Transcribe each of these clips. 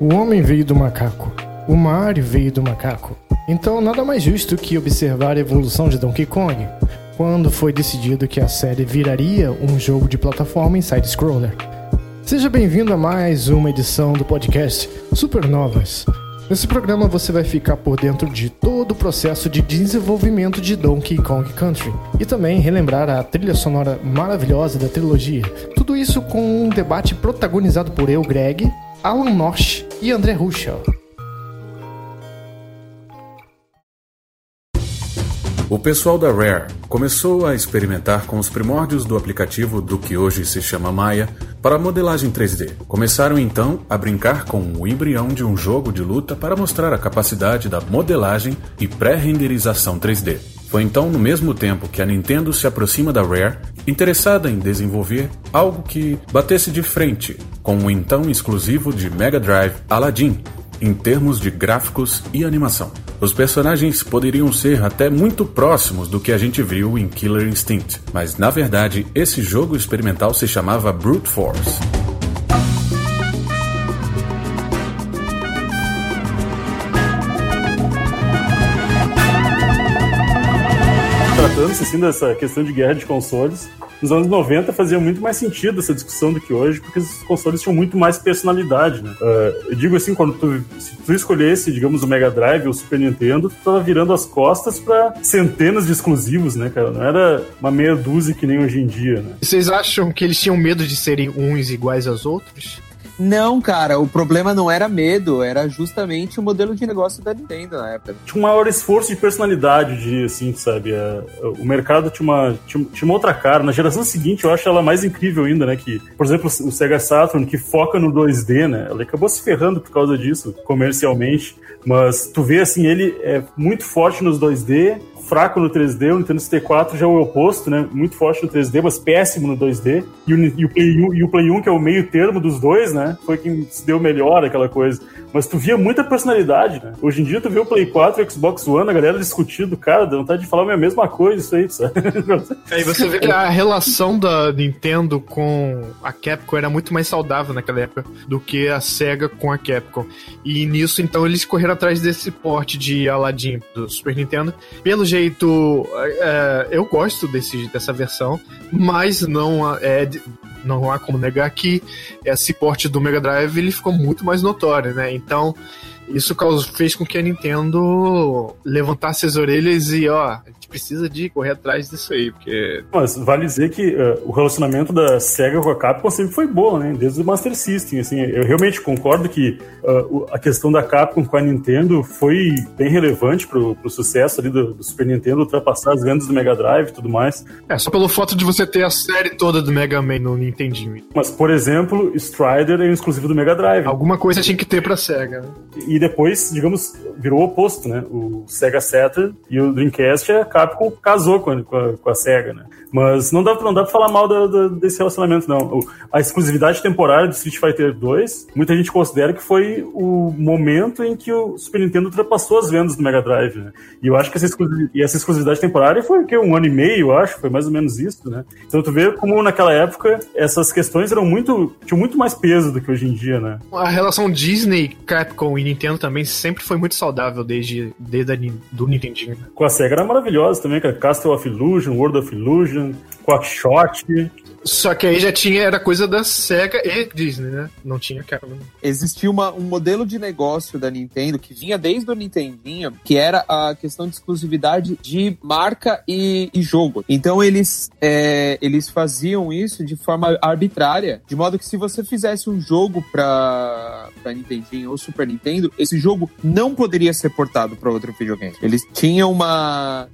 O homem veio do macaco. O Mario veio do macaco. Então, nada mais justo que observar a evolução de Donkey Kong, quando foi decidido que a série viraria um jogo de plataforma em side-scroller. Seja bem-vindo a mais uma edição do podcast Supernovas. Nesse programa você vai ficar por dentro de todo o processo de desenvolvimento de Donkey Kong Country e também relembrar a trilha sonora maravilhosa da trilogia. Tudo isso com um debate protagonizado por eu, Greg, Alan Nosh e André Ruschel. O pessoal da Rare começou a experimentar com os primórdios do aplicativo do que hoje se chama Maya para modelagem 3D. Começaram então a brincar com o embrião de um jogo de luta para mostrar a capacidade da modelagem e pré-renderização 3D. Foi então no mesmo tempo que a Nintendo se aproxima da Rare, interessada em desenvolver algo que batesse de frente com o então exclusivo de Mega Drive Aladdin, em termos de gráficos e animação. Os personagens poderiam ser até muito próximos do que a gente viu em Killer Instinct, mas na verdade esse jogo experimental se chamava Brute Force. Assim dessa questão de guerra de consoles, nos anos 90 fazia muito mais sentido essa discussão do que hoje, porque os consoles tinham muito mais personalidade, né? Uh, eu digo assim, quando tu, se tu escolhesse, digamos, o Mega Drive ou o Super Nintendo, tu tava virando as costas para centenas de exclusivos, né, cara? Não era uma meia dúzia que nem hoje em dia, né? Vocês acham que eles tinham medo de serem uns iguais aos outros? Não, cara, o problema não era medo, era justamente o modelo de negócio da Nintendo na época. Tinha um maior esforço de personalidade, de, assim, sabe? É, o mercado tinha uma, tinha, tinha, uma outra cara. Na geração seguinte, eu acho ela mais incrível ainda, né? Que, por exemplo, o Sega Saturn, que foca no 2D, né? Ela acabou se ferrando por causa disso, comercialmente. Mas tu vê, assim, ele é muito forte nos 2D, fraco no 3D, o Nintendo 64 já é o oposto, né? Muito forte no 3D, mas péssimo no 2D. E o, e o, Play, 1, e o Play 1, que é o meio termo dos dois, né? Foi quem se deu melhor aquela coisa. Mas tu via muita personalidade, né? Hoje em dia tu vê o Play 4 e o Xbox One, a galera discutindo, cara, dá vontade de falar a mesma coisa, isso aí, sabe? Aí você vê que a relação da Nintendo com a Capcom era muito mais saudável naquela época do que a SEGA com a Capcom. E nisso, então, eles correram atrás desse porte de Aladdin do Super Nintendo. Pelo jeito jeito. É, eu gosto desse, dessa versão, mas não é. Não há como negar que esse porte do Mega Drive ele ficou muito mais notório, né? Então, isso fez com que a Nintendo levantasse as orelhas e, ó, precisa de correr atrás disso aí, porque... Mas vale dizer que uh, o relacionamento da SEGA com a Capcom sempre foi bom, né? Desde o Master System, assim, eu realmente concordo que uh, a questão da Capcom com a Nintendo foi bem relevante pro, pro sucesso ali do, do, Super Nintendo, ultrapassar as vendas do Mega Drive e tudo mais. É, só pelo fato de você ter a série toda do Mega Man no Nintendinho. Mas, por exemplo, Strider é um exclusivo do Mega Drive. Alguma coisa tinha que ter pra SEGA, né? E depois, digamos, virou o oposto, né? O Sega Saturn e o Dreamcast é a Capcom casou com a, com a, com a SEGA, né? Mas não dá, não dá pra falar mal da, da, desse relacionamento, não. O, a exclusividade temporária do Street Fighter 2, muita gente considera que foi o momento em que o Super Nintendo ultrapassou as vendas do Mega Drive, né? E eu acho que essa exclusividade, essa exclusividade temporária foi que, um ano e meio, eu acho, foi mais ou menos isso, né? Então tu vê como naquela época essas questões eram muito. tinham muito mais peso do que hoje em dia, né? A relação Disney, Capcom e Nintendo também sempre foi muito saudável desde, desde a, do Nintendinho. Com a SEGA era maravilhosa também, cara. Castle of Illusion, World of Illusion, Quackshot. Só que aí já tinha, era coisa da SEGA e Disney, né? Não tinha Capcom. Existia uma, um modelo de negócio da Nintendo que vinha desde o Nintendinho, que era a questão de exclusividade de marca e, e jogo. Então eles, é, eles faziam isso de forma arbitrária, de modo que se você fizesse um jogo pra, pra Nintendinho ou Super Nintendo, esse jogo não poderia ser portado para outro videogame. Eles tinham uma...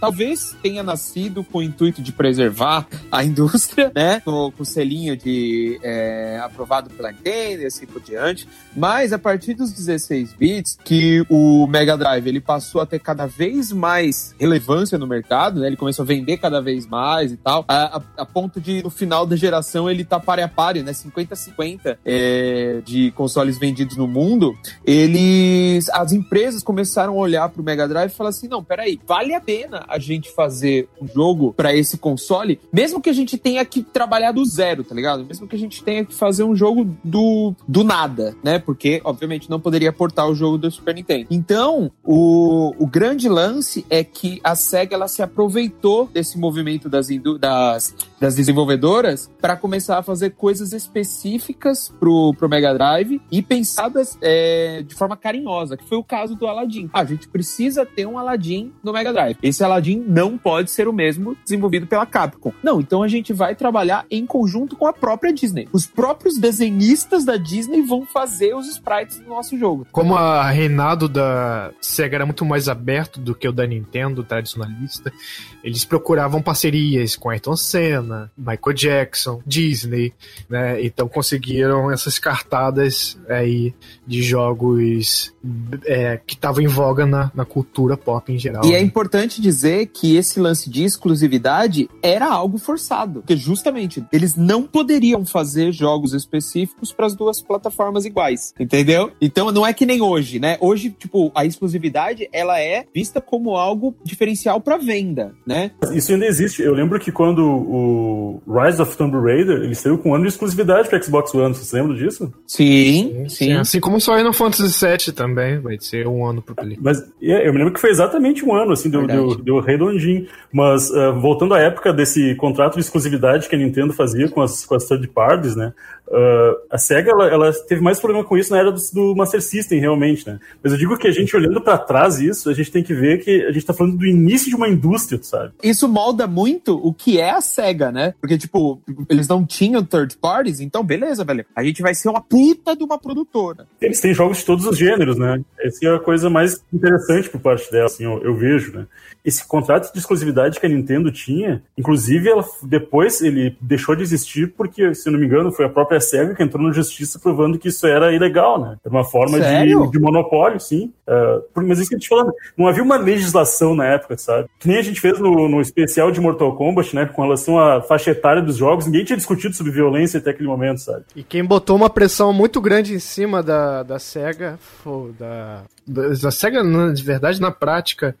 Talvez tenha nascido com o intuito de preservar a indústria, né? Com, com selinho de é, aprovado pela Nintendo e assim por diante. Mas a partir dos 16 bits, que o Mega Drive ele passou a ter cada vez mais relevância no mercado, né? Ele começou a vender cada vez mais e tal, a, a, a ponto de no final da geração ele tá pare a pare, né? 50-50 é, de consoles vendidos no mundo. Eles, as empresas começaram a olhar pro Mega Drive e falar assim: não, peraí, vale a pena a gente fazer um jogo para esse console, mesmo que a gente tenha que trabalhar do zero, tá ligado? Mesmo que a gente tenha que fazer um jogo do, do nada, né? Porque, obviamente, não poderia portar o jogo do Super Nintendo. Então, o, o grande lance é que a SEGA ela se aproveitou desse movimento das, das, das desenvolvedoras para começar a fazer coisas específicas pro, pro Mega Drive e pensadas é, de forma carinhosa, que foi o caso do Aladdin. Ah, a gente precisa ter um Aladdin no Mega Drive. Esse Aladdin não pode ser o mesmo desenvolvido pela Capcom. Não, então a gente vai trabalhar em conjunto com a própria Disney. Os próprios desenhistas da Disney vão fazer os sprites do nosso jogo. Como a reinado da Sega era muito mais aberto do que o da Nintendo tradicionalista, eles procuravam parcerias com Ayrton Senna, Michael Jackson, Disney, né? Então conseguiram essas cartadas aí de jogos é, que estavam em voga na, na cultura pop em geral. E é né? é importante dizer que esse lance de exclusividade era algo forçado, porque justamente eles não poderiam fazer jogos específicos para as duas plataformas iguais, entendeu? Então não é que nem hoje, né? Hoje, tipo, a exclusividade ela é vista como algo diferencial para venda, né? Isso ainda existe. Eu lembro que quando o Rise of Tomb Raider, ele saiu com um ano de exclusividade para Xbox One, você lembra disso? Sim, sim. sim. Assim como o Final Fantasy VII também, vai ser um ano pro Play. Mas é, eu me lembro que foi exatamente um ano, assim, deu, deu, deu redondinho. Mas uh, voltando à época desse contrato de exclusividade que a Nintendo fazia com as, com as third parties, né? Uh, a SEGA ela, ela, teve mais problema com isso na era do, do, Master System, realmente, né? Mas eu digo que a gente, olhando para trás isso, a gente tem que ver que a gente tá falando do início de uma indústria, sabe? Isso molda muito o que é a SEGA, né? Porque, tipo, eles não tinham third parties, então beleza, velho. A gente vai ser uma puta de uma produtora. Eles têm jogos de todos os gêneros, né? Essa é a coisa mais interessante por parte dela, assim, eu, eu vejo, né? Esse contrato de exclusividade que a Nintendo tinha, inclusive, ela, depois ele deixou de existir porque, se não me engano, foi a própria a SEGA que entrou na justiça provando que isso era ilegal, né? Era uma forma de, de, monopólio, sim. Uh, mas isso que eu te falando, não havia uma legislação na época, sabe? Que nem a gente fez no, no especial de Mortal Kombat, né? Com relação à faixa etária dos jogos, ninguém tinha discutido sobre violência até aquele momento, sabe? E quem botou uma pressão muito grande em cima da, da SEGA, da, da SEGA, de verdade, na prática,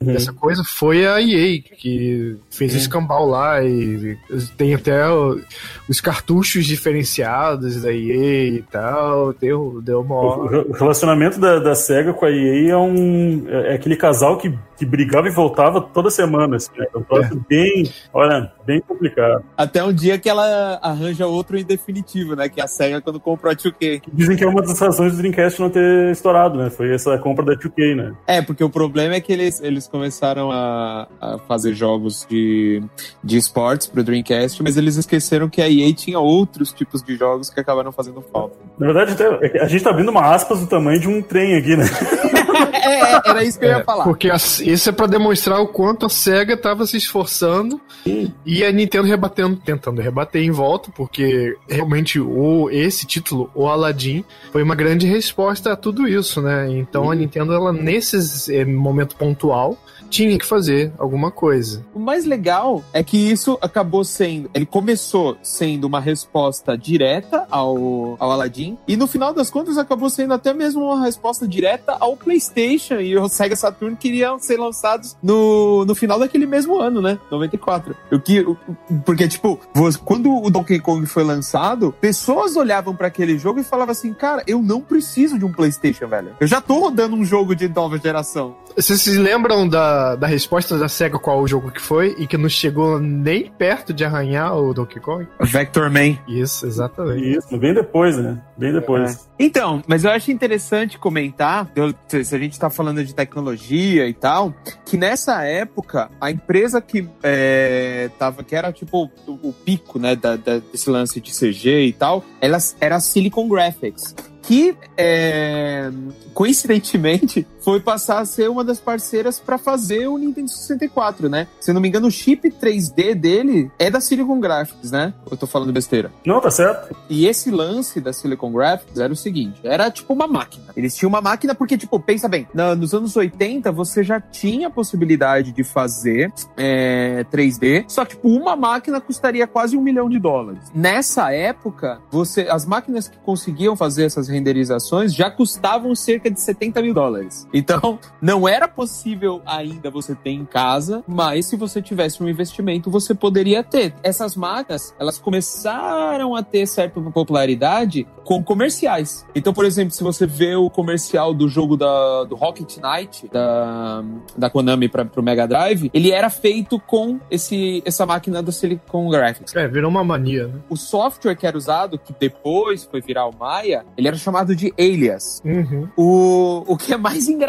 Uhum. Essa coisa foi a EA que fez uhum. escambau lá e tem até o, os cartuchos diferenciados da EA e tal. Deu, deu uma O relacionamento da, da SEGA com a EA é, um, é aquele casal que, que brigava e voltava toda semana. Assim, né? É um troço é. bem, olha, bem complicado. Até um dia que ela arranja outro em definitivo, né? Que é a SEGA quando comprou a 2K. Dizem que é uma das razões do Dreamcast não ter estourado, né? Foi essa compra da 2K, né? É, porque o problema é que eles, eles eles começaram a, a fazer jogos de, de esportes pro Dreamcast, mas eles esqueceram que a EA tinha outros tipos de jogos que acabaram fazendo falta. Na verdade, a gente tá abrindo uma aspas do tamanho de um trem aqui, né? é, é, era isso que eu ia é, falar. Porque isso é para demonstrar o quanto a SEGA tava se esforçando Sim. e a Nintendo rebatendo, tentando rebater em volta, porque realmente o, esse título, o Aladdin, foi uma grande resposta a tudo isso, né? Então Sim. a Nintendo, ela, nesse eh, momento pontual, tinha que fazer alguma coisa. O mais legal é que isso acabou sendo. Ele começou sendo uma resposta direta ao, ao Aladdin, e no final das contas acabou sendo até mesmo uma resposta direta ao PlayStation e o Sega Saturn queriam ser lançados no, no final daquele mesmo ano, né? 94. O que, porque, tipo, quando o Donkey Kong foi lançado, pessoas olhavam para aquele jogo e falavam assim: cara, eu não preciso de um PlayStation, velho. Eu já tô rodando um jogo de nova geração. Vocês se lembram da, da resposta da SEGA qual o jogo que foi e que não chegou nem perto de arranhar o Donkey Kong? Vector Man. Isso, exatamente. Isso, bem depois, né? Bem depois. É. Então, mas eu acho interessante comentar, se a gente tá falando de tecnologia e tal, que nessa época, a empresa que é, tava, que era tipo o, o pico, né, da, da, desse lance de CG e tal, ela era a Silicon Graphics que é, coincidentemente foi passar a ser uma das parceiras para fazer o Nintendo 64, né? Se não me engano, o chip 3D dele é da Silicon Graphics, né? Eu tô falando besteira. Não, tá certo. E esse lance da Silicon Graphics era o seguinte: era tipo uma máquina. Eles tinham uma máquina porque, tipo, pensa bem, nos anos 80 você já tinha a possibilidade de fazer é, 3D, só que, tipo, uma máquina custaria quase um milhão de dólares. Nessa época, você, as máquinas que conseguiam fazer essas renderizações já custavam cerca de 70 mil dólares. Então, não era possível ainda você ter em casa, mas se você tivesse um investimento, você poderia ter. Essas máquinas, elas começaram a ter certa popularidade com comerciais. Então, por exemplo, se você vê o comercial do jogo da, do Rocket Knight, da, da Konami para o Mega Drive, ele era feito com esse, essa máquina do Silicon Graphics. É, virou uma mania, né? O software que era usado, que depois foi virar o Maya, ele era chamado de Alias. Uhum. O, o que é mais engraçado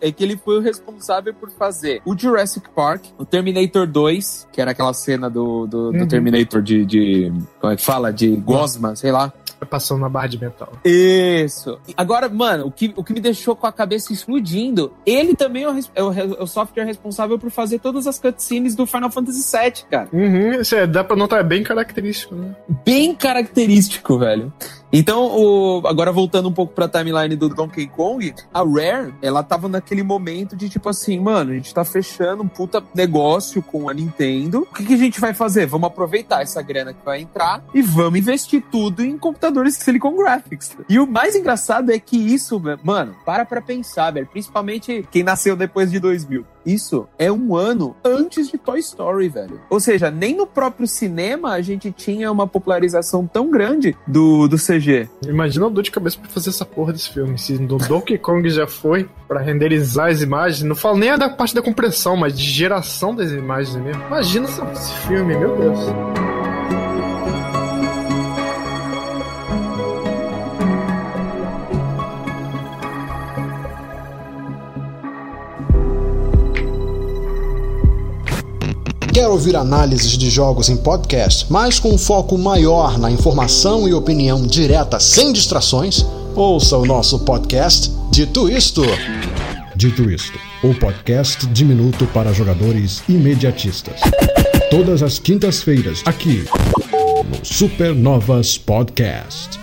é que ele foi o responsável por fazer o Jurassic Park, o Terminator 2, que era aquela cena do, do, do Uhum. Terminator de, de. Como é que fala? De Gosma, sei lá. Passando na barra de metal. Isso. Agora, mano, o que, o que me deixou com a cabeça explodindo, ele também é o, é o é o software responsável por fazer todas as cutscenes do Final Fantasy VII, cara. Uhum, isso é, dá pra notar, é bem característico, né? Bem característico, velho. Então, o- agora voltando um pouco pra timeline do Donkey Kong, a Rare, ela tava naquele momento de tipo assim, mano, a gente tá fechando um puta negócio com a Nintendo. O que, que a gente vai fazer? Vamos aproveitar essa grana que vai entrar e vamos investir tudo em computadores Silicon Graphics. E o mais engraçado é que isso, mano, para pra pensar, velho. Principalmente quem nasceu depois de 2000. Isso é um ano antes de Toy Story, velho. Ou seja, nem no próprio cinema a gente tinha uma popularização tão grande do, do CG. Imagina o dor de cabeça pra fazer essa porra desse filme. Se no Donkey Kong já foi pra renderizar as imagens, não falo nem da parte da compressão, mas de geração das imagens mesmo. Imagina esse filme, meu Deus. Quer ouvir análises de jogos em podcast, mas com um foco maior na informação e opinião direta sem distrações? Ouça o nosso podcast Dito Isto. Dito Isto, o podcast diminuto para jogadores imediatistas. Todas as quintas-feiras, aqui no Supernovas Podcast.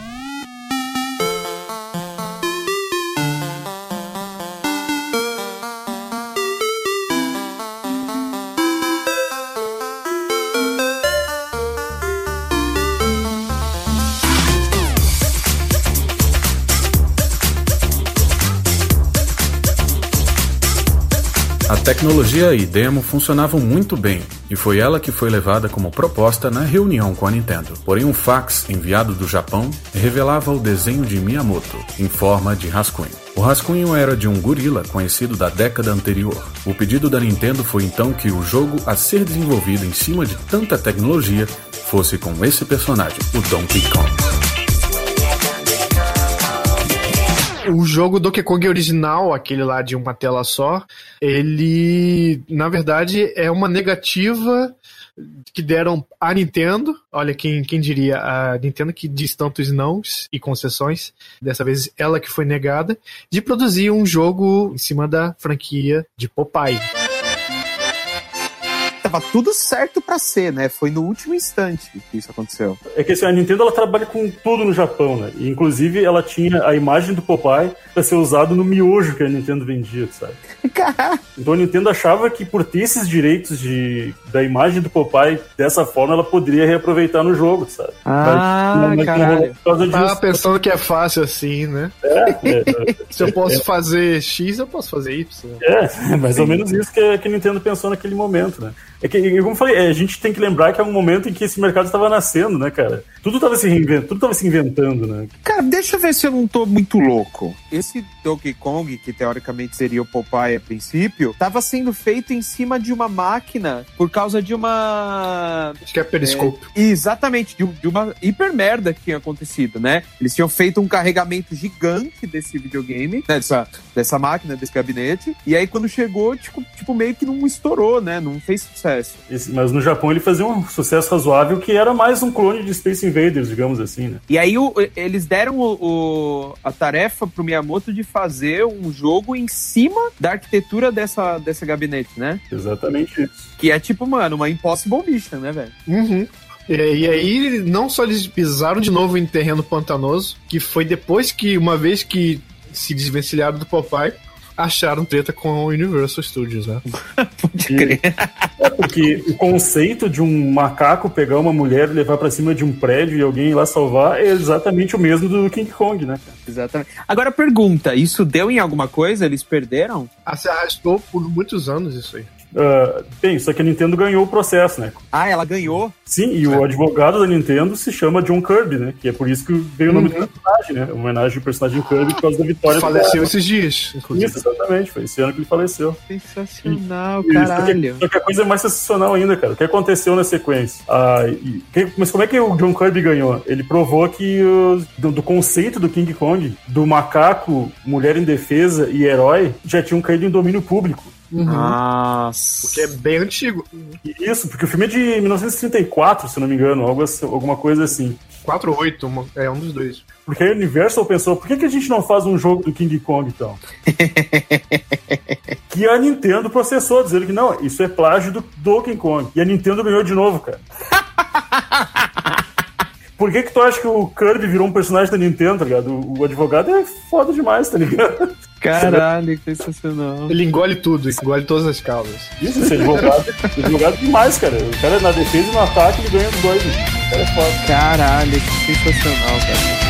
Tecnologia e demo funcionavam muito bem, e foi ela que foi levada como proposta na reunião com a Nintendo. Porém, um fax enviado do Japão revelava o desenho de Miyamoto, em forma de rascunho. O rascunho era de um gorila conhecido da década anterior. O pedido da Nintendo foi então que o jogo a ser desenvolvido em cima de tanta tecnologia fosse com esse personagem, o Donkey Kong. O jogo Donkey Kong original, aquele lá de uma tela só, ele, na verdade, é uma negativa que deram à Nintendo. Olha, quem, quem diria, a Nintendo que diz tantos nãos e concessões, dessa vez ela que foi negada, de produzir um jogo em cima da franquia de Popeye. Tava tudo certo pra ser, né? Foi no último instante que isso aconteceu. É que assim, a Nintendo ela trabalha com tudo no Japão, né? E, inclusive ela tinha a imagem do Popeye pra ser usado no miojo que a Nintendo vendia, sabe? Então a Nintendo achava que por ter esses direitos de, da imagem do Popeye dessa forma, ela poderia reaproveitar no jogo, sabe? Ah, Mas- caralho. Por causa Tava disso. pensando que é fácil assim, né? É, é, Se eu posso fazer X, eu posso fazer Y. É, mais ou menos isso que, que a Nintendo pensou naquele momento, né? É que, como eu falei, é, a gente tem que lembrar que é um momento em que esse mercado estava nascendo, né, cara? Tudo estava se reinventando, tudo estava se inventando, né? Cara, deixa eu ver se eu não tô muito louco. Esse Donkey Kong, que teoricamente seria o Popeye a princípio, tava sendo feito em cima de uma máquina por causa de uma. Acho que é Periscope. Exatamente, de, de uma hiper merda que tinha acontecido, né? Eles tinham feito um carregamento gigante desse videogame, né? dessa, dessa máquina, desse gabinete, e aí quando chegou, tipo, tipo meio que não estourou, né? Não fez sucesso. Esse- mas no Japão ele fazia um sucesso razoável que era mais um clone de Space Invaders, digamos assim, né? E aí o- eles deram o, o- a tarefa pro Miyamoto de fazer um jogo em cima da arquitetura dessa, dessa gabinete, né? Exatamente isso. Que é tipo, mano, uma Impossible Mission, né, velho? Uhum. E, e aí, não só eles pisaram de novo em terreno pantanoso, que foi depois que, uma vez que se desvencilharam do Popeye, acharam treta com o Universal Studios, né? Pode crer. É porque o conceito de um macaco pegar uma mulher e levar pra cima de um prédio e alguém ir lá salvar é exatamente o mesmo do King Kong, né? Exatamente. Agora pergunta, isso deu em alguma coisa? Eles perderam? Ah, se arrastou por muitos anos isso aí. Bem, só que a Nintendo ganhou o processo, né? Ah, ela ganhou? Sim, e o advogado da Nintendo se chama John Kirby, né? Que é por isso que veio o nome do personagem, né? Homenagem ao personagem Kirby por causa da vitória Faleceu do esses dias, inclusive. Isso, exatamente. Foi esse ano que ele faleceu. Sensacional, E- caralho. Só que, só que a coisa é mais sensacional ainda, cara. O que aconteceu na sequência? Ah, e- que- mas como é que o John Kirby ganhou? Ele provou que os- do, do conceito do King Kong, do macaco, mulher indefesa e herói, já tinham caído em domínio público. Uhum. Nossa. Que é bem antigo. Isso, porque o filme é de 1934, se não me engano, algo assim- alguma coisa assim. 4 ou 8, uma- é um dos dois. Porque a Universal pensou, por que, que a gente não faz um jogo do King Kong, então? que a Nintendo processou, dizendo que não, isso é plágio do Donkey Kong. E a Nintendo ganhou de novo, cara. Por que que tu acha que o Kirby virou um personagem da Nintendo, tá ligado? O, o advogado é foda demais, tá ligado? Caralho, que sensacional. Ele engole tudo, engole todas as causas. Isso, esse advogado, esse advogado é demais, cara. O cara na defesa e no ataque ele ganha dos dois. né? O cara é foda. Caralho, que sensacional, cara.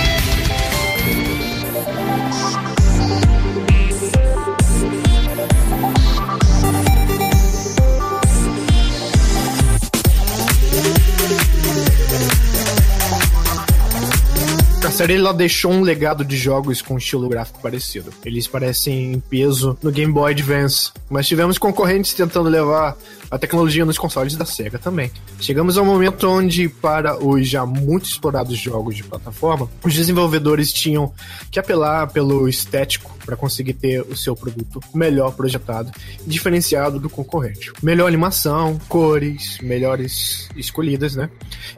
Série ela deixou um legado de jogos com estilo gráfico parecido. Eles parecem em peso no Game Boy Advance, mas tivemos concorrentes tentando levar a tecnologia nos consoles da Sega também. Chegamos ao momento onde, para os já muito explorados jogos de plataforma, os desenvolvedores tinham que apelar pelo estético para conseguir ter o seu produto melhor projetado diferenciado do concorrente. Melhor animação, cores, melhores escolhidas, né?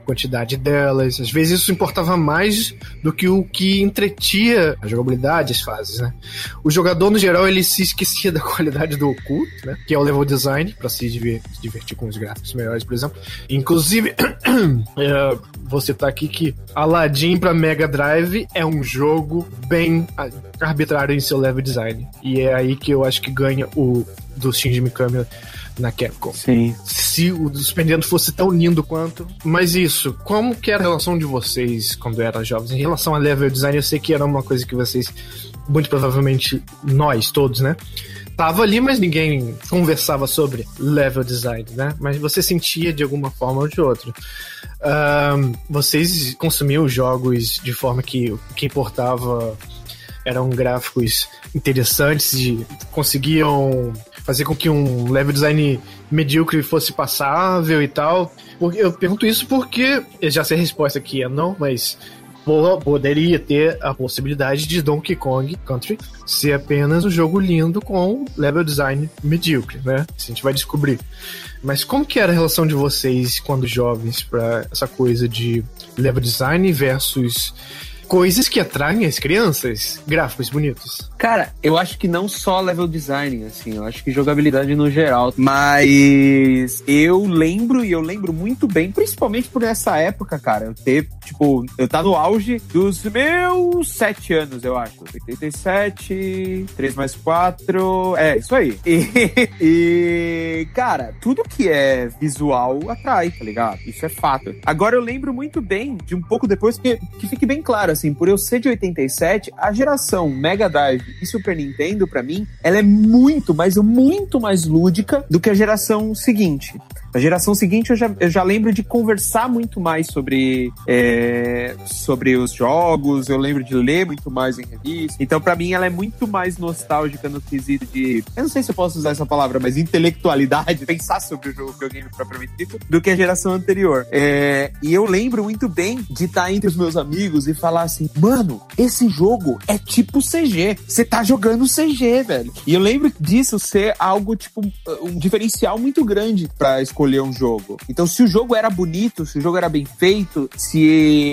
Quantidade delas. Às vezes isso importava mais do que o que entretia a jogabilidade, as fases, né? O jogador, no geral, ele se esquecia da qualidade do oculto, né? Que é o level design, para se diver- se divertir com os gráficos melhores, por exemplo. Inclusive, é, vou citar aqui que Aladdin para Mega Drive é um jogo bem arbitrário em seu level design. E é aí que eu acho que ganha o do Shinji Mikami na Capcom Sim. se o do Super Nintendo fosse tão lindo quanto. Mas isso, como que era a relação de vocês quando eram jovens? Em relação a level design, eu sei que era uma coisa que vocês, muito provavelmente nós todos, né? Tava ali, mas ninguém conversava sobre level design, né? Mas você sentia de alguma forma ou de outra. Ahn, vocês consumiam jogos de forma que o que importava eram gráficos interessantes e conseguiam fazer com que um level design medíocre fosse passável e tal. Eu pergunto isso porque eu já sei a resposta aqui é não, mas po- poderia ter a possibilidade de Donkey Kong Country ser apenas um jogo lindo com level design medíocre, né? Isso a gente vai descobrir. Mas como que era a relação de vocês quando jovens para essa coisa de level design versus coisas que atraem as crianças, gráficos bonitos? Cara, eu acho que não só level design, assim, eu acho que jogabilidade no geral. Mas eu lembro, e eu lembro muito bem, principalmente por essa época, cara, eu ter, tipo, eu tá no auge dos meus sete anos, eu acho. 87, 3 mais 4, é, isso aí. E, e, cara, tudo que é visual atrai, tá ligado? Isso é fato. Agora eu lembro muito bem de um pouco depois, que, que fique bem claro, assim, por eu ser de 87, a geração Mega Drive e Super Nintendo, pra mim, ela é muito, mas muito mais lúdica do que a geração seguinte. A geração seguinte eu já, eu já lembro de conversar muito mais sobre, é, sobre os jogos, eu lembro de ler muito mais em revista. Então, pra mim, ela é muito mais nostálgica no quesito de. Eu não sei se eu posso usar essa palavra, mas intelectualidade, pensar sobre o jogo videogame propriamente dito, do que a geração anterior. É, e eu lembro muito bem de estar entre os meus amigos e falar assim: mano, esse jogo é tipo CG. Você tá jogando CG, velho. E eu lembro disso ser algo, tipo, um diferencial muito grande pra escolha escolher um jogo. Então, se o jogo era bonito, se o jogo era bem feito, se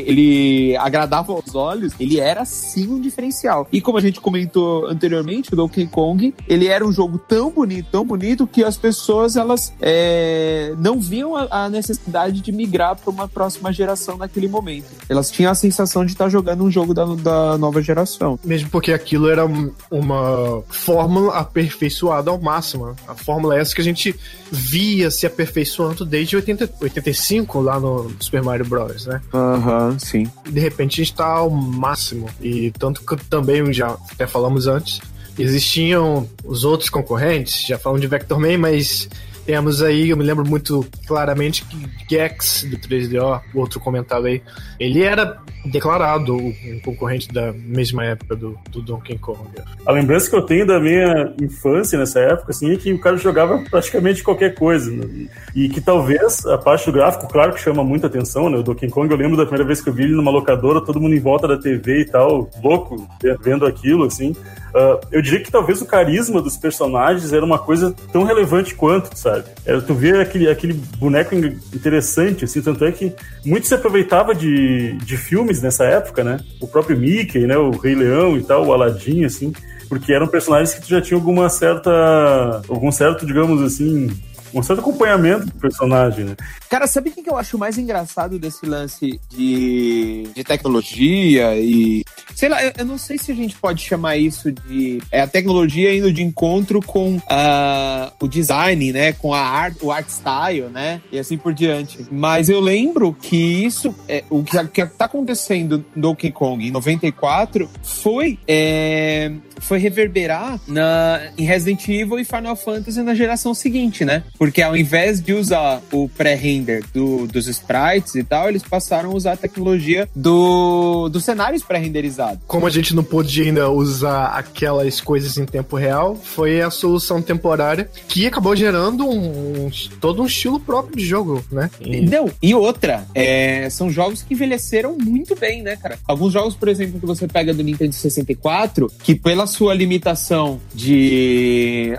ele agradava aos olhos, ele era sim um diferencial. E como a gente comentou anteriormente, o Donkey Kong, ele era um jogo tão bonito, tão bonito, que as pessoas elas é, não viam a, a, necessidade de migrar para uma próxima geração naquele momento. Elas tinham a sensação de estar jogando um jogo da, da nova geração. Mesmo porque aquilo era uma fórmula aperfeiçoada ao máximo. A fórmula é essa que a gente via se aperfeiçoando desde 80, 85 lá no Super Mario Bros, né? Aham, uhum, sim. De repente a gente tá ao máximo. E tanto que também já até falamos antes, existiam os outros concorrentes, já falamos de Vector Man, mas temos aí, eu me lembro muito claramente que Gex do 3DO, outro comentário aí, ele era declarado um concorrente da mesma época do, do Donkey Kong. A lembrança que eu tenho da minha infância nessa época, assim, é que o cara jogava praticamente qualquer coisa. Né? E que talvez a parte do gráfico, claro que chama muita atenção, né? O Donkey Kong, eu lembro da primeira vez que eu vi ele numa locadora, todo mundo em volta da TV e tal, louco, vendo aquilo, assim. Uh, eu diria que talvez o carisma dos personagens era uma coisa tão relevante quanto, sabe? Era tu ver aquele, aquele boneco interessante, assim, tanto é que muito se aproveitava de, de filmes nessa época, né? O próprio Mickey, né? O Rei Leão e tal, o Aladdin, assim, porque eram personagens que tu já tinha alguma certa, algum certo, digamos assim, um certo acompanhamento do personagem, né? Cara, sabe o que eu acho mais engraçado desse lance de, de tecnologia e. Sei lá, eu, não sei se a gente pode chamar isso de. É a tecnologia indo de encontro com uh, o design, né? Com a art, o art style, né? E assim por diante. Mas eu lembro que isso, é, o que, que tá acontecendo no Donkey Kong em 94 foi. É, foi reverberar na, em Resident Evil e Final Fantasy na geração seguinte, né? Porque ao invés de usar o pré-render do, dos sprites e tal, eles passaram a usar a tecnologia do, dos cenários pré-renderizados. Como a gente não pôde ainda usar aquelas coisas em tempo real, foi a solução temporária que acabou gerando um, um todo um estilo próprio de jogo, né? E... Não, e outra, é, são jogos que envelheceram muito bem, né, cara? Alguns jogos, por exemplo, que você pega do Nintendo 64, que pela sua limitação de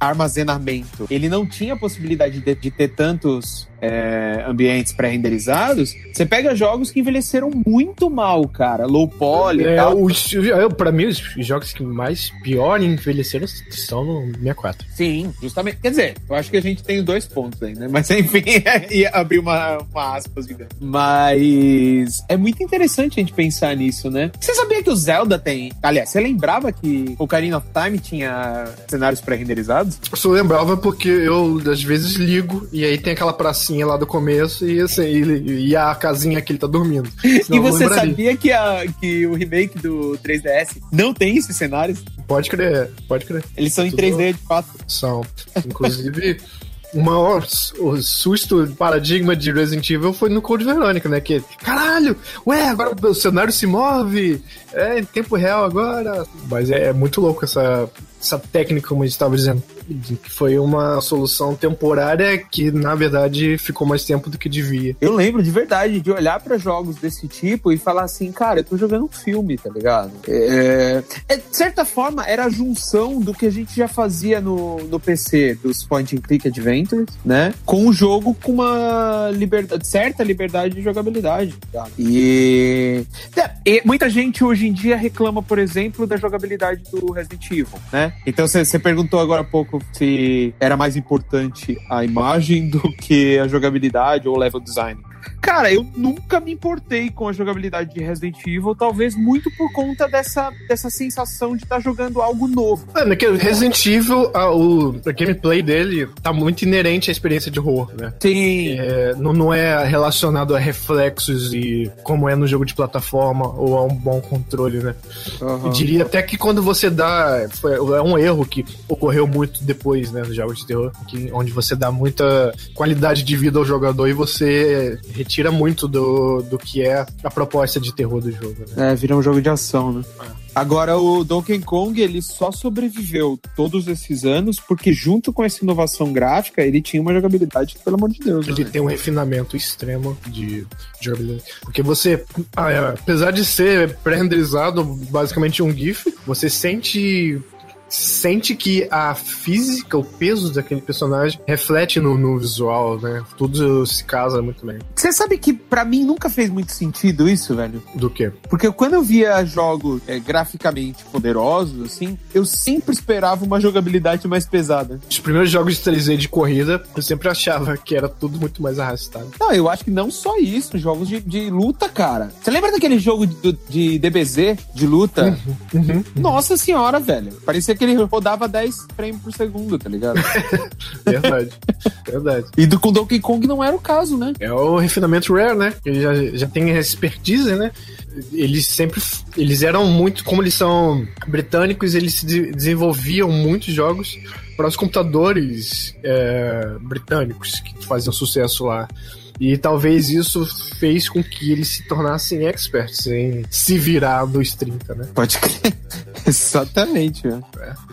armazenamento, ele não tinha possibilidade de, de ter tantos é, ambientes pré-renderizados, você pega jogos que envelheceram muito mal, cara. Low poly é, tal. Os, pra mim, os jogos que mais pior envelheceram são no 64. Sim, justamente. Quer dizer, eu acho que a gente tem dois pontos aí, né? Mas enfim, ia abrir uma, uma aspas, digamos. Mas é muito interessante a gente pensar nisso, né? Você sabia que o Zelda tem. Aliás, você lembrava que o Ocarina of Time tinha cenários pré-renderizados? Eu só lembrava porque eu, às vezes, ligo e aí tem aquela praça lá do começo e, assim, e, e a casinha que ele tá dormindo. e você sabia que, a, que o remake do 3DS não tem esses cenários? Pode crer, pode crer. Eles são Tudo em 3D de fato. São. Inclusive. o maior o susto paradigma de Resident Evil foi no Code Verônica, né? Que, caralho, ué, agora o cenário se move, é em tempo real agora. Mas é, é muito louco essa, essa técnica, como a gente estava dizendo que foi uma solução temporária que, na verdade, ficou mais tempo do que devia. Eu lembro de verdade de olhar para jogos desse tipo e falar assim, cara, eu tô jogando um filme, tá ligado? É... é... de certa forma, era a junção do que a gente já fazia no, no PC, dos point and click adventures, né? Com o jogo com uma liberdade, certa liberdade de jogabilidade, tá? E... É, e muita gente hoje em dia reclama, por exemplo, da jogabilidade do Resident Evil, né? Então você perguntou agora há pouco se era mais importante a imagem do que a jogabilidade ou o level design. Cara, eu nunca me importei com a jogabilidade de Resident Evil, talvez muito por conta dessa, dessa sensação de estar tá jogando algo novo. É, que Resident Evil, a, o a gameplay dele tá muito inerente à experiência de horror, né? Sim. É, não, não é relacionado a reflexos e como é no jogo de plataforma ou a um bom controle, né? Uhum. Eu diria até que quando você dá. Foi, é um erro que ocorreu muito depois, né, nos jogos de terror, que, onde você dá muita qualidade de vida ao jogador e você retira muito do, do que é a proposta de terror do jogo. Né? É, vira um jogo de ação, né? É. Agora, o Donkey Kong, ele só sobreviveu todos esses anos porque, junto com essa inovação gráfica, ele tinha uma jogabilidade pelo amor de Deus. Ele né? tem um refinamento extremo de jogabilidade. Porque você, ah, é, apesar de ser pré-renderizado basicamente um GIF, você sente sente que a física, o peso daquele personagem reflete no, no visual, né? Tudo se casa muito bem. Você sabe que para mim nunca fez muito sentido isso, velho? Do que? Porque quando eu via jogos é, graficamente poderosos, assim, eu sempre esperava uma jogabilidade mais pesada. Os primeiros jogos de 3D de corrida, eu sempre achava que era tudo muito mais arrastado. Não, eu acho que não só isso, jogos de, de luta, cara. Você lembra daquele jogo de, de DBZ, de luta? Uhum, uhum. Nossa senhora, velho. Parecia que ele rodava 10 frames por segundo, tá ligado? verdade, verdade. E do, com Donkey Kong não era o caso, né? É o refinamento Rare, né? Ele já, já tem expertise, né? Eles sempre. Eles eram muito. Como eles são britânicos, eles se de- desenvolviam muitos jogos para os computadores é, britânicos que faziam sucesso lá. E talvez isso fez com que eles se tornassem experts em se virar nos 30, né? Pode crer. Exatamente, velho.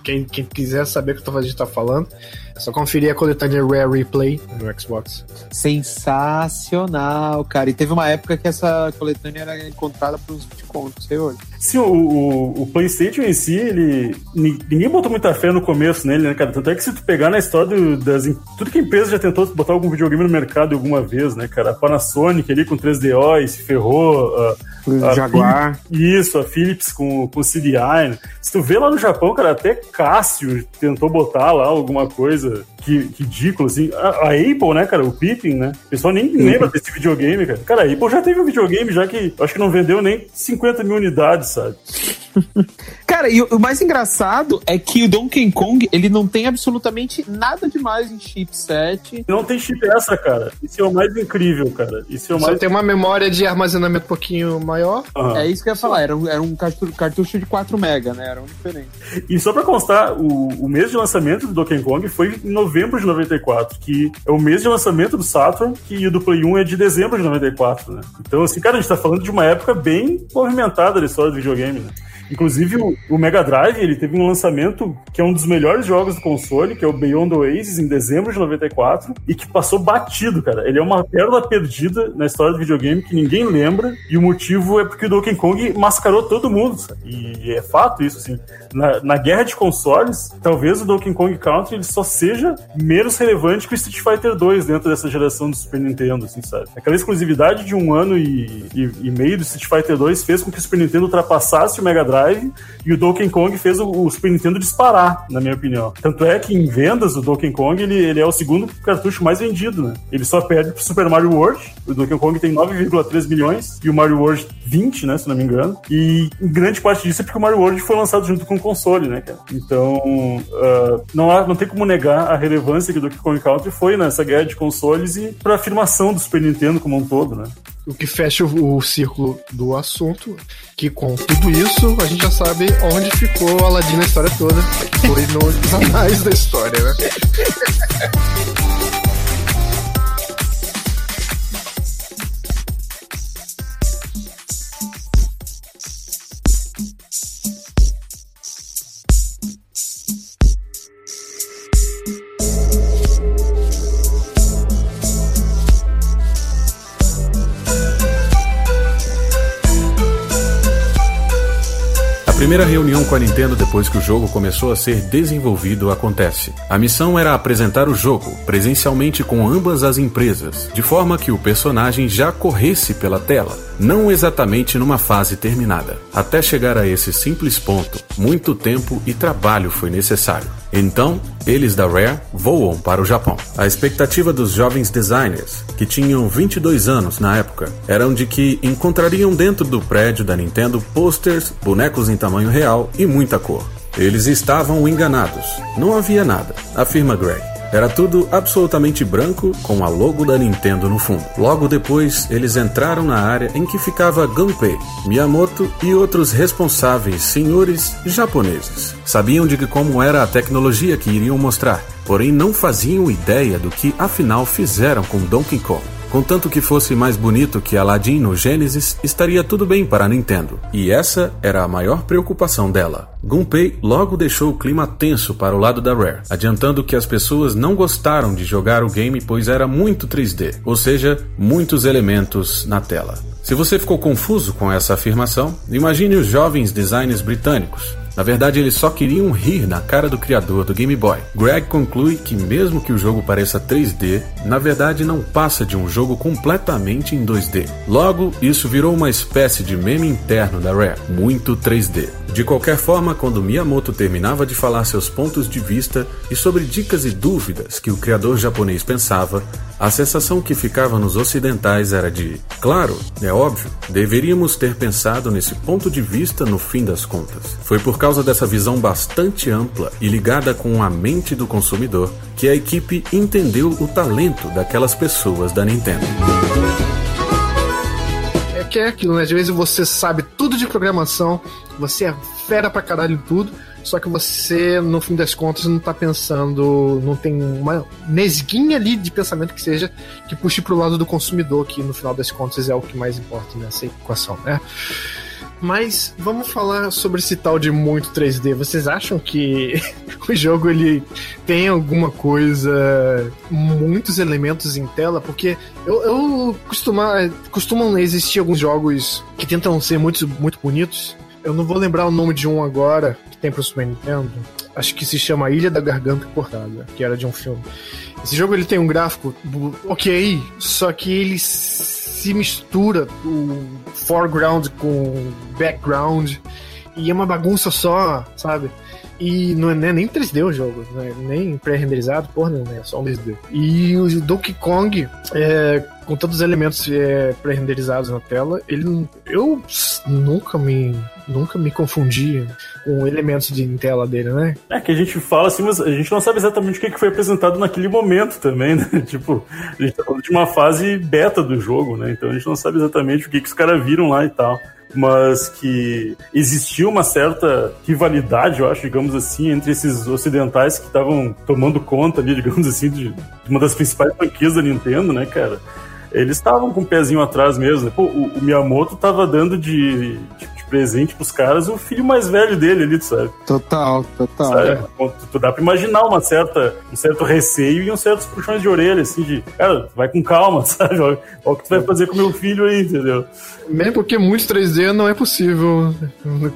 Quem, quem quiser saber o que a gente tá falando, é só conferir a coletânea Rare Replay no Xbox. Sensacional, cara. E teve uma época que essa coletânea era encontrada por uns 20 contos, sei hoje. Sim, o, o, o PlayStation em si, ele. ni- Ninguém botou muita fé no começo nele, né, cara? Tanto é que se tu pegar na história do- das. Tudo que a empresa já tentou botar algum videogame no mercado alguma vez, né, cara? A Panasonic ali com 3DO e se ferrou. O a Jaguar. Philips- isso, a Philips com, com CDI. né? Se tu vê lá no Japão, cara, até Cássio tentou botar lá alguma coisa que, ridícula, assim. A, a Apple, né, cara? O Pippin, né? O pessoal nem lembra desse videogame, cara. Cara, a Apple já teve um videogame, já que acho que não vendeu nem 50 mil unidades, sabe? Cara, e o o mais engraçado é que o Donkey Kong, ele não tem absolutamente nada demais em chipset. Não tem chip essa, cara. Isso é o mais incrível, cara. Isso é o Só mais. tem uma memória de armazenamento um pouquinho maior. Aham. É isso que eu ia falar, era um, era um cartu- cartucho de 4 mega, né? Era um diferente. E só pra constar, o, o mês de lançamento do Donkey Kong foi em novembro de 94, que é o mês de lançamento do Saturn, que o do Play 1 é de dezembro de 94, né? Então, assim, cara, a gente tá falando de uma época bem movimentada da história do videogame, né? Inclusive, o, Mega Drive, ele teve um lançamento que é um dos melhores jogos do console, que é o Beyond Oasis, em dezembro de 94, e que passou batido, cara. Ele é uma pérola perdida na história do videogame que ninguém lembra, e o motivo é porque o Donkey Kong mascarou todo mundo, sabe? E é fato isso, assim. Na, na guerra de consoles, talvez o Donkey Kong Country ele só seja menos relevante que o Street Fighter 2 dentro dessa geração do Super Nintendo, assim, sabe? Aquela exclusividade de um ano e, e, e meio do Street Fighter 2 fez com que o Super Nintendo ultrapassasse o Mega Drive e o Donkey Kong fez o, o Super Nintendo disparar, na minha opinião. Tanto é que em vendas, o Donkey Kong ele, ele é o segundo cartucho mais vendido, né? Ele só perde pro Super Mario World. O Donkey Kong tem 9,3 milhões e o Mario World 20, né? Se não me engano. E grande parte disso é porque o Mario World foi lançado junto com o console, né, cara? Então, ah, não, há, não tem como negar a relevância que o Donkey Kong Country foi nessa guerra de consoles e pra afirmação do Super Nintendo como um todo, né? O que fecha o, o círculo do assunto, que com tudo isso a gente já sabe onde ficou Aladdin na história toda. Foi nos anais da história, né? Primeira reunião com a Nintendo depois que o jogo começou a ser desenvolvido acontece. A missão era apresentar o jogo presencialmente com ambas as empresas, de forma que o personagem já corresse pela tela, não exatamente numa fase terminada. Até chegar a esse simples ponto, muito tempo e trabalho foi necessário. Então, eles da Rare voam para o Japão. A expectativa dos jovens designers, que tinham 22 anos na época, eram de que encontrariam dentro do prédio da Nintendo posters, bonecos em tamanho real e muita cor. Eles estavam enganados. Não havia nada, afirma Gray. Era tudo absolutamente branco com a logo da Nintendo no fundo. Logo depois, eles entraram na área em que ficava Gunpei, Miyamoto e outros responsáveis senhores japoneses. Sabiam de que como era a tecnologia que iriam mostrar, porém não faziam ideia do que afinal fizeram com Donkey Kong. Contanto que fosse mais bonito que Aladdin no Genesis, estaria tudo bem para a Nintendo. E essa era a maior preocupação dela. Gunpei logo deixou o clima tenso para o lado da Rare, adiantando que as pessoas não gostaram de jogar o game pois era muito 3D, ou seja, muitos elementos na tela. Se você ficou confuso com essa afirmação, imagine os jovens designers britânicos. Na verdade, eles só queriam rir na cara do criador do Game Boy. Greg conclui que, mesmo que o jogo pareça 3D, na verdade não passa de um jogo completamente em 2D. Logo, isso virou uma espécie de meme interno da Rare, muito 3D. De qualquer forma, quando Miyamoto terminava de falar seus pontos de vista e sobre dicas e dúvidas que o criador japonês pensava, a sensação que ficava nos ocidentais era de: claro, é óbvio, deveríamos ter pensado nesse ponto de vista no fim das contas. Foi por causa dessa visão bastante ampla e ligada com a mente do consumidor que a equipe entendeu o talento daquelas pessoas da Nintendo que é aquilo, né? Às vezes você sabe tudo de programação, você é fera pra caralho em tudo, só que você, no fim das contas, não tá pensando, não tem uma nesguinha ali de pensamento que seja que puxe pro lado do consumidor, que no final das contas é o que mais importa nessa equação, né? Mas vamos falar sobre esse tal de muito 3D. Vocês acham que o jogo ele tem alguma coisa, muitos elementos em tela? Porque eu, eu costuma, costumam existir alguns jogos que tentam ser muito, muito bonitos. Eu não vou lembrar o nome de um agora que tem pro Super Nintendo. Acho que se chama Ilha da Garganta Cortada, que era de um filme. Esse jogo ele tem um gráfico ok, só que ele se mistura o foreground com background e é uma bagunça só, sabe? E não é nem 3D o jogo, é nem pré-renderizado, porra, não é só um 2D. E o Donkey Kong, é, com todos os elementos é, pré-renderizados na tela, ele eu nunca me nunca me confundi com elementos de tela dele, né? É que a gente fala assim, mas a gente não sabe exatamente o que foi apresentado naquele momento também, né? Tipo, a gente tá falando de uma fase beta do jogo, né? Então a gente não sabe exatamente o que, que os caras viram lá e tal mas que existia uma certa rivalidade, eu acho, digamos assim, entre esses ocidentais que estavam tomando conta ali, digamos assim, de uma das principais franquias da Nintendo, né, cara? Eles estavam com o pezinho atrás mesmo. Né? Pô, o, o Miyamoto tava dando de, de presente pros caras o filho mais velho dele ali, sabe? Total, total. Sabe? É. Tu, tu, dá pra imaginar uma certa, um certo receio e uns certos puxões de orelha, assim, de, cara, vai com calma, sabe? Olha o que tu vai fazer com meu filho aí, entendeu? Mesmo porque muito 3D não é possível.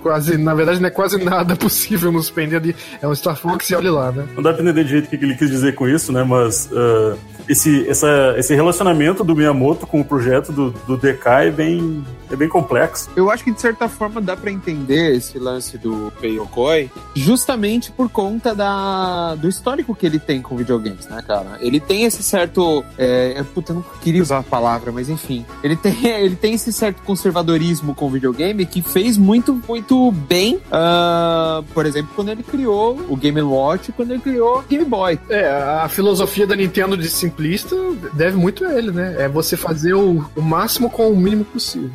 Quase, na verdade, não é quase nada possível nos ali. É um Star Fox e olha lá, né? Não dá pra entender de jeito o que ele quis dizer com isso, né? Mas uh, esse, essa, esse relacionamento do Miyamoto com o projeto do, do DK é bem, é bem complexo. Eu acho que, de certa forma, dá para entender esse lance do Peiyokoi justamente por conta da, do histórico que ele tem com videogames, né, cara? Ele tem esse certo. É, puta, eu não queria usar a palavra, mas enfim. Ele tem, ele tem esse certo conservadorismo com o videogame que fez muito, muito bem, uh, por exemplo, quando ele criou o Game Watch, quando ele criou o Game Boy. É, a filosofia da Nintendo de simplista deve muito a ele, né? É você fazer o, o máximo com o mínimo possível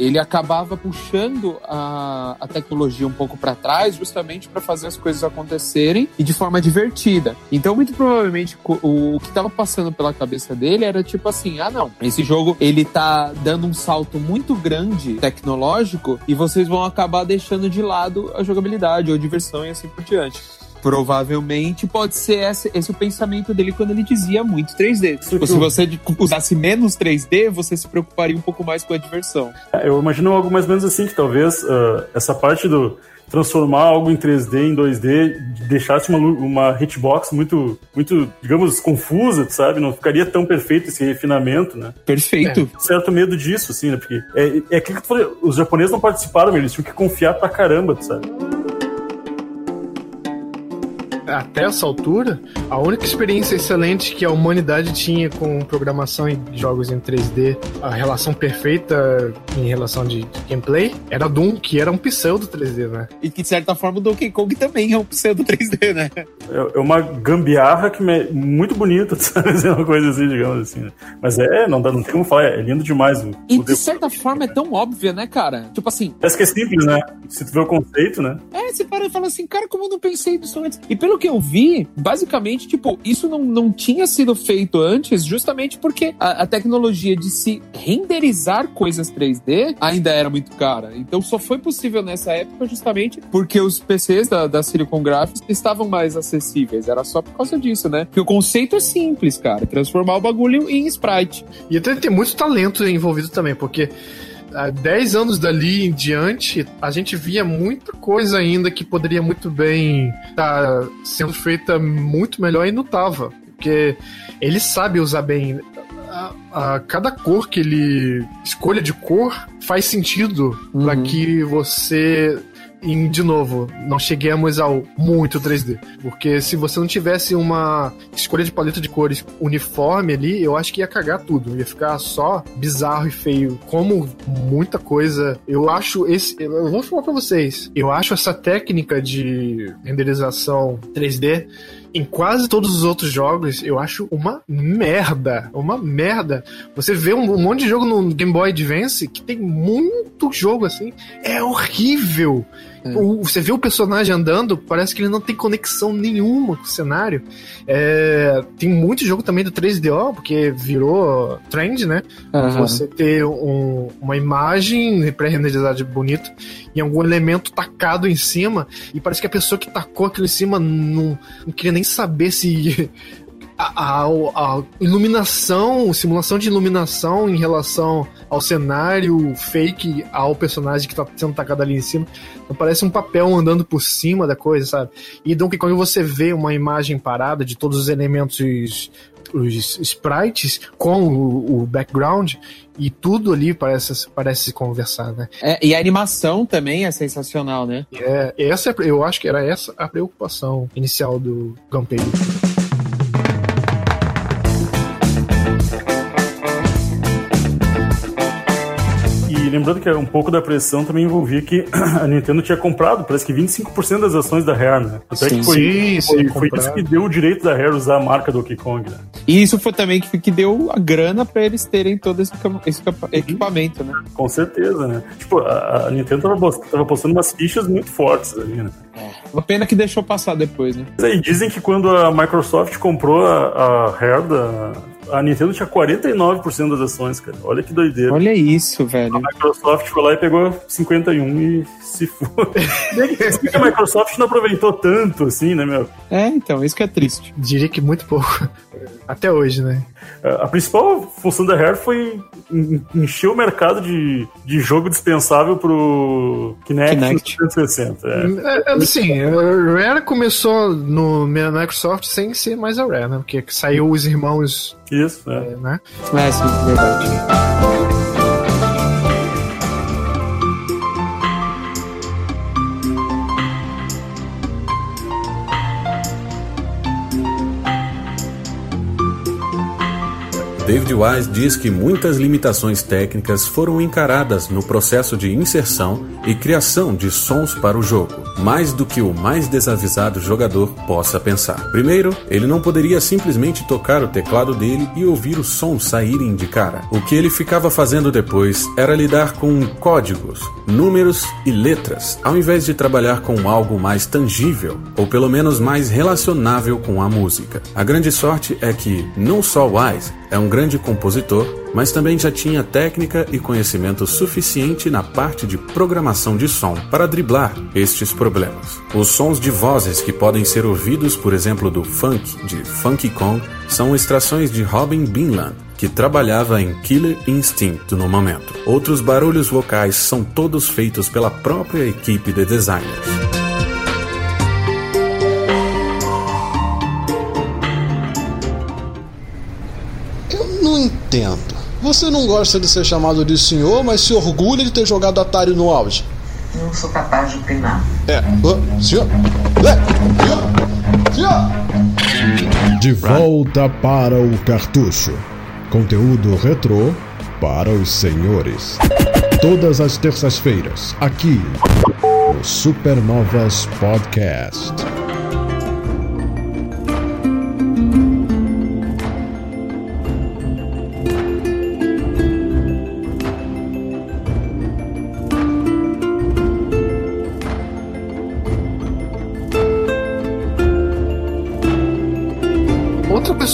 ele acabava puxando a, a tecnologia um pouco para trás, justamente para fazer as coisas acontecerem e de forma divertida. Então, muito provavelmente, o, o que estava passando pela cabeça dele era tipo assim: ah, não, esse jogo ele tá dando um salto muito grande tecnológico e vocês vão acabar deixando de lado a jogabilidade ou diversão e assim por diante. Provavelmente pode ser esse, esse o pensamento dele quando ele dizia muito 3D. Tipo, se você usasse menos 3D, você se preocuparia um pouco mais com a diversão. É, eu imagino algo mais ou menos assim, que talvez uh, essa parte do transformar algo em 3D em 2D deixasse uma, uma hitbox muito, muito, digamos, confusa, sabe? Não ficaria tão perfeito esse refinamento, né? Perfeito. É, certo medo disso, assim, né? Porque é, é aquilo que tu falou, os japoneses não participaram, eles tinham que confiar pra caramba, sabe? Até essa altura, a única experiência excelente que a humanidade tinha com programação e jogos em 3D, a relação perfeita em relação de, de gameplay, era Doom, que era um pseudo 3D, né? E que de certa forma o Donkey Kong também é um pseudo 3D, né? É, é uma gambiarra que é muito bonita, sabe? É uma coisa assim, digamos assim. Né? Mas é, não, dá, não tem como falar, é lindo demais. O, e o de certa forma é tão óbvia, né, cara? Tipo assim. Parece que é simples, né? Se tu vê o conceito, né? É, você para e fala assim, cara, como eu não pensei nisso antes? E pelo que eu vi, basicamente, tipo, isso não, não tinha sido feito antes, justamente porque a, a tecnologia de se renderizar coisas 3D ainda era muito cara. Então só foi possível nessa época justamente porque os PCs da, da Silicon Graphics estavam mais acessíveis. Era só por causa disso, né? Porque o conceito é simples, cara. Transformar o bagulho em sprite. E até tem muito talento envolvido também, porque há 10 anos dali em diante, a gente via muita coisa ainda que poderia muito bem estar tá sendo feita muito melhor e não tava. Porque ele sabe usar bem. A, a, cada cor que ele escolha de cor faz sentido uhum. para que você e, de novo, não cheguemos ao muito 3D. Porque se você não tivesse uma escolha de paleta de cores uniforme ali, eu acho que ia cagar tudo. Ia ficar só bizarro e feio. Como muita coisa. Eu acho esse. Eu vou falar pra vocês. Eu acho essa técnica de renderização 3D em quase todos os outros jogos, eu acho uma merda. Uma merda. Você vê um, um, monte de jogo no Game Boy Advance que tem muito jogo assim. É horrível. É. O, você vê o personagem andando, parece que ele não tem conexão nenhuma com o cenário. É, tem muito jogo também do 3DO, porque virou trend, né? Uhum. Você ter um, uma imagem pré-renderizada bonita e algum elemento tacado em cima, e parece que a pessoa que tacou aquilo em cima não, não queria nem saber se a, a, a, iluminação, simulação de iluminação em relação ao cenário fake, ao personagem que tá sendo tacado ali em cima. Então parece um papel andando por cima da coisa, sabe? E Donkey Kong você vê uma imagem parada de todos os elementos os sprites com o, o, background e tudo ali parece, parece conversar, né? É, e a animação também é sensacional, né? É, essa, é, eu acho que era essa a preocupação inicial do Gunpei. Lembrando que um pouco da pressão também envolvia que a Nintendo tinha comprado, parece que 25% das ações da Rare, né? Até sim, que foi, sim, foi, foi isso que deu o direito da Rare usar a marca Donkey Kong, né? E isso foi também que, que deu a grana para eles terem todo esse, esse equipamento, né? Com certeza, né? Tipo, a, a Nintendo tava, tava postando umas fichas muito fortes ali, né? É. Uma pena que deixou passar depois, né? E dizem que quando a Microsoft comprou a, a Rare da, a Nintendo tinha 49% das ações, cara. Olha que doideira. Olha isso, velho. A Microsoft foi lá e pegou 51 e se foi. a Microsoft não aproveitou tanto, assim, né, meu? É, então, isso que é triste. Diria que muito pouco. Até hoje, né? A principal função da Rare foi encher o mercado de, de jogo dispensável pro Kinect, Kinect. 360. É. É, sim, a Rare começou no Microsoft sem ser mais a Rare, né? Porque saiu os irmãos. Isso, é. é né? É, sim, verdade. David Wise diz que muitas limitações técnicas foram encaradas no processo de inserção e criação de sons para o jogo, mais do que o mais desavisado jogador possa pensar. Primeiro, ele não poderia simplesmente tocar o teclado dele e ouvir os sons saírem de cara. O que ele ficava fazendo depois era lidar com códigos, números e letras, ao invés de trabalhar com algo mais tangível, ou pelo menos mais relacionável com a música. A grande sorte é que não só Wise é um grande compositor, mas também já tinha técnica e conhecimento suficiente na parte de programação de som para driblar estes problemas. Os sons de vozes que podem ser ouvidos, por exemplo, do funk de Funky Kong, são extrações de Robin Binland, que trabalhava em Killer Instinct no momento. Outros barulhos vocais são todos feitos pela própria equipe de designers. Entendo. Você não gosta de ser chamado de senhor, mas se orgulha de ter jogado Atari no auge. Não sou capaz de opinar. É. Oh, senhor? É. Senhor? Senhor? De volta para o cartucho. Conteúdo retrô para os senhores. Todas as terças-feiras, aqui no Supernovas Podcast.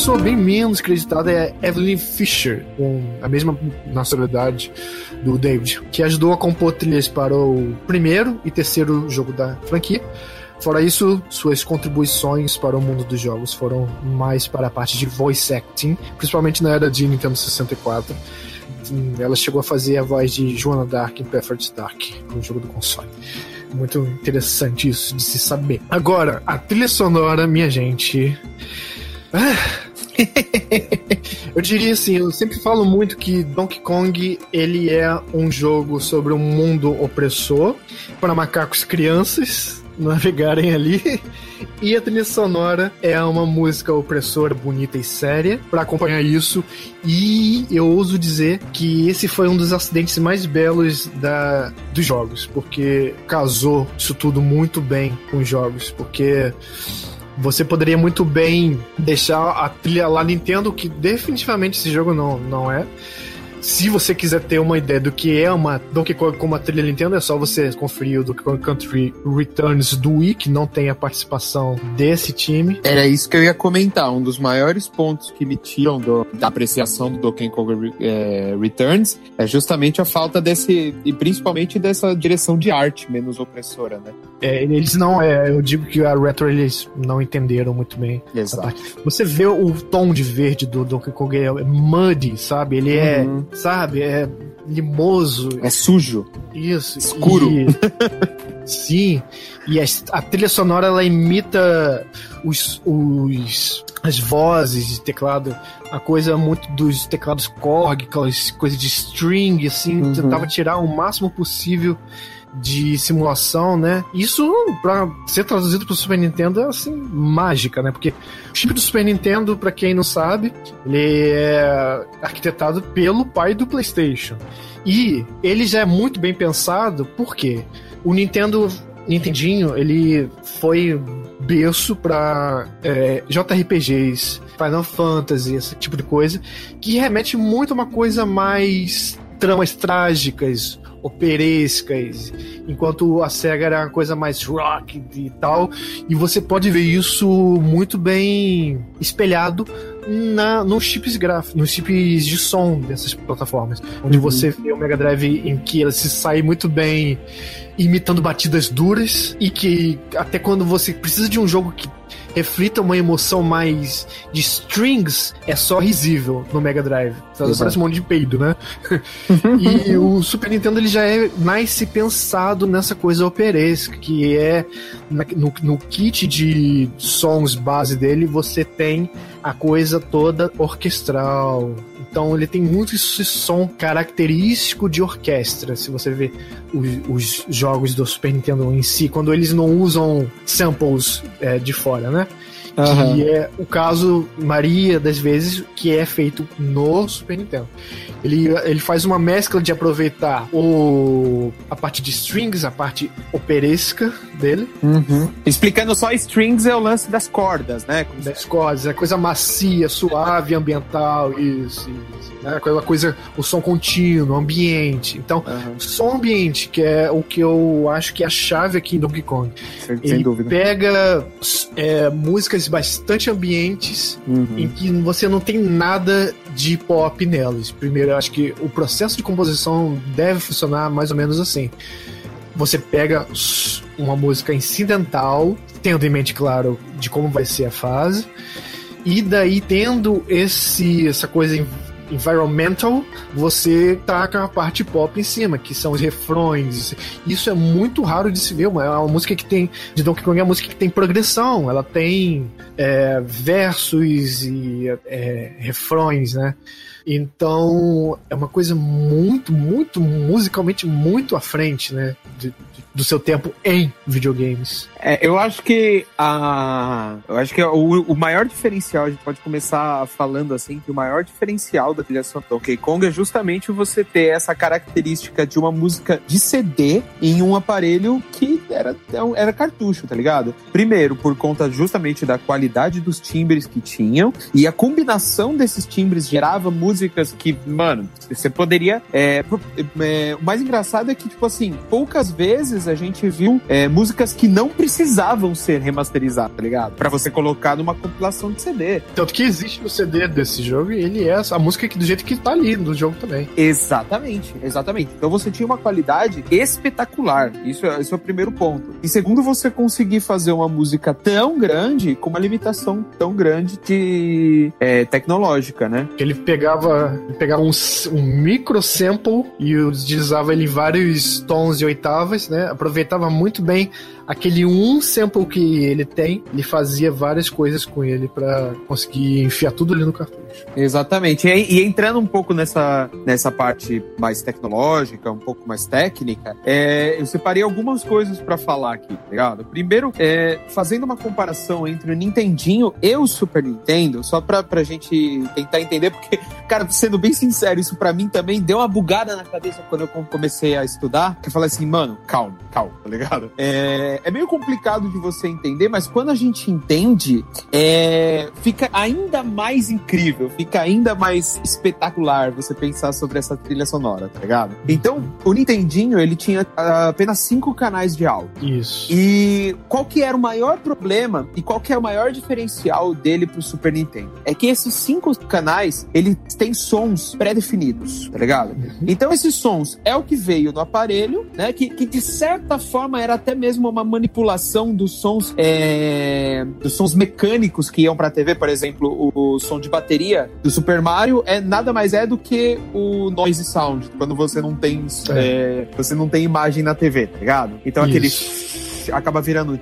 Pessoa bem menos acreditada é Evelyn Fisher, com a mesma nacionalidade do David, que ajudou a compor trilhas para o primeiro e terceiro jogo da franquia. Fora isso, suas contribuições para o mundo dos jogos foram mais para a parte de voice acting, principalmente na era de Nintendo 64 ela chegou a fazer a voz de Joana Dark em Perfect Dark, no jogo do console. Muito interessante isso de se saber. Agora, a trilha sonora, minha gente. Ah. Eu diria assim, eu sempre falo muito que Donkey Kong ele é um jogo sobre um mundo opressor para macacos crianças navegarem ali. E a trilha sonora é uma música opressora, bonita e séria para acompanhar isso. E eu ouso dizer que esse foi um dos acidentes mais belos da, dos jogos, porque casou isso tudo muito bem com os jogos, porque você poderia muito bem deixar a trilha lá Nintendo, que definitivamente esse jogo não, não é. Se você quiser ter uma ideia do que é uma Donkey Kong com uma trilha Nintendo, é só você conferir o Donkey Kong Country Returns do Wii, que não tem a participação desse time. Era isso que eu ia comentar. Um dos maiores pontos que me tiram do, da apreciação do Donkey Kong é, Returns é justamente a falta desse, e principalmente dessa direção de arte menos opressora, né? É, eles não, é, eu digo que a Retro eles não entenderam muito bem. Exato. Você vê o tom de verde do Donkey Kong é muddy, sabe? Ele é uhum sabe? É limoso. É sujo. Isso. Escuro. E... Sim. E a, a, trilha sonora ela imita os, os as vozes de teclado, a coisa muito dos teclados Korg, aquelas coisas de string, assim, uhum. tentava tirar o máximo possível de simulação, né? Isso, para ser traduzido para o Super Nintendo, é assim, mágica, né? Porque o chip do Super Nintendo, para quem não sabe, ele é arquitetado pelo pai do PlayStation. E ele já é muito bem pensado, porque o Nintendo Nintendinho, ele foi berço para é, JRPGs, Final Fantasy, esse tipo de coisa, que remete muito a uma coisa mais tramas trágicas, operescas, enquanto a SEGA era uma coisa mais rock e tal. E você pode ver isso muito bem espelhado na, nos chips gráficos, nos chips de som dessas plataformas. Onde uhum. você vê o Mega Drive em que ela se sai muito bem imitando batidas duras e que até quando você precisa de um jogo que reflita uma emoção mais de strings, é só risível no Mega Drive. Então, parece um monte de peido, né? e o Super Nintendo ele já é nice pensado nessa coisa operesca, que é no, no kit de sons base dele você tem a coisa toda orquestral, então ele tem muito esse som característico de orquestra. Se você vê os, os jogos do Super Nintendo em si, quando eles não usam samples é, de fora, né? Uhum. Que é o caso, Maria das vezes, que é feito no Super Nintendo. Ele, ele faz uma mescla de aproveitar o, a parte de strings, a parte operesca dele. Uhum. Explicando só strings é o lance das cordas, né? Das cordas, é coisa macia, suave, ambiental, isso, isso. Né? Aquela coisa, o som contínuo, ambiente. Então, uhum. som ambiente, que é o que eu acho que é a chave aqui em Donkey Kong. Sem, ele sem dúvida. pega é, músicas bastante ambientes uhum. em que você não tem nada de pop nelas. Primeiro, eu acho que o processo de composição deve funcionar mais ou menos assim. Você pega uma música incidental, tendo em mente, claro, de como vai ser a fase, e daí tendo esse essa coisa environmental, você taca a parte pop em cima, que são os refrões. Isso é muito raro de se ver. É uma música que tem. De Donkey Kong é uma música que tem progressão, ela tem é, versos e é, refrões, né? Então é uma coisa muito, muito musicalmente muito à frente, né? De, do seu tempo em videogames. É, eu acho que a, eu acho que o, o, maior diferencial a gente pode começar falando assim que o maior diferencial da sonora do Donkey Kong é justamente você ter essa característica de uma música de CD em um aparelho que era, era cartucho, tá ligado? Primeiro, por conta justamente da qualidade dos timbres que tinham e a combinação desses timbres gerava músicas que, mano, você poderia. É, é, o mais engraçado é que, tipo assim, poucas vezes a gente viu é, músicas que não precisavam ser remasterizados, tá ligado? Pra você colocar numa compilação de CD. Tanto que existe no CD desse jogo e ele é a música que, do jeito que tá ali no jogo também. Exatamente, exatamente. Então você tinha uma qualidade espetacular. Isso, é, esse é o primeiro ponto. Ponto. E segundo, você conseguir fazer uma música tão grande com uma limitação tão grande de é, tecnológica, né? Ele pegava, ele pegava um, um micro sample e utilizava ele em vários tons e oitavas, né? Aproveitava muito bem aquele um sample que ele tem, ele fazia várias coisas com ele para conseguir enfiar tudo ali no cartucho. Exatamente. E, e, entrando um pouco nessa, nessa parte mais tecnológica, um pouco mais técnica, é, eu separei algumas coisas para falar aqui, tá ligado? Primeiro, é, fazendo uma comparação entre o Nintendinho e o Super Nintendo, só pra, pra gente tentar entender, porque, cara, sendo bem sincero, isso para mim também deu uma bugada na cabeça quando eu comecei a estudar, que eu falei assim, mano, calma, calma, tá ligado? É, é meio complicado de você entender, mas quando a gente entende, é, fica ainda mais incrível, fica ainda mais espetacular você pensar sobre essa trilha sonora, tá ligado? Então, o Nintendinho, ele tinha apenas cinco canais de áudio. Isso. E qual que era o maior problema e qual que é o maior diferencial dele pro Super Nintendo? É que esses cinco canais, eles têm sons pré-definidos, tá ligado? Uhum. Então, esses sons é o que veio no aparelho, né? Que, que de certa forma era até mesmo uma manipulação dos sons, é, dos sons mecânicos que iam para a TV, por exemplo, o, o, som de bateria do Super Mario é nada mais é do que o noise sound quando você não tem é. É, você não tem imagem na TV, tá ligado? Então Isso. aquele acaba virando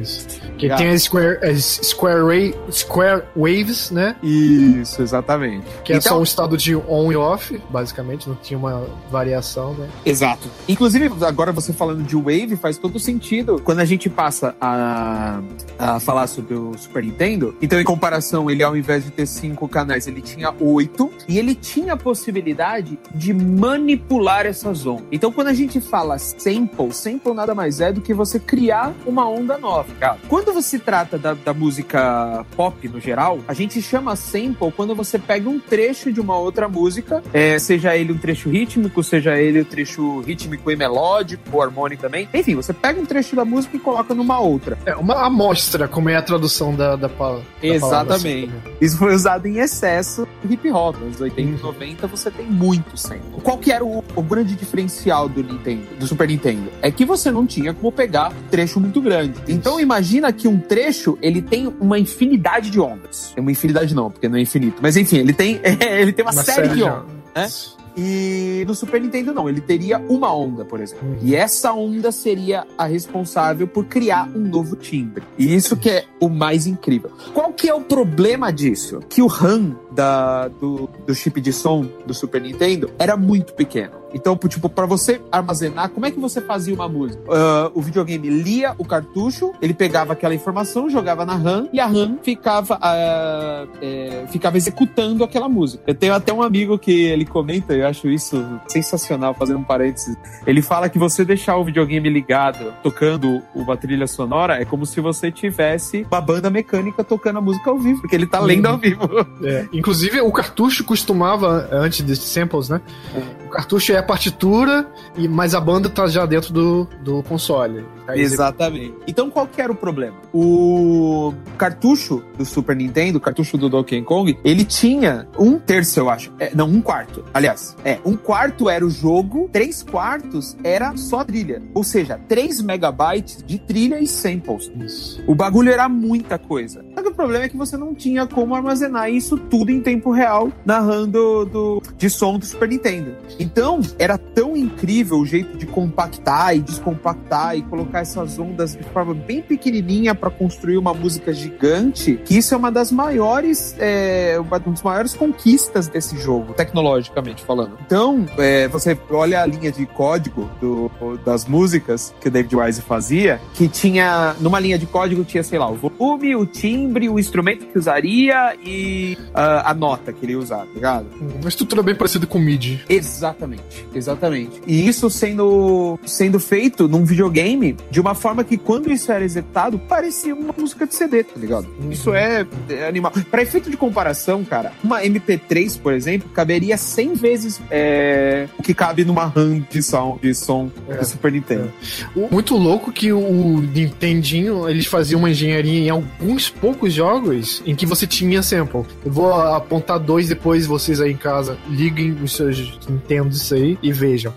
isso. Que tem as Square, as Square, Ray, Square Waves, né? Isso, exatamente. Que então, é só então- um estado de on e off, basicamente, não tinha uma variação, né? Exato. Inclusive, agora você falando de Wave, faz todo sentido quando a gente passa a, a falar sobre o Super Nintendo. Então, em comparação, ele ao invés de ter cinco canais, ele tinha oito. E ele tinha a possibilidade de manipular essa zona. Então, quando a gente fala sample, sample nada mais é do que você criar uma onda nova, cara. Quando quando se trata da, da, música pop no geral, a gente chama sample quando você pega um trecho de uma outra música, é, seja ele um trecho rítmico, seja ele um trecho rítmico e melódico, ou harmônico também. Enfim, você pega um trecho da música e coloca numa outra. É uma amostra, como é a tradução da, da, da Exatamente. Isso foi usado em excesso no hip hop. Nos 80 e 90 você tem muito sample. Qual que era o, o grande diferencial do Nintendo, do Super Nintendo? É que você não tinha como pegar trecho muito grande. Então imagina que um trecho ele tem uma infinidade de ondas. É uma infinidade não, porque não é infinito. Mas enfim, ele tem, ele tem uma, uma série, série, de ondas. Né? E no Super Nintendo não, ele teria uma onda, por exemplo. E essa onda seria a responsável por criar um novo timbre. E isso que é o mais incrível. Qual que é o problema disso? Que o RAM da, do, do chip de som do Super Nintendo era muito pequeno. Então, tipo, para você armazenar, como é que você fazia uma música? Uh, o videogame lia o cartucho, ele pegava aquela informação, jogava na RAM e a RAM ficava, uh, é, ficava executando aquela música. Eu tenho até um amigo que ele comenta, eu acho isso sensacional, fazendo um parênteses. Ele fala que você deixar o videogame ligado, tocando uma trilha sonora, é como se você tivesse uma banda mecânica tocando a música ao vivo, porque ele tá lendo ao vivo. É. Inclusive, o cartucho costumava, antes desses samples, né? É. O cartucho é a partitura, e mas a banda tá já dentro do, do console. Exatamente. Então, qual que era o problema? O cartucho do Super Nintendo, o cartucho do Donkey Kong, ele tinha um terço, eu acho. É, não, um quarto. Aliás, é, um quarto era o jogo, três quartos era só trilha. Ou seja, 3 megabytes de trilha e samples. Isso. O bagulho era muita coisa. Só que o problema é que você não tinha como armazenar isso tudo em tempo real na RAM do, do, de som do Super Nintendo. Então, era tão incrível o jeito de compactar e descompactar e colocar essas ondas de forma bem pequenininha para construir uma música gigante, que isso é uma das maiores, é, uma das maiores conquistas desse jogo, tecnologicamente falando. Então, é, você olha a linha de código do, das músicas que o David Wise fazia, que tinha, numa linha de código tinha, sei lá, o volume, o timbre, o instrumento que usaria e uh, a nota que ele ia usar, tá ligado? Uma estrutura bem parecida com MIDI. Exatamente Exatamente, exatamente. E isso sendo, sendo feito num videogame de uma forma que quando isso era executado, parecia uma música de CD, tá ligado? Uhum. Isso é, é, animal. Para efeito de comparação, cara, uma MP3, por exemplo, caberia 100 vezes é, o que cabe numa RAM de som, de som é. do Super Nintendo. É. Muito louco que o Nintendinho, eles faziam uma engenharia em alguns poucos jogos em que você tinha sample. Eu vou apontar dois depois, vocês aí em casa, liguem os seus Nintendo isso aí e vejam.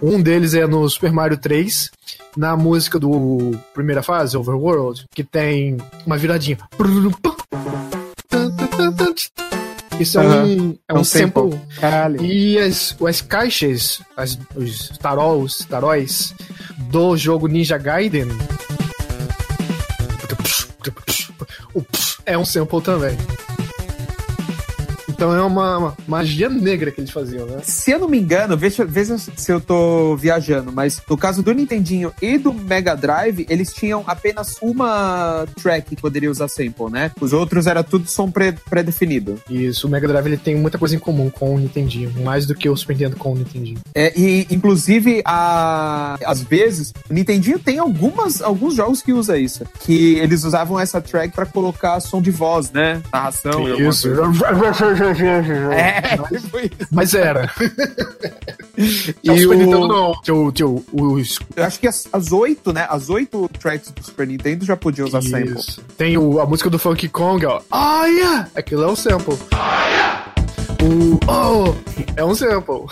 Um deles é no Super Mario 3, na música do primeira fase, Overworld, que tem uma viradinha. Isso é um, é um sample. Caralho. E as, as caixas, as, os tarols, taróis do jogo Ninja Gaiden. O é um sample também. Então é uma, uma magia negra que eles faziam, né? Se eu não me engano, veja, veja se eu tô viajando, mas no caso do Nintendinho e do Mega Drive, eles tinham apenas uma track que poderia usar sample, né? Os outros era tudo som pré- pré-definido. Isso, o Mega Drive ele tem muita coisa em comum com o Nintendinho, mais do que o Super Nintendo com o Nintendinho. É, e, inclusive, a, às vezes, o Nintendinho tem algumas, alguns jogos que usa isso. Que eles usavam essa track pra colocar som de voz, né? Narração. e Isso. coisa. É, foi isso. Mas era. E o Super o- Nintendo não. Tio, tio, os Eu acho que as, as oito, né? As oito tracks do Super Nintendo já podiam usar sample. Isso. Tem o, a música do Funky Kong, ó. Ah, yeah! Aquilo é um sample. O Oh! É um sample.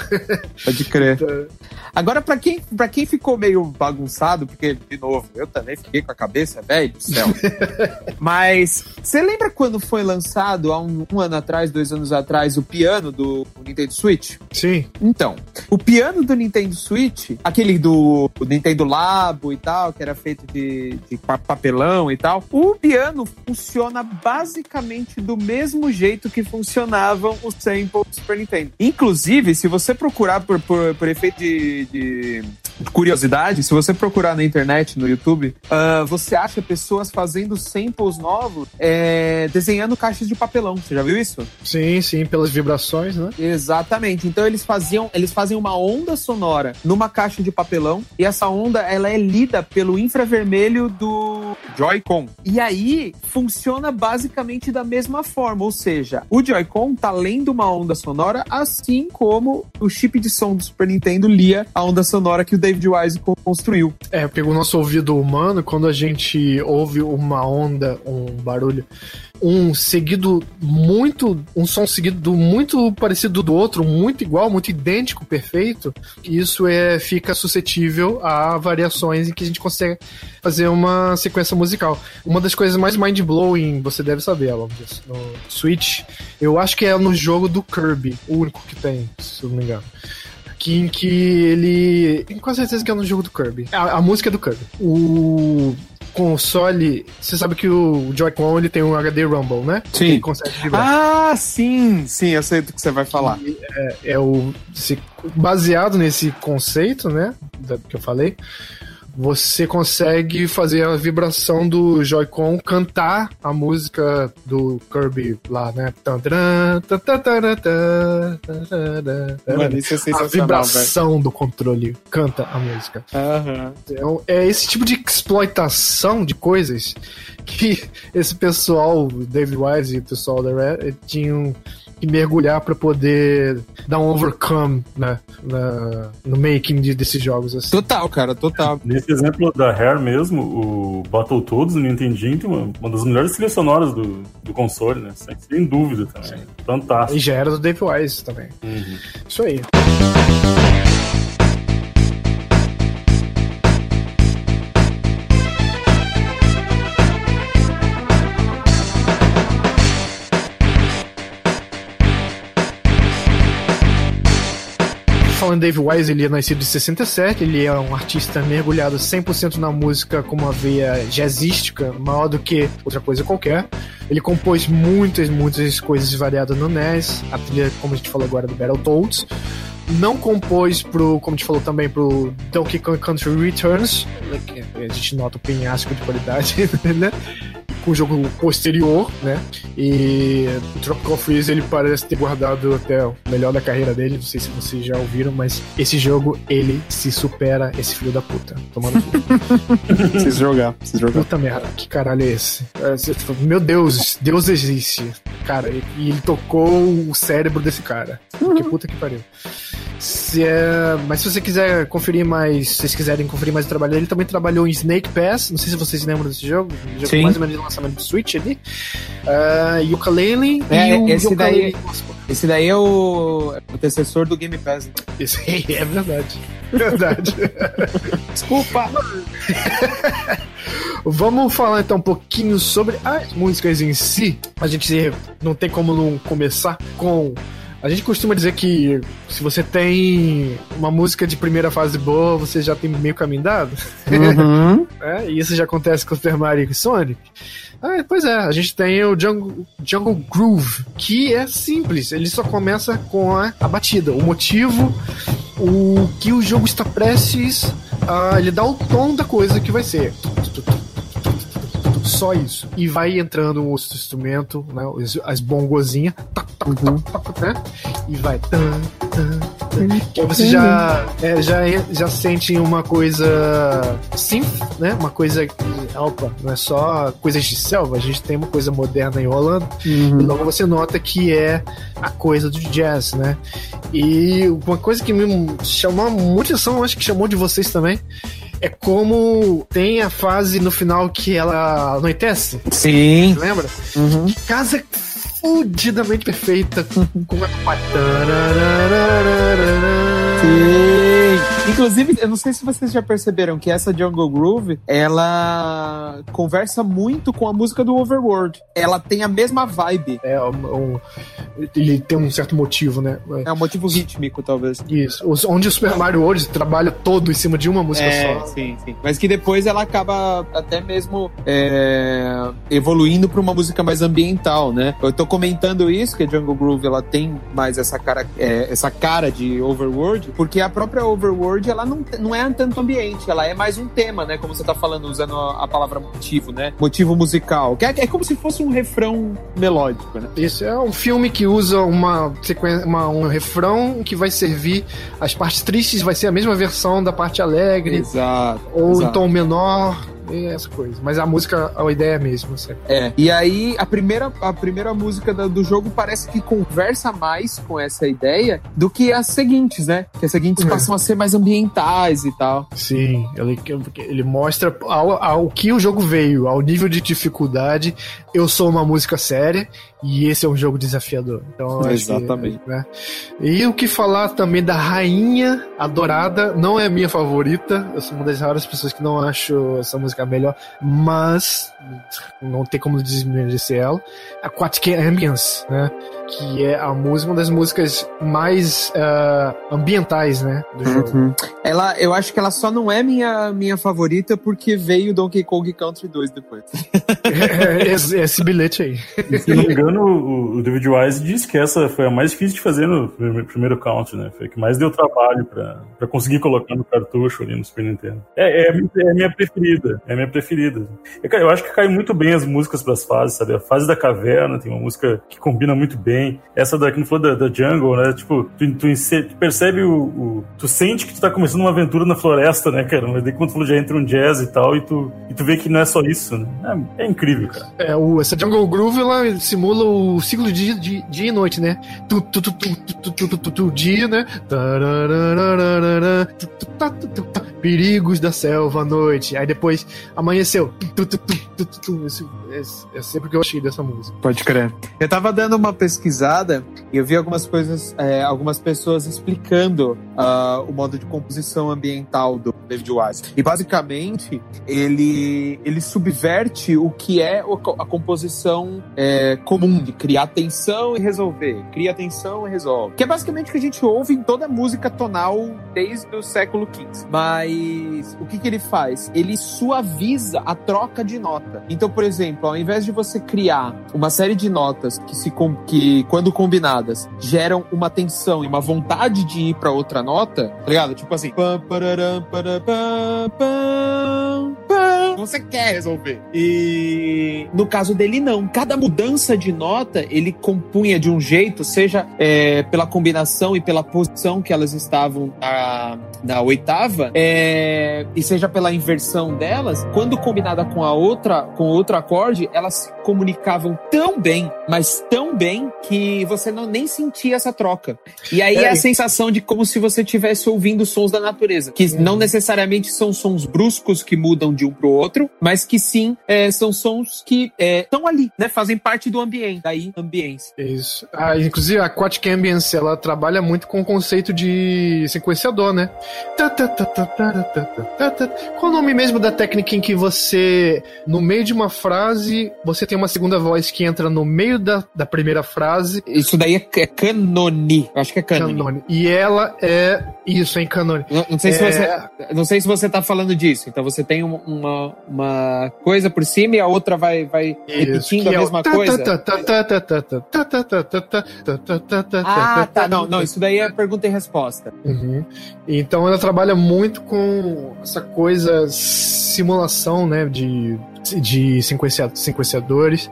Pode crer. Agora, pra quem, pra quem ficou meio bagunçado, porque, de novo, eu também fiquei com a cabeça, velho do céu. Mas, você lembra quando foi lançado, há um, um ano atrás, dois anos atrás, o piano do Nintendo Switch? Sim. Então, o piano do Nintendo Switch, aquele do Nintendo Labo e tal, que era feito de, de pa- papelão e tal, o piano funciona basicamente do mesmo jeito que funcionavam os samples do Super Nintendo. Inclusive, se você procurar por, por, por efeito de, de curiosidade, se você procurar na internet, no YouTube, ah, você acha pessoas fazendo samples novos é, desenhando caixas de papelão. Você já viu isso? Sim, sim, pelas vibrações, né? Exatamente. Então eles faziam, eles fazem uma onda sonora numa caixa de papelão e essa onda ela é lida pelo infravermelho do Joy-Con. E aí funciona basicamente da mesma forma, ou seja, o Joy-Con tá lendo uma onda sonora assim como o chip de som do Super Nintendo lia a onda sonora que o David Wise co- construiu. É, porque o nosso ouvido humano, quando a gente ouve uma onda, um barulho, um seguido muito. um som seguido muito parecido do outro, muito igual, muito idêntico, perfeito, isso é, fica suscetível a variações em que a gente consegue fazer uma sequência musical. Uma das coisas mais mind-blowing, você deve saber, Alan, no Switch, eu acho que é no jogo do Kirby, o único que tem, se não me engano que, em que ele. Tenho quase certeza que é no jogo do Kirby. A, a música é do Kirby. O console. Você sabe que o Joy-Con ele tem um HD Rumble, né? Sim. Ah, sim, sim, eu sei do que você vai falar. É, é o. se- baseado nesse conceito, né? Que eu falei. Você consegue fazer a vibração do Joy-Con cantar a música do Kirby lá, né? Mano, isso é a sensacional, vibração do controle canta a música. Aham. É esse tipo de exploitação de coisas que esse pessoal, David Wise e o pessoal da Red, tinham que mergulhar para poder dar um overcome né, na- no making de- desses jogos. Assim. Total, cara, total. Nesse exemplo da Rare mesmo, o Battletoads no Nintendinho tem uma, uma das melhores trilhas sonoras do, do console, né? Sem, sem dúvida também. E Fantástico. já era do David Wise também. Uhum. Isso aí. Em Dave Wise, ele é nascido em 67, ele é um artista mergulhado 100% na música com uma veia jazzística maior do que outra coisa qualquer. Ele compôs muitas, muitas coisas variadas no NES, a trilha, como a gente falou agora, do Battletoads. Não compôs pro, como a gente falou também, pro Donkey Kong Country Returns, que a gente nota o penhasco de qualidade, né? Com o jogo posterior, né? E o Tropical Freeze ele parece ter guardado até o melhor da carreira dele. Não sei se vocês já ouviram, mas esse jogo ele se supera esse filho da puta. Tomando Preciso jogar, preciso jogar. Puta merda, que caralho é esse? É, fala, Meu Deus, Deus existe. Cara, e ele tocou o cérebro desse cara. Que puta que pariu. Se é, mas se você quiser conferir mais, se vocês quiserem conferir mais o trabalho dele, ele também trabalhou em Snake Pass. Não sei se vocês lembram desse jogo. Um jogo mais ou menos de lançamento do Switch ali. Uh, Ukulele É, e o esse daí- Esse daí é o, o antecessor do Game Pass. né? Isso aí é verdade. Verdade. Desculpa! Vamos falar então um pouquinho sobre as músicas em si. A gente não tem como não começar com. A gente costuma dizer que se você tem uma música de primeira fase boa, você já tem meio caminho dado. Uhum. né? E isso já acontece com Super Mario e Sonic. Ah, pois é, a gente tem o Jungle, Jungle Groove, que é simples, ele só começa com a, a batida, o motivo, o que o jogo está prestes a. Ele dá o tom da coisa que vai ser. Só isso. E vai entrando o outro instrumento, né, as, as bongozinhas, tac, né? E vai. Tan, tan, tan. Que você já, é, já, já sente uma coisa synth, né? Uma coisa. Opa, não é só coisas de selva, a gente tem uma coisa moderna aí rolando. E logo você nota que é a coisa do jazz, né? E uma coisa que me chamou muita atenção, acho que chamou de vocês também, é como tem a fase no final que ela anoitece, Sim. lembra? Uhum. Que casa fudidamente perfeita com a Sim. Inclusive, eu não sei se vocês já perceberam que essa Jungle Groove, ela conversa muito com a música do Overworld. Ela tem a mesma vibe. É, um, um- ele tem um certo motivo, né? É um motivo rítmico, talvez. Isso. Onde o Super Mario World trabalha todo em cima de uma música É, só. sim, sim. Mas que depois ela acaba até mesmo é, evoluindo para uma música mais ambiental, né? Eu tô comentando isso, que a Jungle Groove ela tem mais essa cara, é, essa cara de Overworld, porque a própria Overworld ela não, não é tanto ambiente, ela é mais um tema, né? Como você tá falando, usando a, a palavra motivo, né? Motivo musical. Que é, é como se fosse um refrão melódico, né? Isso é um filme que usa uma sequência, uma, um refrão que vai servir as partes tristes, vai ser a mesma versão da parte alegre, Exato. ou exato. em tom menor, e essa coisa. Mas a música, a ideia é a mesma, sabe? É. E aí, a primeira, a primeira música do, do jogo parece que conversa mais com essa ideia do que as seguintes, né? Que as seguintes É. passam a ser mais ambientais e tal. Sim, ele, ele mostra ao, ao que o jogo veio, ao nível de dificuldade. Eu sou uma música séria e esse é um jogo desafiador. Então, acho que, Exatamente. né? E o que falar também da Rainha Adorada, não é a minha favorita. Eu sou uma das raras pessoas que não acho essa música melhor, mas não tem como desmerecer ela. Aquatic Ambience, né? Que é a música, uma das músicas mais ah, ambientais, né? Do jogo. Uhum. Ela, eu acho que ela só não é minha, minha favorita porque veio Donkey Kong Country 2 depois. É, esse, esse bilhete aí. E, se não me engano, o, o David Wise disse que essa foi a mais difícil de fazer no primeiro, primeiro count, né? Foi a que mais deu trabalho pra, pra conseguir colocar no cartucho ali no Super Nintendo. É, é, a minha- é a minha preferida. É a minha preferida. Eu, eu acho que cai muito bem as músicas pras fases, sabe? A fase da caverna tem uma música que combina muito bem. Essa daqui não falou da, da Jungle, né? Tipo, tu, tu tu percebe o, o- Tu sente que tu tá começando uma aventura na floresta, né, cara? Mas daí quando tu falou já entra um jazz e tal, e tu, e tu vê que não é só isso, né? É, é incrível, cara. É, o, essa Jungle Groove ela simula o ciclo de de dia e noite, né? Tu, tu, tu, tu, tu, tu, tu, tu, dia, né? Tá, tá. Perigos da selva à noite. Aí depois amanheceu. É sempre que eu achei dessa música. Pode crer. Eu tava dando uma pesquisada e eu vi algumas coisas, é, algumas pessoas explicando ah, o modo de composição ambiental do David Wise. E basicamente ele, ele subverte o que é a composição é, comum de criar tensão e resolver. Cria tensão e resolve. Que é basicamente o que a gente ouve em toda música tonal desde o século XV. Mas o que, que ele faz? Ele suaviza a troca de nota. Então, por exemplo, ao invés de você criar uma série de notas que, se com- quando combinadas, geram uma tensão e uma vontade de ir pra outra nota, tá ligado? Tipo assim. para. Você quer resolver. E no caso dele, não. Cada mudança de nota, ele compunha de um jeito, seja é, pela combinação e pela posição que elas estavam na, na oitava, é, e seja pela inversão delas, quando combinada com a outra, com outro acorde, elas comunicavam tão bem, mas tão bem que você não nem sentia essa troca. E aí é, a sensação de como se você estivesse ouvindo sons da natureza, que não necessariamente são sons bruscos que mudam de um pro outro, mas que sim é, são sons que estão é, ali, né? Fazem parte do ambiente, daí ambiência. Isso. Ah, inclusive a Aquatic Ambience, ela trabalha muito com o conceito de sequenciador, né? Qual o nome mesmo da técnica em que você, no meio de uma frase, você tem uma segunda voz que entra no meio da, da primeira frase? Isso daí é, é canone. Acho que é canone. canone. E ela é isso, em canone. Não, não sei, é... se você, não sei se você tá falando disso. Então você tem uma, uma coisa por cima e a outra vai, vai repetindo a mesma coisa. Ah, tá. Não, não, isso daí é pergunta e resposta. Uhum. Então ela trabalha muito com essa coisa simulação, né, de, de sequenciadores.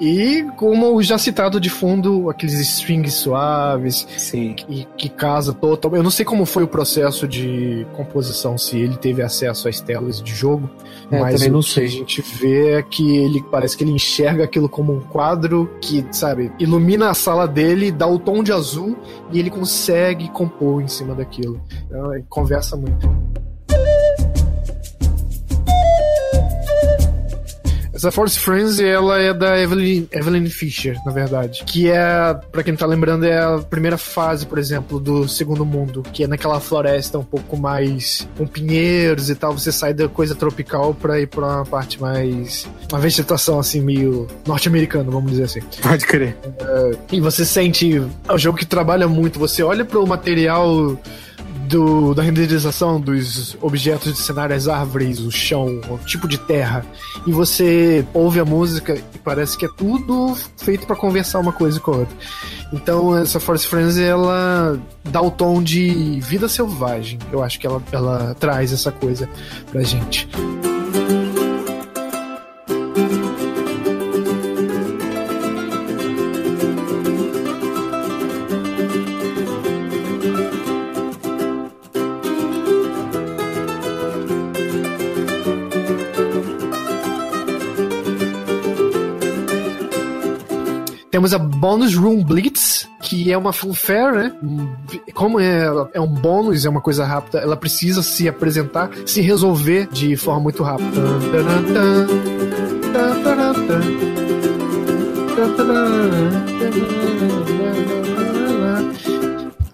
E como já citado de fundo, aqueles strings suaves Sim. Que, que casa total. Eu não sei como foi o processo de composição, se ele teve acesso às telas de jogo, é, mas o que a gente vê é que ele parece que ele enxerga aquilo como um quadro que, sabe, ilumina a sala dele, dá o tom de azul e ele consegue compor em cima daquilo. Então, conversa muito. Essa Force Frenzy, ela é da Evelyn, Evelyn Fisher, na verdade. Que é, para quem tá lembrando, é a primeira fase, por exemplo, do Segundo Mundo, que é naquela floresta um pouco mais com pinheiros e tal. Você sai da coisa tropical pra ir pra uma parte mais. uma vegetação assim, meio norte-americana, vamos dizer assim. Pode crer. Uh, e você sente. É um jogo que trabalha muito. Você olha pro material do, da renderização dos objetos de cenário, as árvores, o chão, o tipo de terra, e você ouve a música e parece que é tudo feito para conversar uma coisa com a outra. Então essa Force Frenzy ela dá o tom de vida selvagem. Eu acho que ela, ela traz essa coisa pra gente. Temos a Bonus Room Blitz, que é uma fanfare, né? Como é, é um bônus, é uma coisa rápida, ela precisa se apresentar, se resolver de forma muito rápida.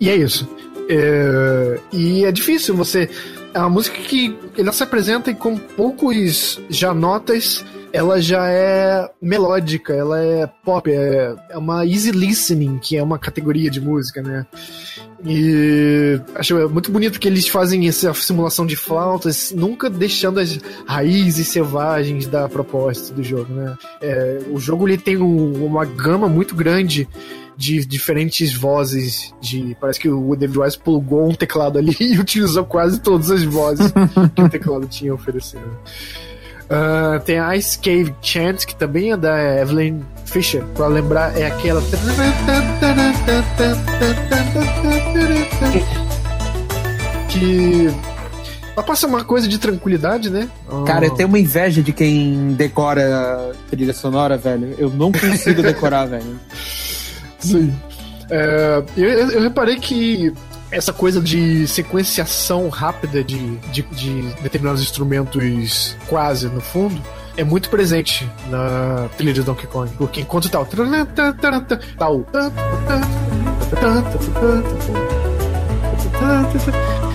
E é isso. É, e é difícil você. É uma música que ela se apresenta e com poucos já notas ela já é melódica, ela é pop, é, é uma easy listening, que é uma categoria de música, né? E acho muito bonito que eles fazem essa simulação de flautas, nunca deixando as raízes selvagens da proposta do jogo, né? É, o jogo ele tem um, uma gama muito grande de diferentes vozes de parece que o David Wise plugou um teclado ali e utilizou quase todas as vozes que o teclado tinha oferecido. Uh, tem a Ice Cave Chant, que também é da Evelyn Fisher. Pra lembrar, é aquela. Que. Ela passa uma coisa de tranquilidade, né? Cara, eu tenho uma inveja de quem decora trilha sonora, velho. Eu não consigo decorar, velho. Sim. É, eu, eu reparei que essa coisa de sequenciação rápida de, de, de determinados instrumentos quase no fundo é muito presente na trilha de Donkey Kong. Porque enquanto tá. Tá o.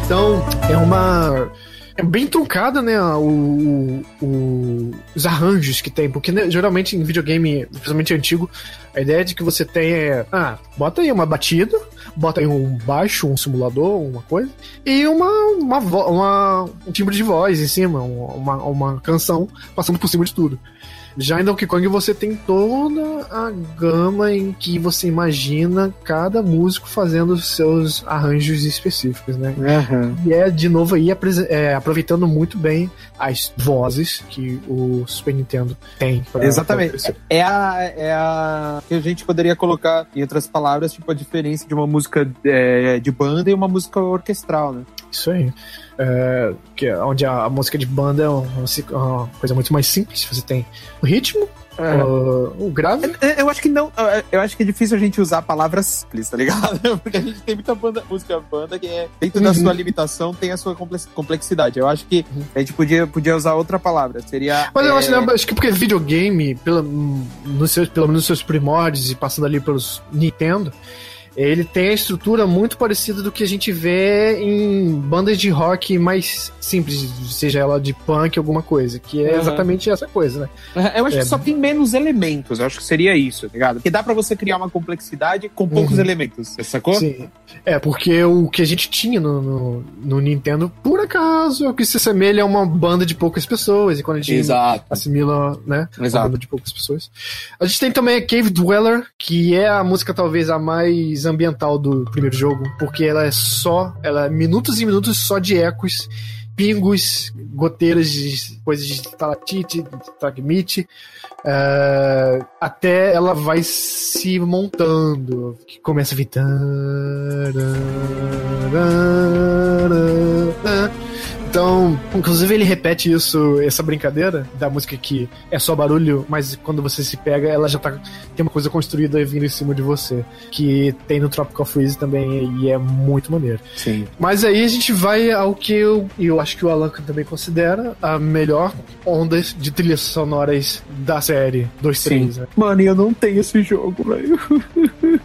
Então, é uma. É bem truncada, né? O, o, os arranjos que tem. Porque né, geralmente em videogame, principalmente antigo, a ideia de que você tem é. Ah, bota aí uma batida bota aí um baixo, um simulador, uma coisa, e uma, uma, uma um timbre de voz em cima, uma, uma canção passando por cima de tudo. Já em Donkey Kong você tem toda a gama em que você imagina cada músico fazendo seus arranjos específicos, né? Uhum. E é, de novo, aí é, aproveitando muito bem as vozes que o Super Nintendo tem. Pra, Exatamente. Pra é, a, é a que a gente poderia colocar, em outras palavras, tipo a diferença de uma música é, de banda e uma música orquestral, né? Isso aí. É, que, é onde a, a, música de banda é uma, uma, coisa muito mais simples. Você tem o ritmo, É. O, o grave. Eu acho que não. Eu acho que é difícil a gente usar palavras simples, tá ligado? Porque a gente tem muita banda, música banda que é, dentro da Uhum. sua limitação, tem a sua complex- complexidade. Eu acho que a gente podia, podia usar outra palavra. Seria. Mas eu é, acho, acho que porque videogame, nos seus, pelo menos nos seus primórdios e passando ali pelos Nintendo, ele tem a estrutura muito parecida do que a gente vê em bandas de rock mais simples, seja ela de punk, alguma coisa, que é Uhum. exatamente essa coisa, né? Eu acho É. que só tem menos elementos. Eu acho que seria isso, tá ligado? Porque dá pra você criar uma complexidade com poucos Uhum. elementos. Sacou? Sim. É, porque o que a gente tinha no, no, no Nintendo, por acaso, é o que se assemelha a uma banda de poucas pessoas, e quando a gente Exato. assimila, né? Uma Exato. banda de poucas pessoas. A gente tem também a Cave Dweller, que é a música talvez a mais ambiental do primeiro jogo, porque ela é só, ela é minutos e minutos só de ecos, pingos, goteiras de coisas de talatite, tragmite, é, até ela vai se montando, que começa a vir. Então, inclusive ele repete isso, essa brincadeira da música que é só barulho, mas quando você se pega, ela já tá tem uma coisa construída vindo em cima de você, que tem no Tropical Freeze também e é muito maneiro. Sim. Mas aí a gente vai ao que eu, e eu acho que o Alan também considera a melhor onda de trilhas sonoras da série 2 3, né? Mano, e eu não tenho esse jogo, velho.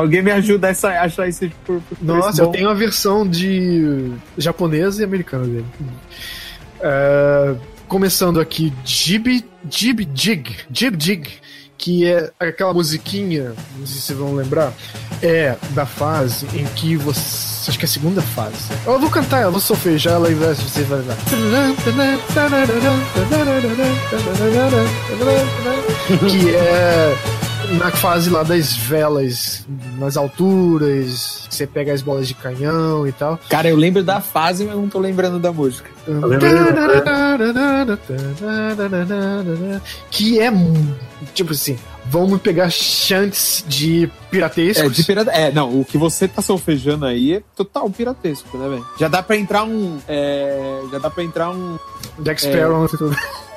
Alguém me ajuda a essa- achar esse por, por Nossa, eu tenho a versão de japonesa e americana dele. É, começando aqui, Jib Jib Jig, Jib Jig, que é aquela musiquinha, não sei se vocês vão lembrar, é da fase em que você. Acho que é a segunda fase. Eu vou cantar, eu vou solfejar ela e você vai lembrar. Que é na fase lá das velas, nas alturas, que você pega as bolas de canhão e tal. Cara, eu lembro da fase, mas não tô lembrando da música. Que é tipo assim, vamos pegar chantes de piratescos. É, de pirata... é, não, o que você tá solfejando aí é total piratesco, né, velho? Já dá pra entrar um. é, já dá pra entrar um. Jack Sparrow.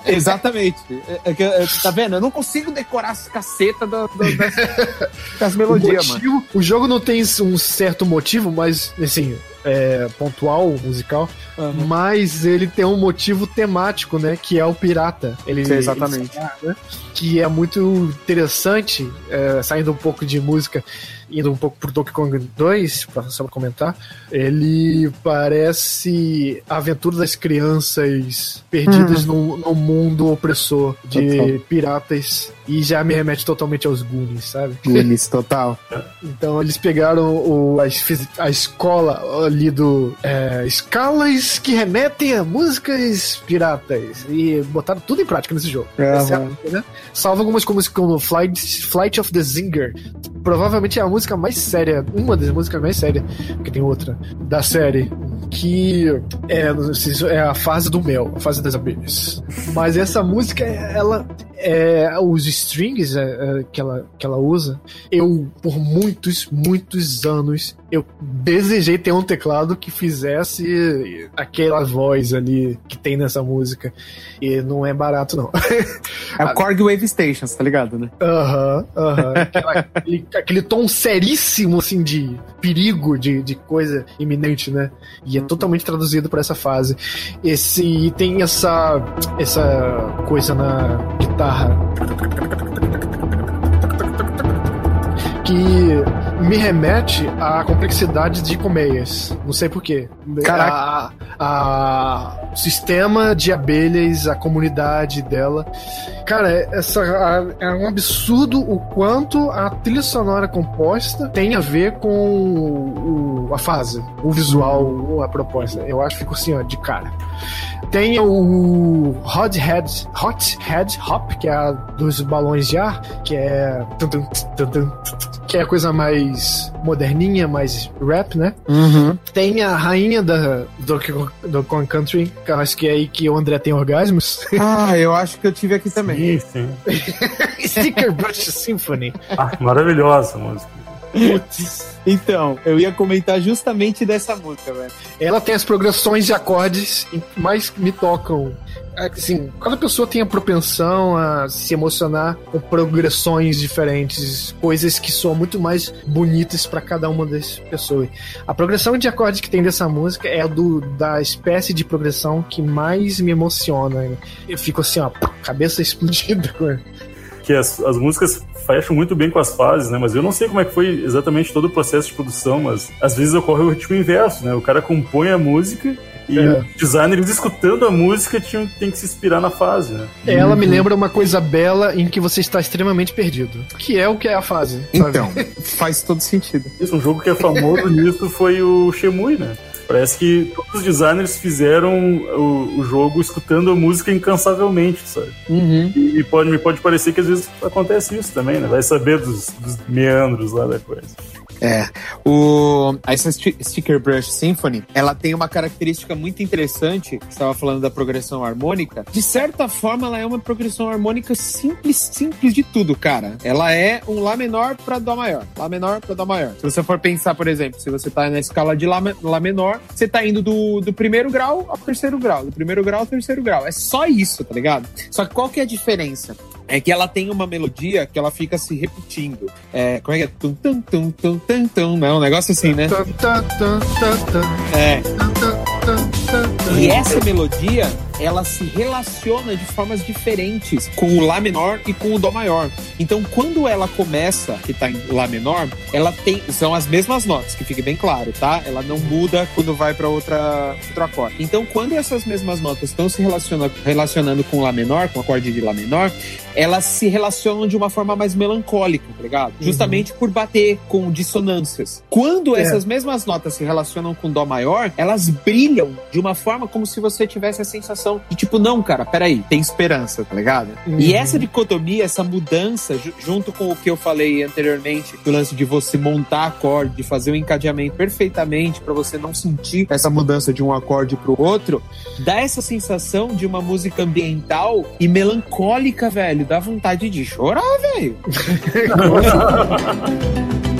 Exatamente. É, é é, tá vendo? Eu não consigo decorar as cacetas da, da, das, das O, melodias, mano. motivo- o jogo não tem um certo motivo, mas assim, é pontual, musical, Uhum. mas ele tem um motivo temático, né? Que é o pirata. Ele, Sim, exatamente. ele- né, que é muito interessante, é, saindo um pouco de música, indo um pouco pro Donkey Kong 2, pra, só pra comentar. Ele parece a aventura das crianças perdidas num, num mundo opressor de Uhum. Total. piratas e já me remete totalmente aos Goonies, sabe? Goonies, total. Então eles pegaram o, a, a escola ali do é, escalas que remetem a músicas piratas e botaram tudo em prática nesse jogo. Exceto, né? Salvo algumas músicas como Flight, Flight of the Zinger. Provavelmente é a música mais séria, uma das músicas mais sérias, porque tem outra, da série. Que é, sei se é a fase do mel, a fase das abelhas. Mas essa música, ela. É, os strings é, é, que, ela, que ela usa, eu, por muitos, muitos anos, eu desejei ter um teclado que fizesse aquela voz ali que tem nessa música. E não é barato, não. É o Korg Wave Stations, tá ligado, né? Aham, aham. Aquela- aquele, aquele tom seríssimo, assim, de perigo, de, de coisa iminente, né? E é totalmente traduzido para essa fase. Esse e tem essa, essa coisa na guitarra. Que me remete à complexidade de colmeias. Não sei porquê. Caraca. A, a- o sistema de abelhas, a comunidade dela. Cara, essa a- é um absurdo o quanto a trilha sonora composta tem a ver com o- a fase, o visual, a proposta. Eu acho que ficou assim, ó, de cara. Tem o Hot Head, Hot Head Hop, que é a dos balões de ar, que é que é a coisa mais moderninha, mais rap, né? Uhum. Tem a rainha da do, do Kong Country, que eu acho que é aí que o André tem orgasmos. Ah, eu acho que eu tive aqui também. Sim, sim. Sticker Brush Symphony. Ah, maravilhosa a Então, eu ia comentar justamente dessa música, velho. Ela tem as progressões de acordes que mais me tocam. Assim, cada pessoa tem a propensão a se emocionar com progressões diferentes, coisas que soam muito mais bonitas para cada uma das pessoas. A progressão de acordes que tem dessa música é a do, da espécie de progressão que mais me emociona. Eu fico assim, ó, cabeça explodida. que as, as músicas fecham muito bem com as fases, né? Mas eu não sei como é que foi exatamente todo o processo de produção, mas às vezes ocorre o ritmo inverso, né? O cara compõe a música e É. o designer, eles escutando a música, tinham, tem que se inspirar na fase, né? Ela me lembra uma coisa bela em que você está extremamente perdido. Que é o que é a fase. sabe? Então, faz todo sentido. Isso, um jogo que é famoso nisso foi o Shemui, né? Parece que todos os designers fizeram o, o jogo escutando a música incansavelmente, sabe? Uhum. E, e pode, me pode parecer que às vezes acontece isso também, né? Vai saber dos, dos meandros lá da coisa. É. O, essa Sti- Sticker Brush Symphony, ela tem uma característica muito interessante. Você estava falando da progressão harmônica. De certa forma, ela é uma progressão harmônica simples, simples de tudo, cara. Ela é um Lá menor para Dó maior. Lá menor para Dó maior. Se você for pensar, por exemplo, se você tá na escala de Lá, Lá menor, você tá indo do, do primeiro grau ao terceiro grau. Do primeiro grau ao terceiro grau. É só isso, tá ligado? Só que qual que é a diferença? É que ela tem uma melodia que ela fica se repetindo. É, como é que é? Tum, tum, tum, tum, tum, tum. Não, um negócio assim, né? É. E essa melodia, ela se relaciona de formas diferentes com o Lá menor e com o Dó maior. Então, quando ela começa, que tá em Lá menor, ela tem. São as mesmas notas, que fique bem claro, tá? Ela não muda quando vai para outra outro acorde. Então, quando essas mesmas notas estão se relaciona, relacionando com Lá menor, com o acorde de Lá menor, elas se relacionam de uma forma mais melancólica, tá ligado? Justamente por bater com dissonâncias. Quando É. essas mesmas notas se relacionam com Dó maior, elas brilham de uma forma como se você tivesse a sensação de tipo, não, cara, peraí, tem esperança, tá ligado? Uhum. E essa dicotomia, essa mudança, ju- junto com o que eu falei anteriormente, do lance de você montar acorde, de fazer o encadeamento perfeitamente pra você não sentir essa mudança de um acorde pro outro, dá essa sensação de uma música ambiental e melancólica, velho. Dá vontade de chorar, velho.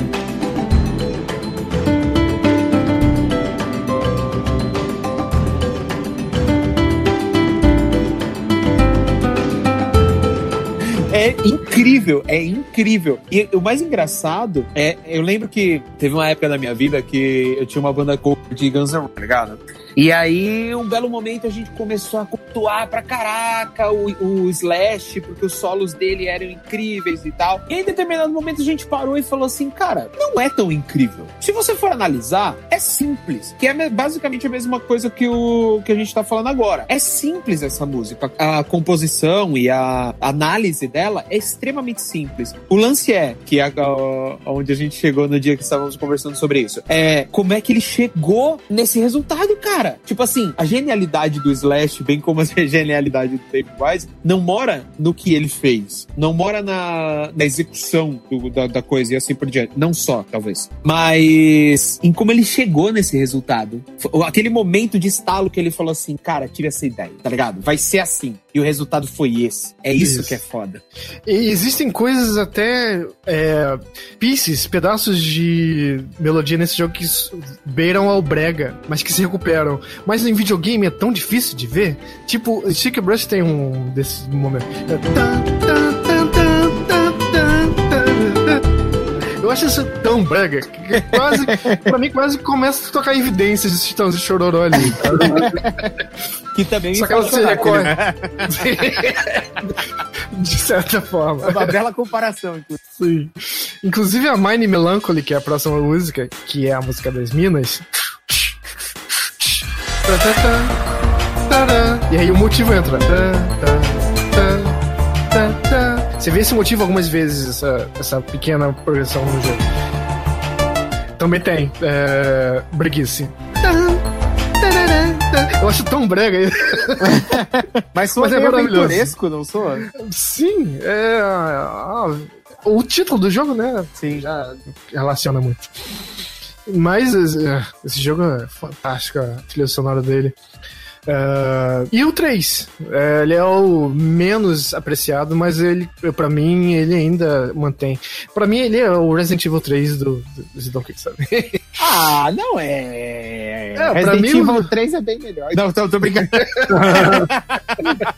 É incrível, é incrível. E o mais engraçado é, eu lembro que teve uma época da minha vida que eu tinha uma banda cover de Guns N' Roses, tá ligado? E aí, um belo momento, a gente começou a cultuar pra caraca o, o Slash, porque os solos dele eram incríveis e tal. E em determinado momento, a gente parou e falou assim, cara, não é tão incrível. Se você for analisar, é simples. Que é me- basicamente a mesma coisa que o que a gente tá falando agora. É simples essa música. A composição e a análise dela é extremamente simples. O lance é, que é onde a gente chegou no dia que estávamos conversando sobre isso, é como é que ele chegou nesse resultado, cara. Tipo assim, a genialidade do Slash, bem como a genialidade do David Wise, não mora no que ele fez. Não mora na, na execução do- da, da coisa e assim por diante. Não só, talvez. Mas em como ele chegou nesse resultado. Aquele momento de estalo que ele falou assim, cara, tive essa ideia, tá ligado? Vai ser assim. E o resultado foi esse. É isso, Isso. que é foda. E existem coisas até. É, pieces, pedaços de melodia nesse jogo que beiram ao brega, mas que se recuperam. Mas em videogame é tão difícil de ver. Tipo, Sticker Brush tem um desses momentos. É tan, tan, Eu acho isso tão brega que quase, pra mim, quase começa a tocar evidências de Chitãozinho e Chororó ali. Que também Só que você chorar, recorre. né? de certa forma. É uma bela comparação, inclusive. Sim. Inclusive a Mine Melancholy, que é a próxima música, que é a música das Minas. E aí o motivo entra. Você vê esse motivo algumas vezes, essa, essa pequena progressão no jogo. Também tem. É, breguice. Eu acho tão brega isso. Mas soa Mas é maravilhoso. não soa? Sim, é. ah, o título do jogo, né? Sim. Já relaciona muito. Mas é, esse jogo é fantástico, a trilha sonora dele. Uh, e o 3, é, ele é o menos apreciado, mas ele, para mim, ele ainda mantém. Para mim, ele é o Resident Evil 3 do, do Donkey, sabe? Ah, não é. É, pra Resident mim, Evil o- 3 é bem melhor. Não, tô, tô brincando.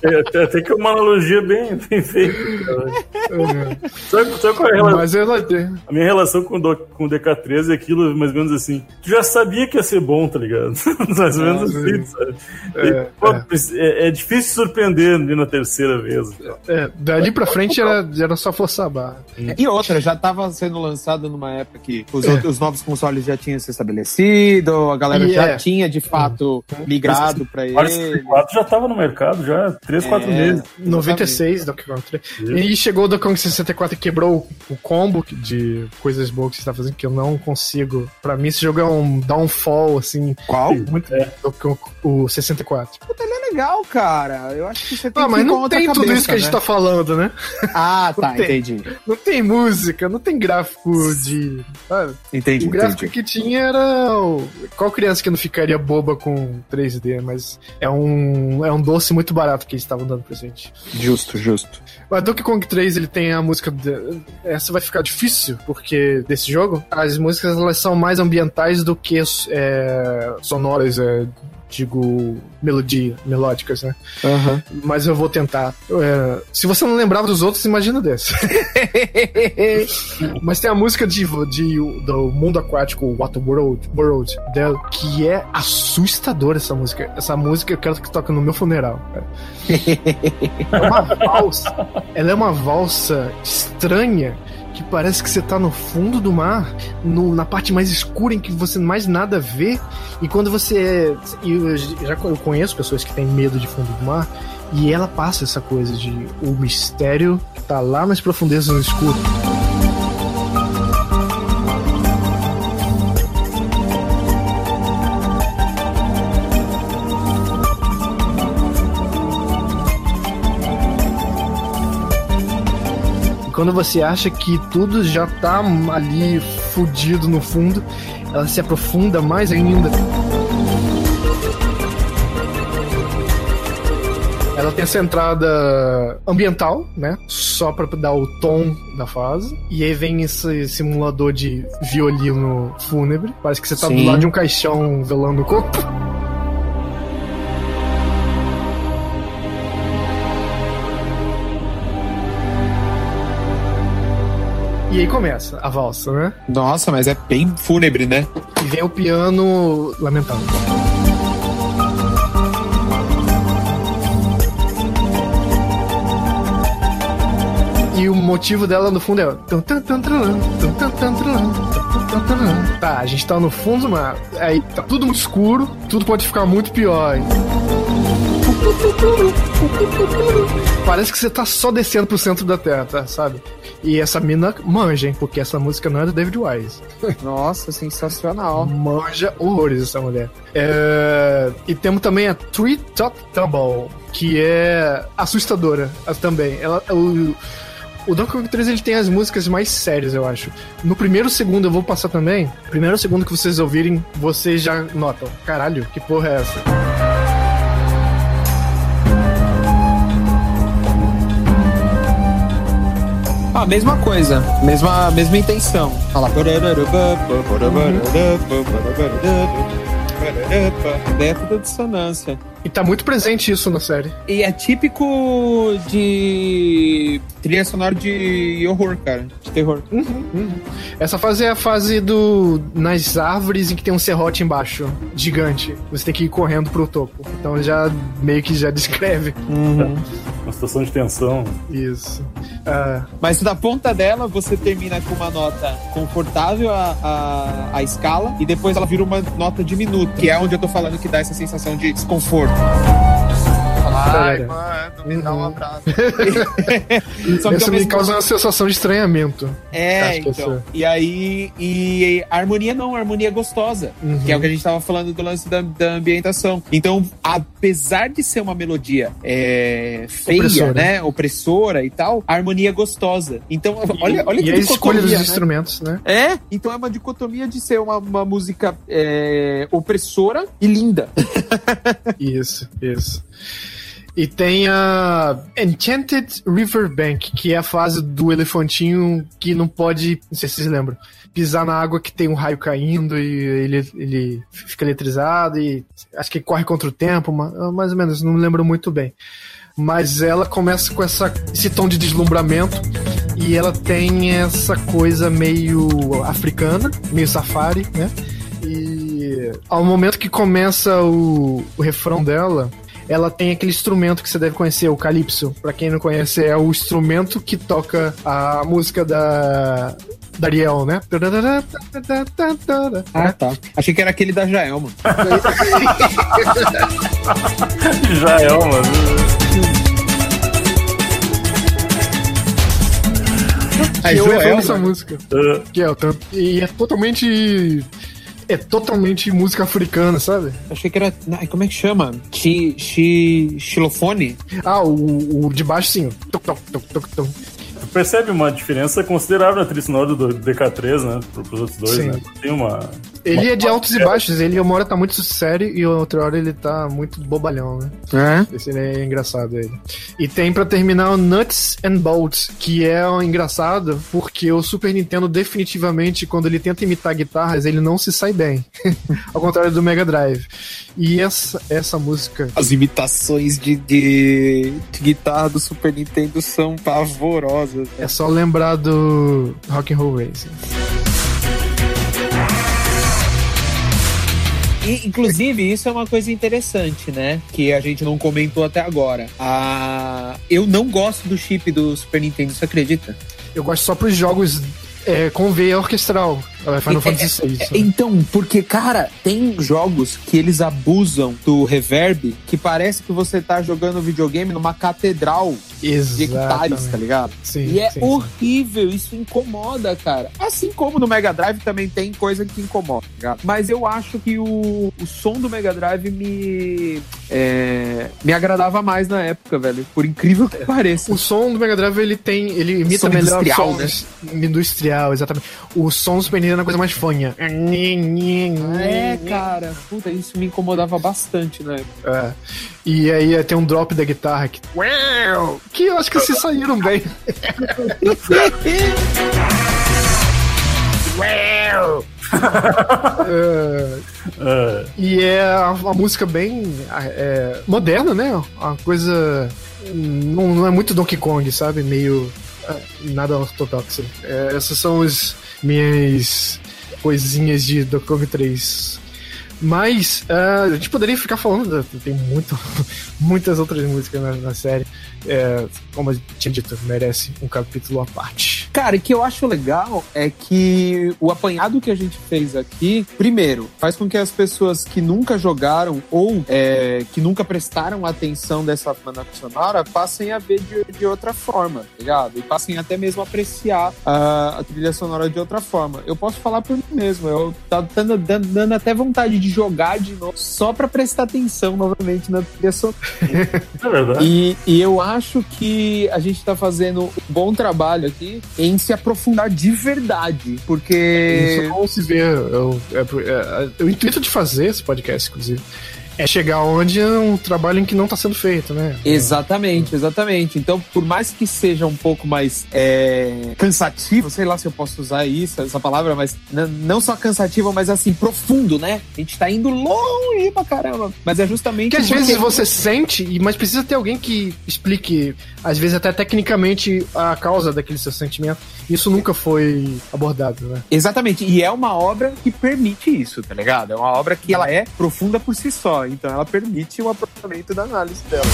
É, até, que é uma analogia bem, bem feita. cara. Sabe, sabe qual é a relação? mas ela tem. A minha relação com o, Do- com o DK13 é aquilo, mais ou menos assim. Tu já sabia que ia ser bom, tá ligado? mais ou menos assim, sabe? É, pô, é. é. é difícil surpreender ali na terceira vez. É, dali pra frente era, era só forçar a barra. E outra, já tava sendo lançado numa época que os, outros- os novos consoles já tinham se estabelecido, a galera E já é. tinha de fato migrado pra Mario ele. 64 já tava no mercado já há 3, 4 É. meses. 96 Donkey Kong 3. E chegou o Donkey Kong 64 e quebrou o combo de coisas boas que você tá fazendo, que eu não consigo. Pra mim, esse jogo é um downfall, assim, Qual? muito. É. Kong, o 64. Puta, ele é legal, cara. Eu acho que você tem Ah, que mas não tem tudo cabeça, isso que a gente né? tá falando, né? Ah, tá, Não tem. entendi. Não tem música, não tem gráfico de. Sabe? Entendi, O gráfico entendi. que tinha era. o- Qual criança que não ficaria boba com 3D? Mas é um, é um doce muito barato que eles estavam dando pra gente. Justo, justo. O Donkey Kong 3 ele tem a música. de- Essa vai ficar difícil, porque desse jogo, as músicas elas são mais ambientais do que é, sonoras, é, digo, melodia, melódicas, né? Aham. Mas eu vou tentar. É, se você não lembrava dos outros, imagina desse. Mas tem a música de, de- do mundo aquático, What World, World dela, que é assustadora essa música. Essa música eu quero que toque no meu funeral. cara. É uma valsa. Ela é uma valsa estranha que parece que você tá no fundo do mar, no- na parte mais escura em que você mais nada vê. E quando você. e Eu já eu conheço pessoas que têm medo de fundo do mar. E ela passa essa coisa de o mistério que tá lá nas profundezas no escuro. Quando você acha que tudo já tá ali fudido no fundo, ela se aprofunda mais ainda. Ela tem essa entrada ambiental, né? Só pra dar o tom da fase. E aí vem esse simulador de violino fúnebre. Parece que você tá do Sim. lado de um caixão velando o corpo. E aí começa a valsa, né? Nossa, mas é bem fúnebre, né? E vem o piano lamentável. E o motivo dela no fundo é. Tá, a gente tá no fundo do mar. Aí tá tudo muito escuro, tudo pode ficar muito pior. Parece que você tá só descendo pro centro da Terra, tá, sabe? E essa mina manja, hein? Porque essa música não é do David Wise. Nossa, sensacional. Manja horrores essa mulher. É, E temos também a Tree Top Tumble, que é assustadora também. Ela, o, o Donkey Kong 3 ele tem as músicas mais sérias, eu acho. No primeiro segundo eu vou passar também. Primeiro segundo que vocês ouvirem, vocês já notam. Caralho, que porra é essa? Ah, mesma coisa. Mesma, mesma intenção. Lá. É tudo dissonância. E tá muito presente isso na série. E é típico de trilha sonora de horror, cara. De terror. Essa fase é a fase do. nas árvores em que tem um serrote embaixo, gigante. Você tem que ir correndo pro topo. Então já meio que já descreve Uma situação de tensão. isso. Ah, Mas da ponta dela, você termina com uma nota confortável a, a, a escala, e depois ela vira uma nota diminuta, que é onde eu tô falando que dá essa sensação de desconforto. Bye. Ai, mano, me dá um Uhum. abraço. Isso Só que ao me causa uma sensação de estranhamento. É, então. essa- E aí, e a harmonia não, a harmonia é gostosa. Uhum. Que é o que a gente tava falando do lance da, da ambientação. Então, apesar de ser uma melodia é, feia, Opressora. né? Opressora e tal, a harmonia é gostosa. Então, olha, olha e que a escolha dos né? instrumentos, né? É, então é uma dicotomia de ser uma, uma música é, opressora e linda. Isso, isso. E tem a Enchanted Riverbank, que é a fase do elefantinho que não pode, não sei se vocês lembram, pisar na água que tem um raio caindo e ele, ele fica eletrizado e acho que corre contra o tempo, ma- mais ou menos, não me lembro muito bem. Mas ela começa com essa, esse tom de deslumbramento e ela tem essa coisa meio africana, meio safari, né? E ao momento que começa o, o refrão dela, ela tem aquele instrumento que você deve conhecer, o calypso. Pra quem não conhece, é o instrumento que toca a música da da Ariel, né? Ah, tá. Achei que era aquele da Jael, mano. Já é uma. Aí, eu Joel, amo essa mano. música. Uh, Que é, o tanto- e é totalmente é totalmente música africana, sabe? Achei que era. Como é que chama? Chi, chi, xilofone? Ah, o, o de baixo sim. Toc, toc, toc, toc, toc. tu percebe uma diferença considerável na trilha sonora do DK3, né? Pro, pros outros dois, Sim. né? Tem uma. Ele é de altos e baixos, ele uma hora tá muito sério e outra hora ele tá muito bobalhão, né? É? Esse é engraçado ele. E tem pra terminar o Nuts and Bolts, que é um engraçado porque o Super Nintendo definitivamente quando ele tenta imitar guitarras, ele não se sai bem. Ao contrário do Mega Drive. E essa essa música As imitações de, de, de guitarra do Super Nintendo são pavorosas. é só lembrar do Rock and Roll Racing. E, inclusive, isso é uma coisa interessante, né? Que a gente não comentou até agora. Ah, eu não gosto do chip do Super Nintendo, você acredita? Eu gosto só pros jogos é, com veia orquestral. É, Final É, Fantasy VI. É, Então, porque, cara, tem jogos que eles abusam do reverb que parece que você tá jogando videogame numa catedral de hectares, tá Exatamente. ligado? Sim, E é sim, sim. horrível, isso incomoda, cara. Assim como no Mega Drive também tem coisa que incomoda, tá ligado? Mas eu acho que o, o som do Mega Drive me. é, me agradava mais na época, velho. Por incrível que pareça. O som do Mega Drive ele tem. Ele imita Som melhor industrial, sons industrial, exatamente. O som do Super Nintendo é uma coisa mais fanha. É, cara. Puta, isso me incomodava bastante na época. É. E aí tem um drop da guitarra que. Que eu acho que se saíram bem. É, É, E é uma música bem é, moderna, né? Uma coisa. Não, não é muito Donkey Kong, sabe? Meio. é, nada ortodoxo. É, essas são as minhas coisinhas de Donkey Kong 3. Mas é, a gente poderia ficar falando, tem muito, muitas outras músicas na, na série. É, como eu tinha dito, merece um capítulo à parte. Cara, o que eu acho legal é que o apanhado que a gente fez aqui, primeiro, faz com que as pessoas que nunca jogaram ou é, que nunca prestaram atenção dessa banda sonora passem a ver de, de outra forma, tá ligado? E passem até mesmo a apreciar a, a trilha sonora de outra forma. Eu posso falar por mim mesmo, eu tá dando, dando até vontade de jogar de novo só pra prestar atenção novamente na trilha sonora. é verdade. E, e eu acho que a gente tá fazendo um bom trabalho aqui em se aprofundar de verdade. Porque. Isso não se vê. Eu, é, é, o intuito de fazer esse podcast, inclusive, é chegar onde é um trabalho em que não está sendo feito, né? Exatamente, exatamente. Então, por mais que seja um pouco mais é, cansativo, sei lá se eu posso usar isso, essa palavra, mas não só cansativo, mas assim, profundo, né? A gente tá indo longe pra caramba. Mas é justamente. Que às porque- vezes você sente, e- mas precisa ter alguém que explique, às vezes até tecnicamente, a causa daquele seu sentimento. Isso nunca foi abordado, né? Exatamente, e é uma obra que permite isso, tá ligado? É uma obra que ela é profunda por si só, então ela permite o aprofundamento da análise dela.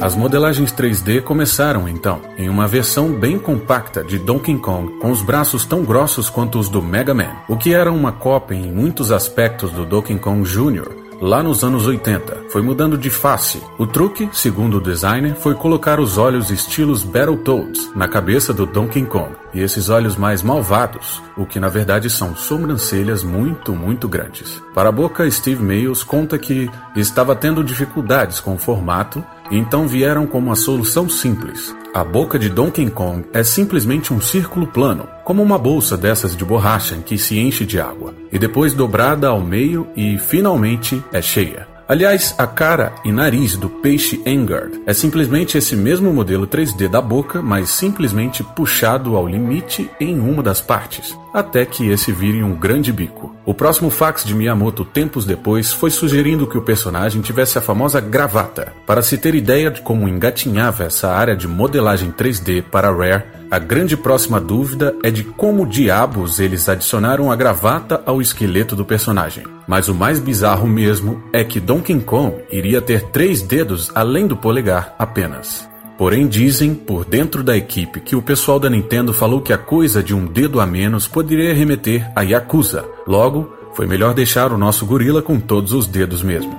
As modelagens 3D começaram então, em uma versão bem compacta de Donkey Kong, com os braços tão grossos quanto os do Mega Man, o que era uma cópia em muitos aspectos do Donkey Kong Jr., lá nos anos 80. Foi mudando de face. O truque, segundo o designer, foi colocar os olhos estilos Battletoads na cabeça do Donkey Kong. E esses olhos mais malvados, o que na verdade são sobrancelhas muito, muito grandes. Para a boca, Steve Mayles conta que estava tendo dificuldades com o formato então vieram com uma solução simples. A boca de Donkey Kong é simplesmente um círculo plano, como uma bolsa dessas de borracha em que se enche de água, e depois dobrada ao meio e finalmente é cheia. Aliás, a cara e nariz do peixe Engard é simplesmente esse mesmo modelo 3D da boca, mas simplesmente puxado ao limite em uma das partes, até que esse vire um grande bico. O próximo fax de Miyamoto tempos depois foi sugerindo que o personagem tivesse a famosa gravata. Para se ter ideia de como engatinhava essa área de modelagem 3D para Rare, a grande próxima dúvida é de como diabos eles adicionaram a gravata ao esqueleto do personagem. Mas o mais bizarro mesmo é que Donkey Kong iria ter três dedos além do polegar apenas. Porém, dizem por dentro da equipe que o pessoal da Nintendo falou que a coisa de um dedo a menos poderia remeter a Yakuza. Logo, foi melhor deixar o nosso gorila com todos os dedos mesmo.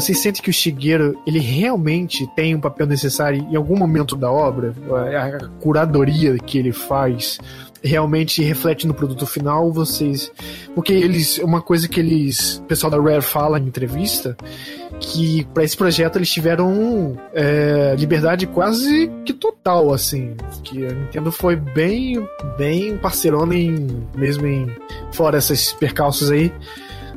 Você sente que o Shigeru ele realmente tem um papel necessário em algum momento da obra? A curadoria que ele faz realmente reflete no produto final? Vocês, porque eles, uma coisa que eles, o pessoal da Rare fala em entrevista, que para esse projeto eles tiveram é, liberdade quase que total, assim, que a Nintendo foi bem, bem parceirona em, mesmo em fora esses percalços aí.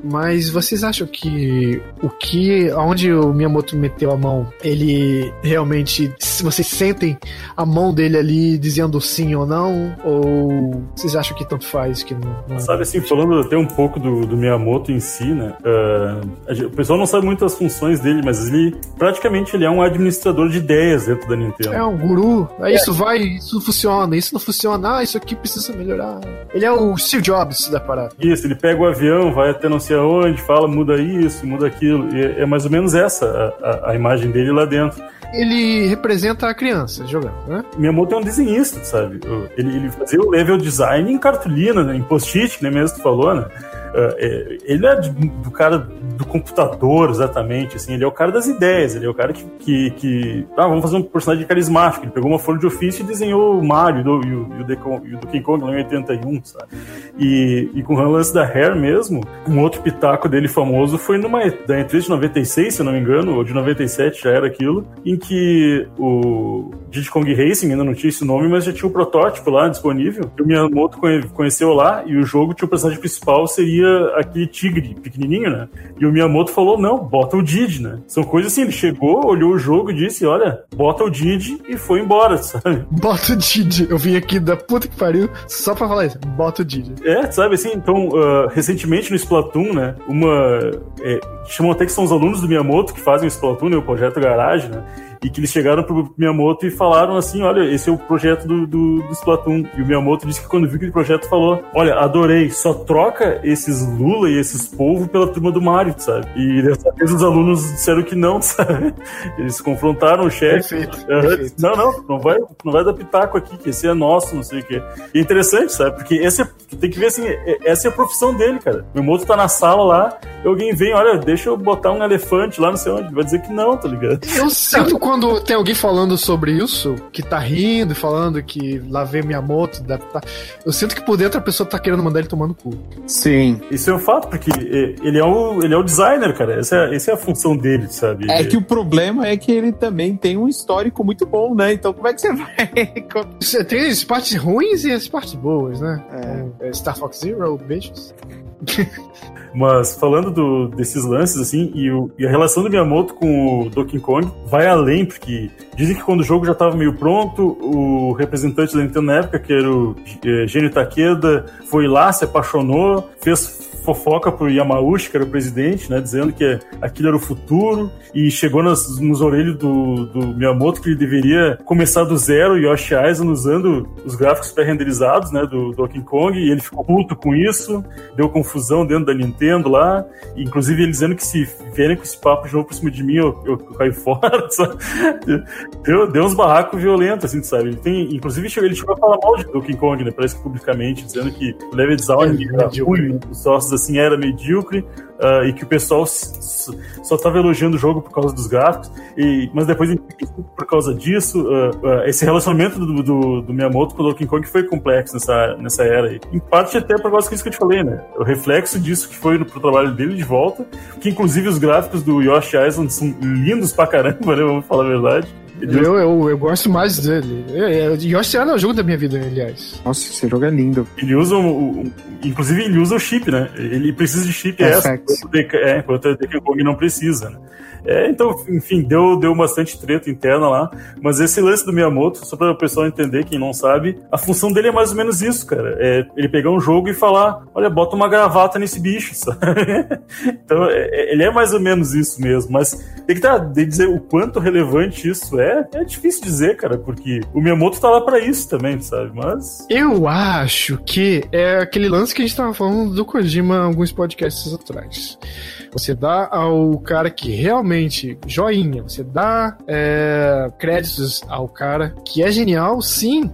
Mas vocês acham que o que, onde o Miyamoto meteu a mão, ele realmente, vocês sentem a mão dele ali dizendo sim ou não, ou vocês acham que tanto faz que não? não... Sabe assim, falando até um pouco do, do Miyamoto em si, né? Uh, o pessoal não sabe muito as funções dele, mas ele praticamente ele é um administrador de ideias dentro da Nintendo. É um guru. É, isso vai, isso funciona, isso não funciona, ah, isso aqui precisa melhorar. Ele é o Steve Jobs da parada. Isso, ele pega o avião, vai até não sei aonde, fala, muda isso, muda aquilo. E é mais ou menos essa a, a, a imagem dele lá dentro ele representa a criança jogando, né? Miyamoto é um desenhista, sabe? Ele, ele fazia o level design em cartolina, né? em post-it, né? Mesmo tu falou, né? Uh, ele não é do cara do computador exatamente, assim, ele é o cara das ideias, ele é o cara que, que, que ah, vamos fazer um personagem carismático, ele pegou uma folha de ofício e desenhou o Mario do, e, o, e, o e o Donkey Kong lá em 81, sabe? E, e com o lance da Hair mesmo, um outro pitaco dele famoso foi numa da E3 de 96, se eu não me engano, ou de 97 já era aquilo, em que o Diddy Kong Racing, ainda não tinha esse nome, mas já tinha o um protótipo lá disponível, que o Miyamoto conheceu lá, e o jogo tinha o personagem principal seria aquele tigre pequenininho, né? E o Miyamoto falou, não, bota o Didi, né? São coisas assim, ele chegou, olhou o jogo e disse, olha, bota o Didi e foi embora, sabe? Bota o Didi. Eu vim aqui da puta que pariu só pra falar isso. Bota o Didi. É, sabe assim, então, uh, recentemente no Splatoon, né, uma... É, chamam até que são os alunos do Miyamoto que fazem o Splatoon, né, o projeto Garage, né? E que eles chegaram pro Miyamoto e falaram assim, olha, esse é o projeto do, do, do Splatoon. E o Miyamoto disse que quando viu aquele projeto falou, olha, adorei, só troca esses Lula e esses povo pela turma do Mario, sabe? E dessa vez os alunos disseram que não, sabe? Eles confrontaram o chefe. Perfeito, perfeito. Não, não, não vai, não vai dar pitaco aqui, que esse é nosso, não sei o quê. E é interessante, sabe? Porque esse é, tem que ver assim, é, essa é a profissão dele, cara. O Miyamoto tá na sala lá, e alguém vem, olha, deixa eu botar um elefante lá, não sei onde. Vai dizer que não, tá ligado? Eu sinto quando tem alguém falando sobre isso, que tá rindo e falando que lá vem Miyamoto, deve tá... eu sinto que por dentro a pessoa tá querendo mandar ele tomar no cu. Sim. Isso é um fato, porque ele é o, ele é o designer, cara. Essa é, essa é a função dele, sabe? É que o problema é que ele também tem um histórico muito bom, né? Então como é que você vai. Você tem as partes ruins e as partes boas, né? É. é Star Fox Zero, beijos. Mas falando do, desses lances, assim, e, o, e, a relação do Miyamoto com o Donkey Kong vai além, porque dizem que quando o jogo já estava meio pronto, o representante da Nintendo na época, que era o é, Gênio Takeda, foi lá, se apaixonou, fez fofoca pro Yamauchi, que era o presidente, né? Dizendo que aquilo era o futuro. E chegou nas, nos orelhos do, do Miyamoto que ele deveria começar do zero, Yoshi Island, usando os gráficos pré-renderizados, né? Do, do Donkey Kong. E ele ficou puto com isso. Deu confusão dentro da Nintendo lá. E, inclusive ele dizendo que se vierem com esse papo de novo por cima de mim, eu, eu, eu caio fora. Deu, deu uns barracos violentos, assim, sabe? Ele tem, inclusive ele chegou a falar mal de Donkey Kong, né? Parece que publicamente, dizendo que o level design é, era ruim, os sócios assim era medíocre, uh, e que o pessoal só estava elogiando o jogo por causa dos gráficos, e, mas depois, por causa disso, uh, uh, esse relacionamento do, do, do, Miyamoto com o Donkey Kong foi complexo nessa, nessa era aí. Em parte até por causa disso que eu te falei, né? O reflexo disso que foi pro trabalho dele de volta, que inclusive os gráficos do Yoshi Island são lindos pra caramba, né? Vamos falar a verdade. Eu, eu, eu gosto mais dele. Yoshi é o jogo da minha vida, aliás. Nossa, esse jogo é lindo. Ele usa o, o inclusive ele usa o chip, né? Ele precisa de chip é essa, enquanto o Donkey Kong não precisa, né? É, então, enfim, deu, deu bastante treta interna lá. Mas esse lance do Miyamoto, só para o pessoal entender, quem não sabe, a função dele é mais ou menos isso, cara. É ele pegar um jogo e falar: olha, bota uma gravata nesse bicho, sabe? então, é, é, ele é mais ou menos isso mesmo. Mas tem que tá, de dizer o quanto relevante isso é, é difícil dizer, cara, porque o Miyamoto tá lá para isso também, sabe? Mas. Eu acho que é aquele lance que a gente tava falando do Kojima alguns podcasts atrás. Você dá ao cara que realmente joinha, você dá é, créditos ao cara que é genial, sim,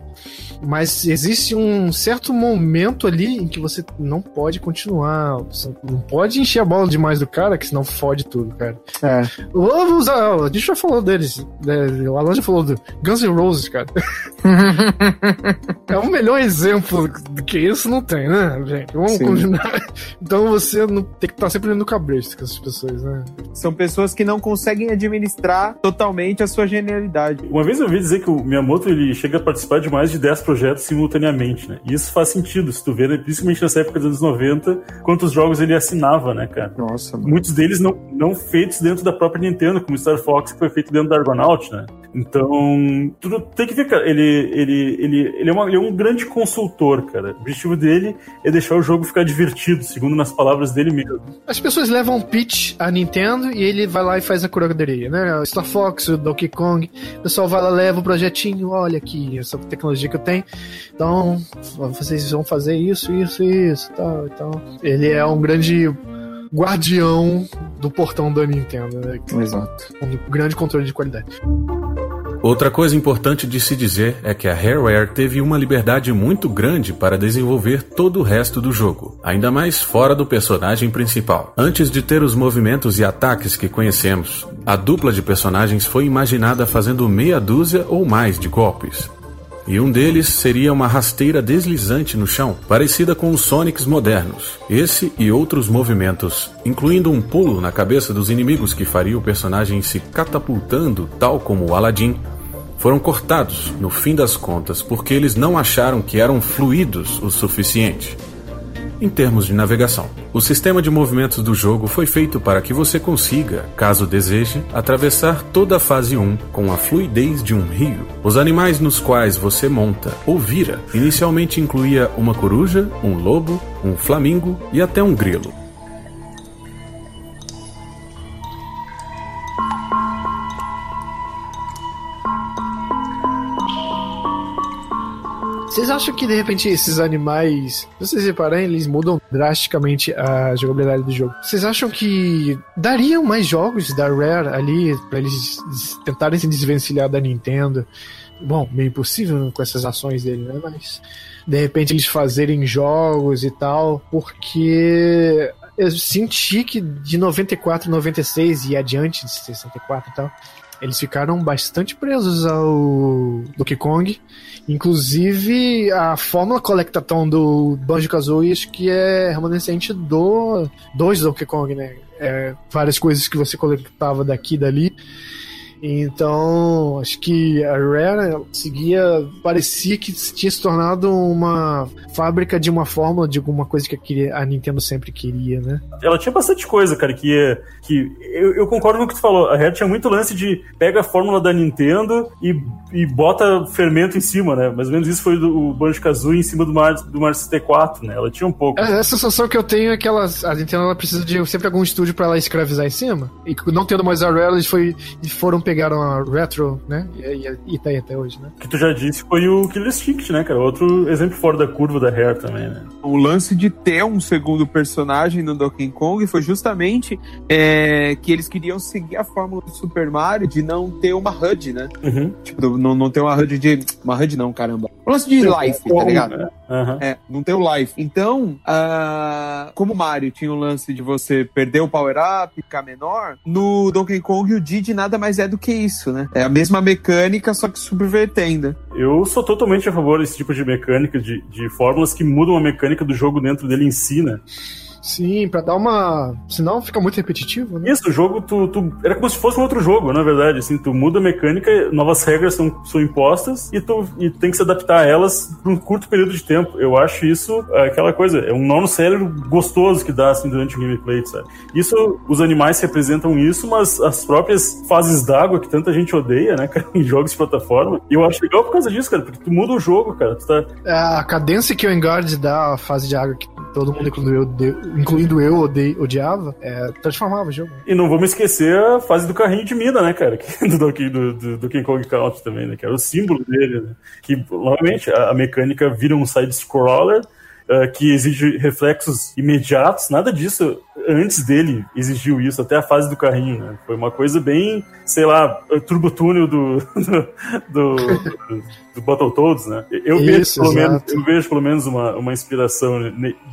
mas existe um certo momento ali em que você não pode continuar. Você não pode encher a bola demais do cara, que senão fode tudo, cara. É. Vamos usar. A gente já falou deles. Né? O Alan já falou do Guns N' Roses, cara. é o melhor exemplo do que isso não tem, né, gente? Vamos Sim. combinar. Então você não tem que estar sempre no cabresto com essas pessoas, né? São pessoas que não conseguem administrar totalmente a sua genialidade. Uma vez eu ouvi dizer que o Miyamoto ele chega a participar de mais de 10 projetos simultaneamente, né? E isso faz sentido, se tu vê, né? principalmente nessa época dos anos 90, quantos jogos ele assinava, né, cara? Nossa, mano. Muitos deles não, não feitos dentro da própria Nintendo, como Star Fox, que foi feito dentro da Argonaut, né? Então, tudo tem que ver, cara. Ele, ele, ele, ele, é uma, ele é um grande consultor, cara. O objetivo dele é deixar o jogo ficar divertido, segundo nas palavras dele mesmo. As pessoas levam um pitch à Nintendo e ele vai lá e faz a curadoria, né? Star Fox, o Donkey Kong, o pessoal vai lá, leva o projetinho, olha aqui, essa tecnologia que eu tenho. Então, vocês vão fazer isso, isso, isso, tal, então. Ele é um grande guardião do portão da Nintendo, né? Exato. Um grande controle de qualidade. Outra coisa importante de se dizer é que a Rareware teve uma liberdade muito grande para desenvolver todo o resto do jogo, ainda mais fora do personagem principal. Antes de ter os movimentos e ataques que conhecemos, a dupla de personagens foi imaginada fazendo meia dúzia ou mais de golpes e um deles seria uma rasteira deslizante no chão, parecida com os Sonics modernos. Esse e outros movimentos, incluindo um pulo na cabeça dos inimigos que faria o personagem se catapultando, tal como o Aladdin, foram cortados no fim das contas porque eles não acharam que eram fluidos o suficiente em termos de navegação. O sistema de movimentos do jogo foi feito para que você consiga, caso deseje, atravessar toda a fase 1 com a fluidez de um rio. Os animais nos quais você monta ou vira inicialmente incluía uma coruja, um lobo, um flamingo e até um grilo. Acham que de repente esses animais, se vocês repararem, eles mudam drasticamente a jogabilidade do jogo? Vocês acham que dariam mais jogos da Rare ali para eles tentarem se desvencilhar da Nintendo? Bom, meio impossível com essas ações dele, né? Mas de repente eles fazerem jogos e tal, porque eu senti que de 94, 96 e adiante de 64 e tal, eles ficaram bastante presos ao Donkey Kong. Inclusive, a fórmula Collectathon do Banjo-Kazooie acho que é remanescente do dois Donkey Kong, né? É, várias coisas que você coletava daqui e dali. Então, acho que a Rare seguia. parecia que tinha se tornado uma fábrica de uma fórmula, de alguma coisa que a, queria, a Nintendo sempre queria, né? Ela tinha bastante coisa, cara, que. é- que eu, eu concordo com o que tu falou. A Rare tinha muito lance de pega a fórmula da Nintendo e, e bota fermento em cima, né? Mais ou menos isso foi do, o Banjo Kazooie em cima do Mario, do Mario 64, né? Ela tinha um pouco. A, a sensação que eu tenho é que ela, a Nintendo ela precisa de sempre algum estúdio pra ela escravizar em cima. E não tendo mais a Rare, eles, foi, eles foram pegaram a Retro, né? E, e, e tá aí até hoje, né? O que tu já disse foi o Killer Instinct, né, cara? Outro exemplo fora da curva da Rare também, né? O lance de ter um segundo personagem no Donkey Kong foi justamente é, que eles queriam seguir a fórmula do Super Mario de não ter uma HUD, né? Uhum. Tipo, do- não, não ter uma HUD de. Uma HUD não, caramba. O lance de life, tá ligado? Aham. É, não tem o life. Então, ah, como o Mario tinha o lance de você perder o power-up, ficar menor, no Donkey Kong o Diddy nada mais é do que isso, né? É a mesma mecânica, só que subvertendo. Eu sou totalmente a favor desse tipo de mecânica, de, de fórmulas que mudam a mecânica do jogo dentro dele em si, né? Sim, pra dar uma. Senão fica muito repetitivo, né? Isso, o jogo, tu, tu- era como se fosse um outro jogo, na verdade. Assim, tu muda a mecânica, novas regras são, são impostas e tu e tem que se adaptar a elas por um curto período de tempo. Eu acho isso é, aquela coisa, é um nó no cérebro gostoso que dá assim, durante o gameplay, sabe? Isso, os animais representam isso, mas as próprias fases d'água que tanta gente odeia, né, cara, em jogos de plataforma. E eu acho legal por causa disso, cara, porque tu muda o jogo, cara. Tu tá, É, A cadência que o Engard dá à fase de água, que todo mundo, incluindo eu, incluindo eu ode- odiava, é, transformava o jogo. E não vamos esquecer a fase do carrinho de mina, né, cara? Do do, do, do King Kong Country também, né? Que era o símbolo dele, né? Que, novamente, a, a mecânica vira um side-scroller eh, que exige reflexos imediatos. Nada disso antes dele exigiu isso, até a fase do carrinho, né? Foi uma coisa bem, sei lá, turbo túnel do, do, do, do Battletoads, né? Eu, vejo, Isso, pelo menos, eu vejo pelo menos uma, uma inspiração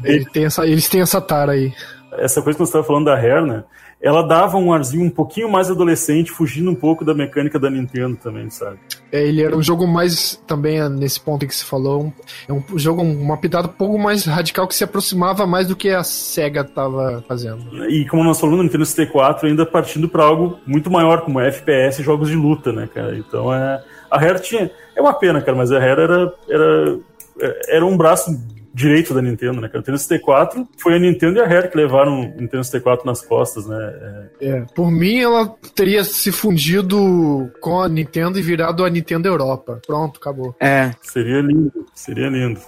Ele tem essa, eles têm essa tara aí. essa coisa que você estava falando da Rare, né? Ela dava um arzinho um pouquinho mais adolescente, fugindo um pouco da mecânica da Nintendo também, sabe? É, ele era um jogo mais, também é, nesse ponto que se falou, um- é um jogo, uma pitada um pouco mais radical que se aproximava mais do que a SEGA tava fazendo. E como nós falamos, no Nintendo 64 ainda partindo para algo muito maior, como FPS e jogos de luta, né, cara? Então é. A Rare tinha. É uma pena, cara, mas a Rare era, era, era um braço direito da Nintendo, né, cara? O Nintendo 64 foi a Nintendo e a Rare que levaram o Nintendo 64 nas costas, né? É, É, por mim, ela teria se fundido com a Nintendo e virado a Nintendo Europa. Pronto, acabou. É, seria lindo, seria lindo.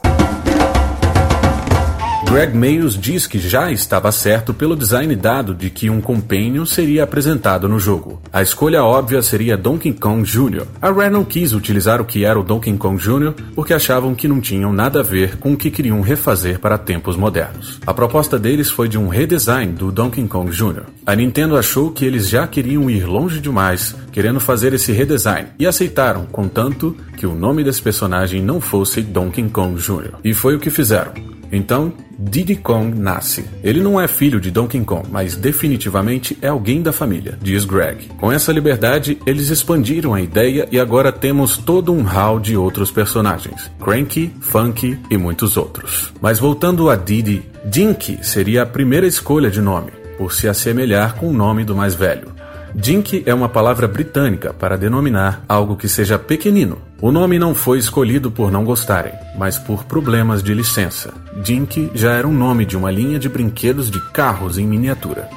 Greg Mayos diz que já estava certo pelo design dado de que um companion seria apresentado no jogo. A escolha óbvia seria Donkey Kong Jr. A Rare não quis utilizar o que era o Donkey Kong Jr. porque achavam que não tinham nada a ver com o que queriam refazer para tempos modernos. A proposta deles foi de um redesign do Donkey Kong Jr. A Nintendo achou que eles já queriam ir longe demais, querendo fazer esse redesign, e aceitaram, contanto que o nome desse personagem não fosse Donkey Kong Jr. E foi o que fizeram. Então, Diddy Kong nasce. Ele não é filho de Donkey Kong, mas definitivamente é alguém da família, diz Greg. Com essa liberdade, eles expandiram a ideia e agora temos todo um hall de outros personagens: Cranky, Funky e muitos outros. Mas voltando a Diddy, Dinky seria a primeira escolha de nome, por se assemelhar com o nome do mais velho. Dink é uma palavra britânica para denominar algo que seja pequenino. O nome não foi escolhido por não gostarem, mas por problemas de licença. Dink já era um nome de uma linha de brinquedos de carros em miniatura.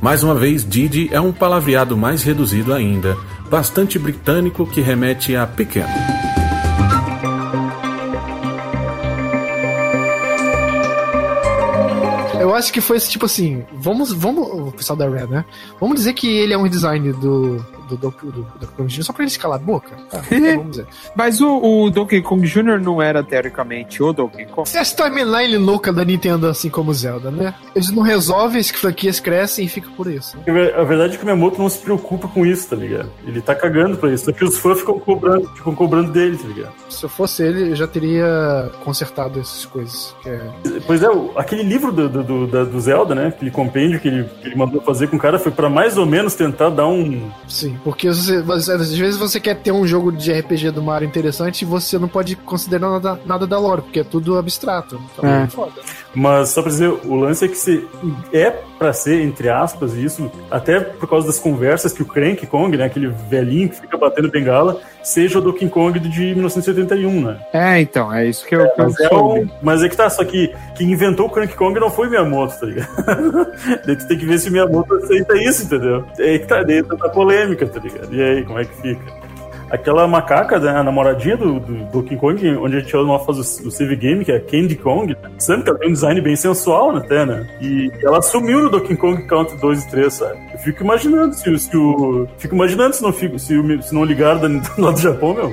Mais uma vez, Didi é um palavreado mais reduzido ainda, bastante britânico que remete a pequeno. Acho que foi esse tipo assim, vamos, vamos, o pessoal da Red, né? Vamos dizer que ele é um redesign do do do, do, do Kong Jr. só pra eles calar a boca. Tá, então vamos dizer. mas o, o Donkey Kong Jr. não era teoricamente o Donkey Kong? Essa timeline louca da Nintendo, assim como Zelda, né? Eles não resolvem, as franquias crescem e fica por isso. A verdade é que o Miyamoto não se preocupa com isso, tá ligado? Ele tá cagando pra isso. Só que os fãs ficam cobrando, ficam cobrando dele, tá ligado? Se eu fosse ele, eu já teria consertado essas coisas. que é- Pois é, aquele livro do, do, do, do Zelda, né? Aquele compêndio que ele, que ele mandou fazer com o cara foi pra mais ou menos tentar dar um, Sim. Porque você, você- às vezes você quer ter um jogo de RPG do Mario interessante e você não pode considerar nada, nada da lore, porque é tudo abstrato. Então É. é foda. Mas só pra dizer, o lance é que se é pra ser, entre aspas, isso, até por causa das conversas que o Crank Kong, né, aquele velhinho que fica batendo bengala, seja o Donkey Kong de 1981, né? É, então, é isso que eu, que eu Mas é, um, mas é que tá, só que quem inventou o Crank Kong não foi Miyamoto, tá ligado? daí tu tem que ver se o Miyamoto aceita isso, entendeu? É aí que tá dentro da polêmica, tá ligado? E aí, como é que fica? Aquela macaca, né, a namoradinha do, do Donkey Kong, onde a gente faz o, o save game, que é Candy Kong, sabe que ela tem um design bem sensual né, até, né? E ela sumiu no Donkey Kong Country 2 e 3, sabe? Eu fico imaginando se, o- se o. Fico imaginando se não, fico, se, se não ligaram da, lá do Japão, meu.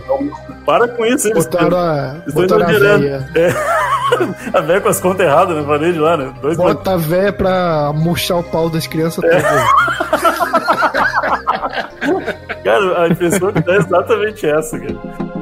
Para com isso, eles Botaram a, Eles botaram a véia. a velha com as contas erradas na parede lá, né? Dois Bota a véia pra murchar o pau das crianças É. todas. Cara, a impressão que dá é exatamente essa, cara.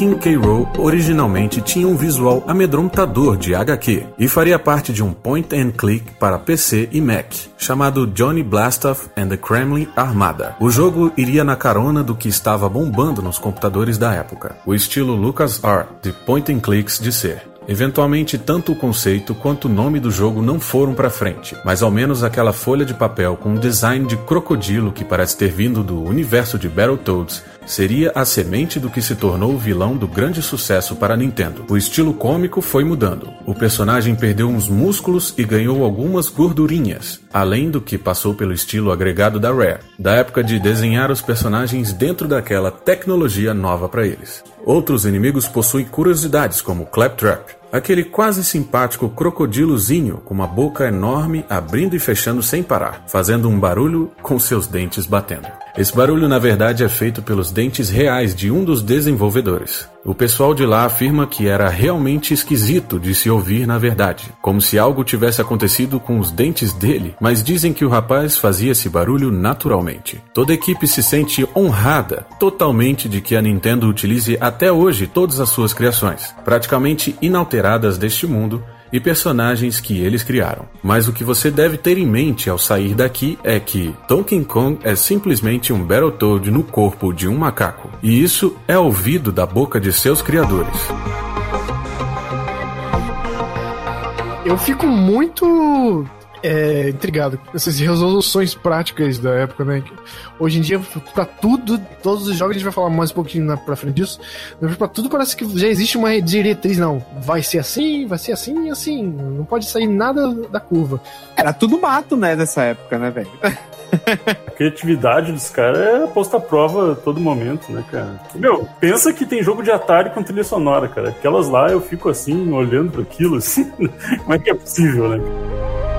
King K. Rool originalmente tinha um visual amedrontador de HQ e faria parte de um point and click para PC e Mac, chamado Johnny Blastoff and the Kremlin Armada. O jogo iria na carona do que estava bombando nos computadores da época, o estilo LucasArts de point and clicks de ser. Eventualmente, tanto o conceito quanto o nome do jogo não foram pra frente, mas ao menos aquela folha de papel com um design de crocodilo que parece ter vindo do universo de Battletoads seria a semente do que se tornou o vilão do grande sucesso para a Nintendo. O estilo cômico foi mudando. O personagem perdeu uns músculos e ganhou algumas gordurinhas, além do que passou pelo estilo agregado da Rare, da época de desenhar os personagens dentro daquela tecnologia nova para eles. Outros inimigos possuem curiosidades como Claptrap, aquele quase simpático crocodilozinho com uma boca enorme abrindo e fechando sem parar, fazendo um barulho com seus dentes batendo. Esse barulho, na verdade, é feito pelos dentes reais de um dos desenvolvedores. O pessoal de lá afirma que era realmente esquisito de se ouvir na verdade, como se algo tivesse acontecido com os dentes dele, mas dizem que o rapaz fazia esse barulho naturalmente. Toda a equipe se sente honrada totalmente de que a Nintendo utilize até hoje todas as suas criações, praticamente inalteradas deste mundo, e personagens que eles criaram. Mas o que você deve ter em mente ao sair daqui é que Donkey Kong é simplesmente um Battletoad no corpo de um macaco. E isso é ouvido da boca de seus criadores. Eu fico muito é, intrigado com essas resoluções práticas da época, né? Hoje em dia, pra tudo, todos os jogos, a gente vai falar mais um pouquinho na, pra frente disso, mas pra tudo parece que já existe uma diretriz, não. Vai ser assim, vai ser assim e assim. Não pode sair nada da curva. Era tudo mato, né, nessa época, né, velho? A criatividade dos caras é posta à prova a todo momento, né, cara? Meu, pensa que tem jogo de Atari com trilha sonora, cara. Aquelas lá eu fico assim, olhando para aquilo, assim. Como é que é possível, né?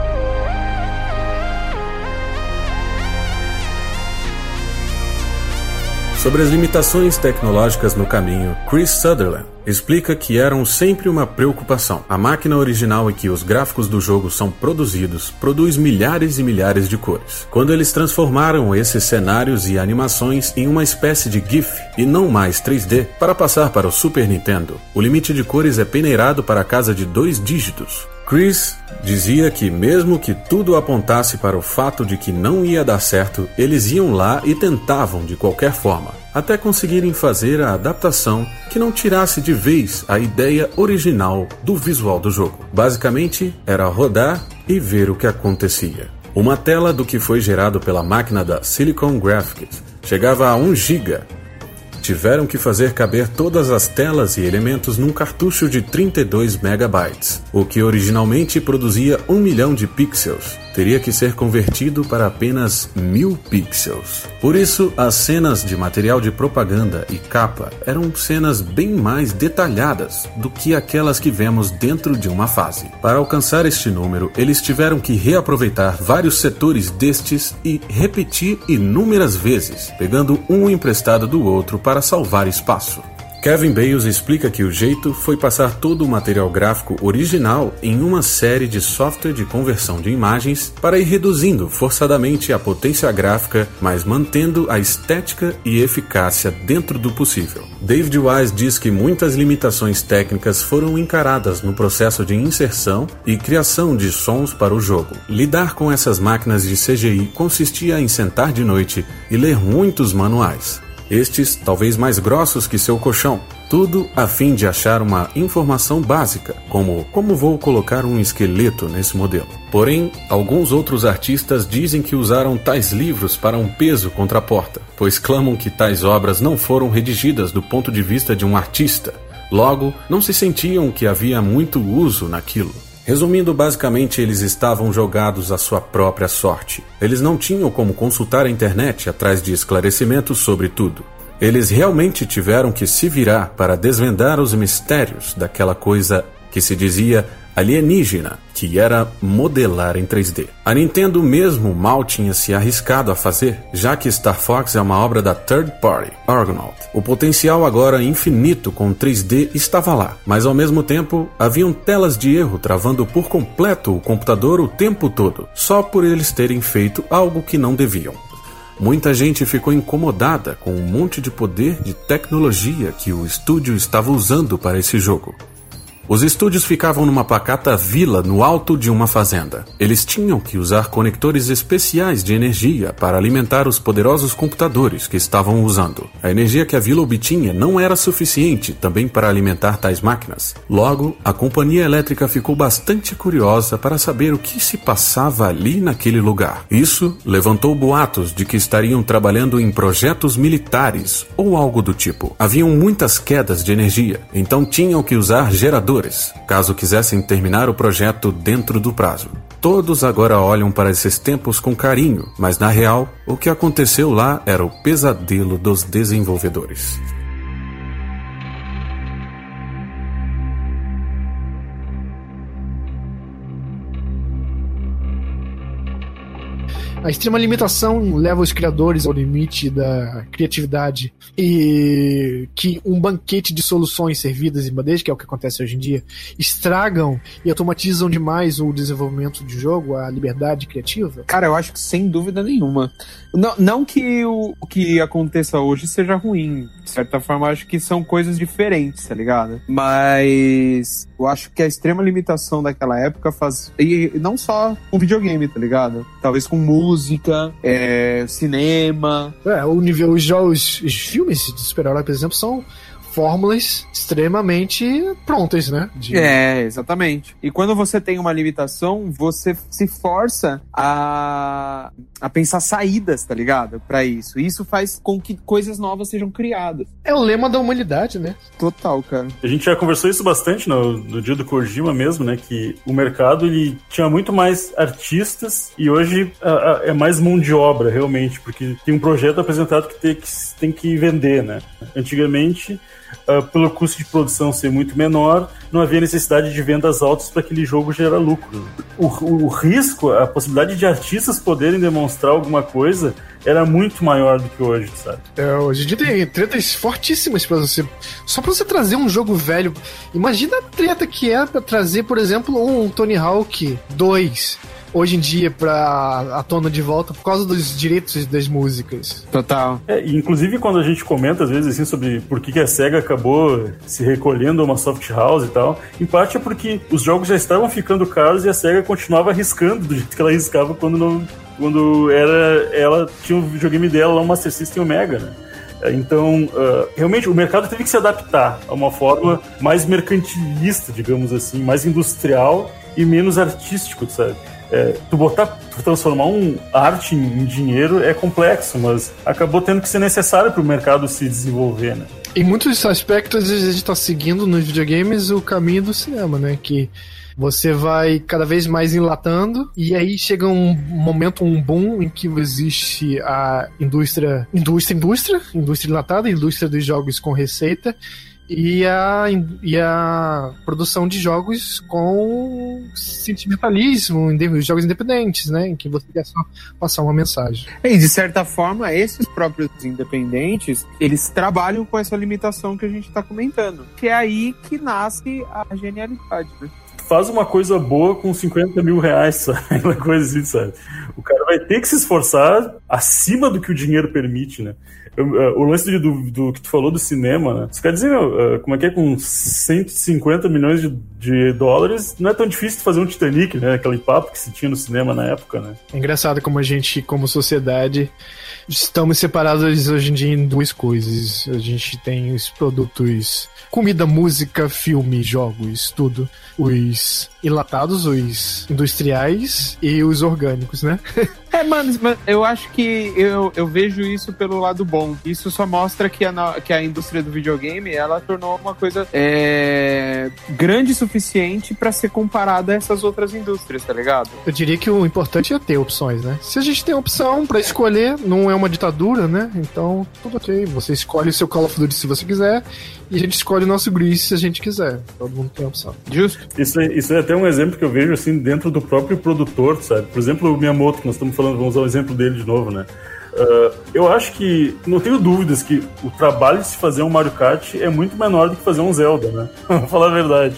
Sobre as limitações tecnológicas no caminho, Chris Sutherland explica que eram sempre uma preocupação. A máquina original em que os gráficos do jogo são produzidos produz milhares e milhares de cores. Quando eles transformaram esses cenários e animações em uma espécie de GIF e não mais 3D para passar para o Super Nintendo, o limite de cores é peneirado para a casa de dois dígitos. Chris dizia que, mesmo que tudo apontasse para o fato de que não ia dar certo, eles iam lá e tentavam de qualquer forma, até conseguirem fazer a adaptação que não tirasse de vez a ideia original do visual do jogo. Basicamente, era rodar e ver o que acontecia. Uma tela do que foi gerado pela máquina da Silicon Graphics chegava a 1 GB tiveram que fazer caber todas as telas e elementos num cartucho de 32 megabytes, o que originalmente produzia 1 milhão de pixels. Teria que ser convertido para apenas mil pixels. Por isso, as cenas de material de propaganda e capa eram cenas bem mais detalhadas do que aquelas que vemos dentro de uma fase. Para alcançar este número, eles tiveram que reaproveitar vários setores destes e repetir inúmeras vezes, pegando um emprestado do outro para salvar espaço. Kevin Bales explica que o jeito foi passar todo o material gráfico original em uma série de software de conversão de imagens para ir reduzindo forçadamente a potência gráfica, mas mantendo a estética e eficácia dentro do possível. David Wise diz que muitas limitações técnicas foram encaradas no processo de inserção e criação de sons para o jogo. Lidar com essas máquinas de CGI consistia em sentar de noite e ler muitos manuais estes talvez mais grossos que seu colchão, tudo a fim de achar uma informação básica, como como vou colocar um esqueleto nesse modelo. Porém, alguns outros artistas dizem que usaram tais livros para um peso contra a porta, pois clamam que tais obras não foram redigidas do ponto de vista de um artista. Logo, não se sentiam que havia muito uso naquilo. Resumindo, basicamente, eles estavam jogados à sua própria sorte. Eles não tinham como consultar a internet atrás de esclarecimentos sobre tudo. Eles realmente tiveram que se virar para desvendar os mistérios daquela coisa que se dizia alienígena, que era modelar em 3D. A Nintendo mesmo mal tinha se arriscado a fazer, já que Star Fox é uma obra da third party, Argonaut. O potencial agora infinito com 3D estava lá, mas ao mesmo tempo haviam telas de erro travando por completo o computador o tempo todo, só por eles terem feito algo que não deviam. Muita gente ficou incomodada com o monte de poder de tecnologia que o estúdio estava usando para esse jogo. Os estúdios ficavam numa pacata vila no alto de uma fazenda. Eles tinham que usar conectores especiais de energia para alimentar os poderosos computadores que estavam usando. A energia que a vila obtinha não era suficiente também para alimentar tais máquinas. Logo, a companhia elétrica ficou bastante curiosa para saber o que se passava ali naquele lugar. Isso levantou boatos de que estariam trabalhando em projetos militares ou algo do tipo. Haviam muitas quedas de energia, então tinham que usar geradores caso quisessem terminar o projeto dentro do prazo. Todos agora olham para esses tempos com carinho, mas na real, o que aconteceu lá era o pesadelo dos desenvolvedores. A extrema limitação leva os criadores ao limite da criatividade e que um banquete de soluções servidas em bandeja, que é o que acontece hoje em dia, estragam e automatizam demais o desenvolvimento de jogo, a liberdade criativa? Cara, eu acho que sem dúvida nenhuma. Não, não que o, o que aconteça hoje seja ruim. De certa forma, acho que são coisas diferentes, tá ligado? Mas eu acho que a extrema limitação daquela época faz. E não só com videogame, tá ligado? Talvez com música, é, cinema. É, o nível, os os filmes de super-herói, por exemplo, são fórmulas extremamente prontas, né? De... É, exatamente. E quando você tem uma limitação, você se força a, a pensar saídas, tá ligado? Para isso. E isso faz com que coisas novas sejam criadas. É o lema da humanidade, né? Total, cara. A gente já conversou isso bastante no, no dia do Kojima mesmo, né? Que o mercado ele tinha muito mais artistas e hoje a, a, é mais mão de obra, realmente, porque tem um projeto apresentado que tem que, tem que vender, né? Antigamente uh, pelo custo de produção ser muito menor, não havia necessidade de vendas altas para aquele jogo gerar lucro. O, o, o, risco, a possibilidade de artistas poderem demonstrar alguma coisa era muito maior do que hoje, sabe? É, hoje em dia tem tretas fortíssimas para você. Só para você trazer um jogo velho. Imagina a treta que é para trazer, por exemplo, um Tony Hawk 2 hoje em dia pra a tona de volta por causa dos direitos das músicas. Total. É, inclusive quando a gente comenta às vezes assim sobre por que, que a SEGA acabou se recolhendo a uma soft house e tal, em parte é porque os jogos já estavam ficando caros e a SEGA continuava arriscando do jeito que ela arriscava quando não quando era ela tinha o videogame dela lá, o Master System Omega, né? Então, uh, realmente, o mercado teve que se adaptar a uma forma mais mercantilista, digamos assim, mais industrial e menos artístico, sabe? é, tu botar, tu transformar um arte em, dinheiro é complexo, mas acabou tendo que ser necessário para o mercado se desenvolver, né? Em muitos aspectos a gente está seguindo nos videogames o caminho do cinema, né? Que você vai cada vez mais enlatando e aí chega um momento, um boom em que existe a indústria, indústria, indústria, indústria enlatada, indústria dos jogos com receita e a, e a produção de jogos com sentimentalismo, jogos independentes, né? Em que você quer só passar uma mensagem. E de certa forma, esses próprios independentes, eles trabalham com essa limitação que a gente está comentando. Que é aí que nasce a genialidade, né? faz uma coisa boa com 50 mil reais, sabe? Uma coisa assim, sabe? O cara vai ter que se esforçar acima do que o dinheiro permite, né? Uh, o lance do, do, que tu falou do cinema, né? Você quer dizer, uh, como é que é com 150 milhões de, de, dólares, não é tão difícil fazer um Titanic, né? Aquele papo que se tinha no cinema na época, né? É engraçado como a gente, como sociedade, estamos separados hoje em dia em duas coisas. A gente tem os produtos comida, música, filme, jogos, tudo. Os enlatados, os industriais e os orgânicos, né? é, mano, eu acho que eu, eu vejo isso pelo lado bom. Isso só mostra que a, que a indústria do videogame ela tornou uma coisa é, grande o suficiente para ser comparada a essas outras indústrias, tá ligado? Eu diria que o importante é ter opções, né? Se a gente tem opção para escolher, não é uma ditadura, né? Então, tudo ok. Você escolhe o seu Call of Duty se você quiser e a gente escolhe o nosso Grease se a gente quiser. Todo mundo tem opção. Justo. Isso é, isso é até um exemplo que eu vejo assim dentro do próprio produtor, sabe? Por exemplo, o Miyamoto, que nós estamos falando, vamos usar o exemplo dele de novo, né? Uh, eu acho que, não tenho dúvidas que o trabalho de se fazer um Mario Kart é muito menor do que fazer um Zelda, né? Vamos falar a verdade.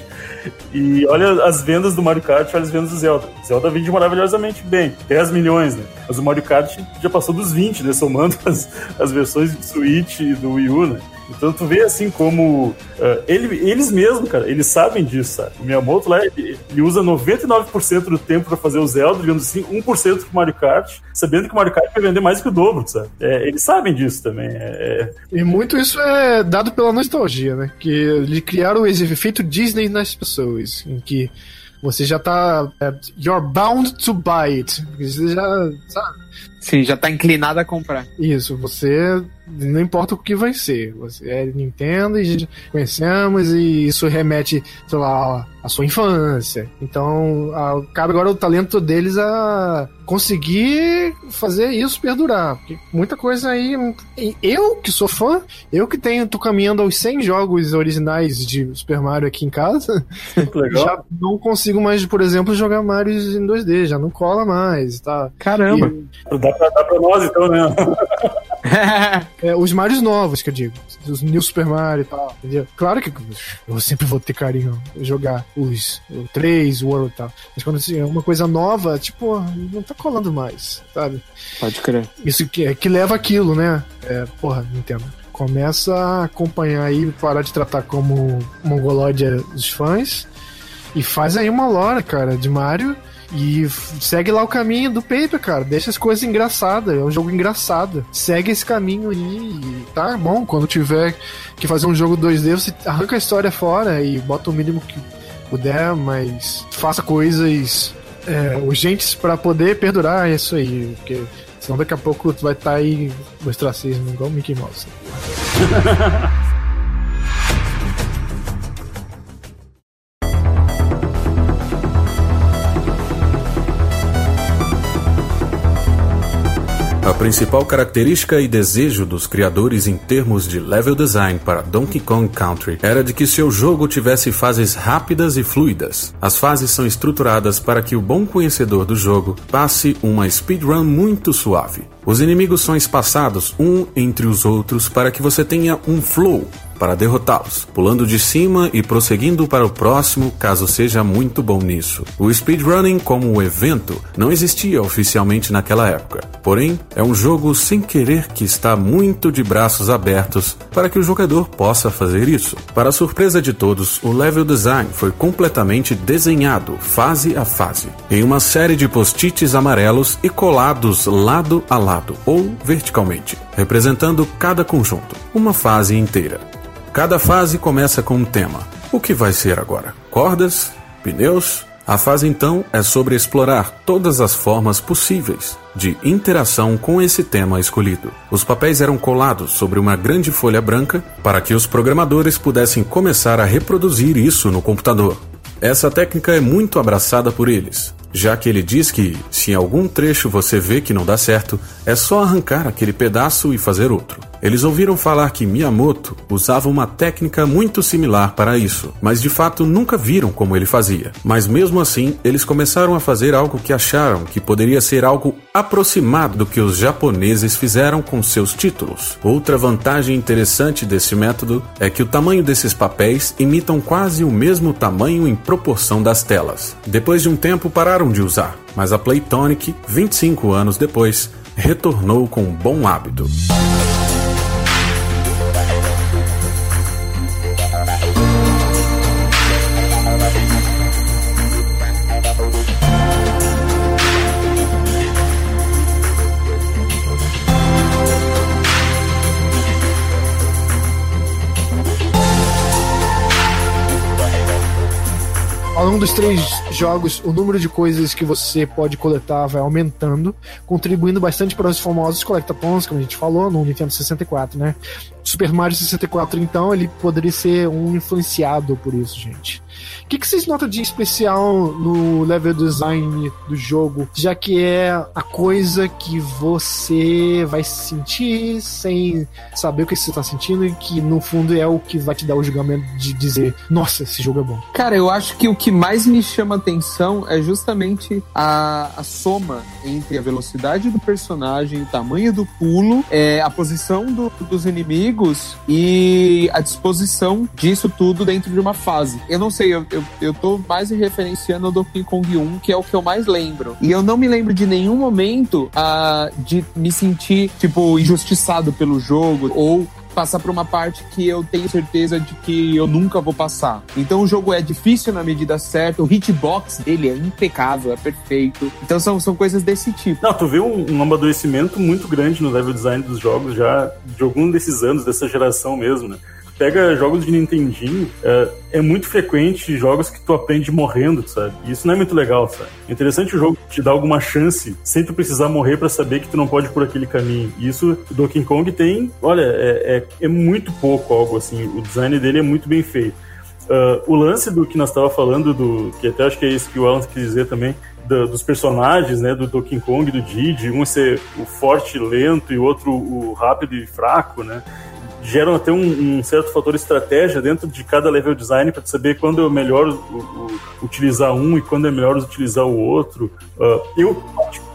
E olha as vendas do Mario Kart, olha as vendas do Zelda. Zelda vende maravilhosamente bem, 10 milhões, né? Mas o Mario Kart já passou dos 20, né? Somando as, as versões de Switch e do Wii U, né? Então tu vê assim como uh, ele, eles mesmos, cara, eles sabem disso, sabe? O Miyamoto lá, ele, ele usa 99% do tempo para fazer o Zelda, digamos assim, 1% pro Mario Kart, sabendo que o Mario Kart vai vender mais que o dobro, sabe? É, eles sabem disso também. É, é... E muito isso é dado pela nostalgia, né? Que eles criaram esse efeito Disney nas pessoas, em que você já tá. É, you're bound to buy it. Você já. Sabe? Sim, já tá inclinado a comprar. Isso, você não importa o que vai ser. Você é Nintendo e conhecemos e isso remete, sei lá, à sua infância. Então, a, cabe agora o talento deles a conseguir fazer isso perdurar. Porque muita coisa aí. Eu que sou fã, eu que tenho, tô caminhando aos 100 jogos originais de Super Mario aqui em casa, já não consigo mais, por exemplo, jogar Mario em 2D, já não cola mais, tá? Caramba! E... Dá, pra, dá pra nós então, né? é, os Marios novos, que eu digo. Os New Super Mario e tal, entendeu? Claro que eu sempre vou ter carinho jogar os o 3, o World e tal. Mas quando assim, é uma coisa nova, tipo, não tá colando mais, sabe? Pode crer. Isso que, que leva aquilo, né? É, porra, Nintendo começa a acompanhar aí, parar de tratar como mongolódia dos fãs e faz aí uma lore, cara, de Mario e segue lá o caminho do Paper, cara. Deixa as coisas engraçadas. É um jogo engraçado. Segue esse caminho aí. E tá bom. Quando tiver que fazer um jogo 2D, você arranca a história fora e bota o mínimo que puder, mas faça coisas é, urgentes para poder perdurar isso aí. Porque senão daqui a pouco tu vai estar tá aí no ostracismo igual o Mickey Mouse. principal característica e desejo dos criadores em termos de level design para Donkey Kong Country era de que seu jogo tivesse fases rápidas e fluidas. As fases são estruturadas para que o bom conhecedor do jogo passe uma speedrun muito suave. Os inimigos são espaçados um entre os outros para que você tenha um flow, para derrotá-los, pulando de cima e prosseguindo para o próximo caso seja muito bom nisso. O speedrunning como evento não existia oficialmente naquela época, porém é um jogo sem querer que está muito de braços abertos para que o jogador possa fazer isso. Para surpresa de todos, o level design foi completamente desenhado fase a fase, em uma série de post-its amarelos e colados lado a lado ou verticalmente, representando cada conjunto, uma fase inteira. Cada fase começa com um tema. O que vai ser agora? Cordas? Pneus? A fase então é sobre explorar todas as formas possíveis de interação com esse tema escolhido. Os papéis eram colados sobre uma grande folha branca para que os programadores pudessem começar a reproduzir isso no computador. Essa técnica é muito abraçada por eles, já que ele diz que, se em algum trecho você vê que não dá certo, é só arrancar aquele pedaço e fazer outro. Eles ouviram falar que Miyamoto usava uma técnica muito similar para isso, mas de fato nunca viram como ele fazia. Mas mesmo assim, eles começaram a fazer algo que acharam que poderia ser algo aproximado do que os japoneses fizeram com seus títulos. Outra vantagem interessante desse método é que o tamanho desses papéis imitam quase o mesmo tamanho em proporção das telas. Depois de um tempo pararam de usar, mas a Playtonic, 25 anos depois, retornou com um bom hábito. Ao longo dos três jogos, o número de coisas que você pode coletar vai aumentando, contribuindo bastante para os famosos collectathons, como a gente falou, no Nintendo 64, né? Super Mario 64, então, ele poderia ser um influenciado por isso, gente. O que, que vocês notam de especial no level design do jogo, já que é a coisa que você vai sentir sem saber o que você está sentindo e que no fundo é o que vai te dar o julgamento de dizer: nossa, esse jogo é bom? Cara, eu acho que o que mais me chama atenção é justamente a, a soma entre a velocidade do personagem, o tamanho do pulo, é, a posição do, dos inimigos e a disposição disso tudo dentro de uma fase. Eu não sei, eu, eu, eu tô mais referenciando o Donkey Kong 1, que é o que eu mais lembro. E eu não me lembro de nenhum momento uh, de me sentir, tipo, injustiçado pelo jogo ou passar por uma parte que eu tenho certeza de que eu nunca vou passar. Então o jogo é difícil na medida certa, o hitbox dele é impecável, é perfeito. Então são, são coisas desse tipo. Não, tu vê um, um amadurecimento muito grande no level design dos jogos já de algum desses anos, dessa geração mesmo, né? Pega jogos de Nintendinho, é, é, muito frequente jogos que tu aprende morrendo, sabe? E isso não é muito legal, sabe? É interessante o jogo te dar alguma chance sem tu precisar morrer para saber que tu não pode ir por aquele caminho. E isso o Donkey Kong tem, olha, é, é, é muito pouco algo assim. O design dele é muito bem feito. Uh, o lance do que nós estava falando, do que até acho que é isso que o Alan quis dizer também, do, dos personagens, né, do Donkey Kong do Didi, um ser o forte e lento e outro o rápido e fraco, né? Geram até um, um, certo fator estratégia dentro de cada level design para saber quando é melhor o, o, utilizar um e quando é melhor utilizar o outro. Uh, eu,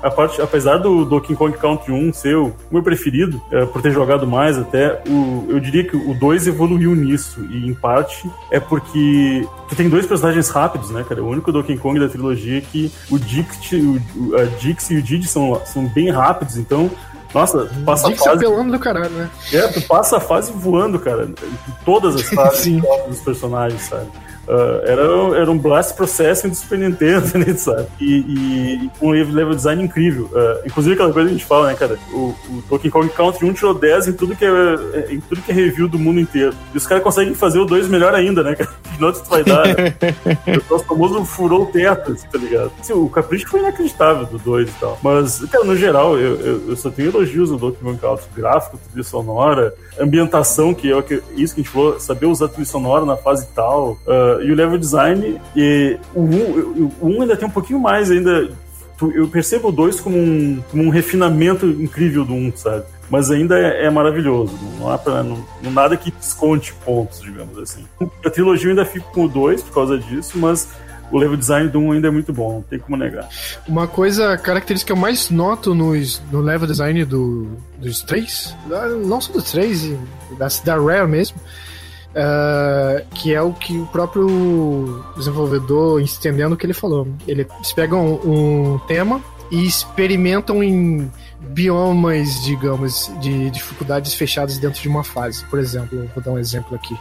a parte, apesar do Donkey Kong Country 1 ser o meu preferido, uh, por ter jogado mais até, o, eu diria que o 2 evoluiu nisso, e em parte é porque tu tem dois personagens rápidos, né, cara? O único Donkey Kong da trilogia é que o Dix, o, a e o Didi são, são bem rápidos, então nossa, tu passa a fase. apelando do caralho, né? É, tu passa a fase voando, cara. Em todas as fases dos personagens, sabe? Uh, era, era um blast processing do Super Nintendo, né, sabe? E, com um level design incrível. Uh, inclusive aquela coisa que a gente fala, né, cara? O, o Donkey Kong Country 1 tirou 10 em tudo que é, é, em tudo que é review do mundo inteiro. E os caras conseguem fazer o 2 melhor ainda, né, cara? Que nota tu vai dar? Né? o famoso furou o teto, assim, tá ligado? Assim, o capricho foi inacreditável do 2 e tal. Mas, cara, no geral, eu, eu, eu só tenho elogios no Donkey Kong Country. Gráfico, trilha sonora, ambientação, que é o que, isso que a gente falou, saber usar trilha sonora na fase tal. Uh, e o level design, e o 1 um, um ainda tem um pouquinho mais ainda. Eu percebo o 2 como um, como um refinamento incrível do 1, um, sabe? Mas ainda é, é maravilhoso. Não há pra, não, não, nada que desconte pontos, digamos assim. A trilogia eu ainda fico com o 2 por causa disso, mas o level design do 1 ainda é muito bom, não tem como negar. Uma coisa característica que eu mais noto nos, no level design do, dos 3, não só dos 3, da, da Rare mesmo, Uh, que é o que o próprio desenvolvedor, estendendo o que ele falou. Eles pegam um tema e experimentam em biomas, digamos, de dificuldades fechadas dentro de uma fase. Por exemplo, vou dar um exemplo aqui.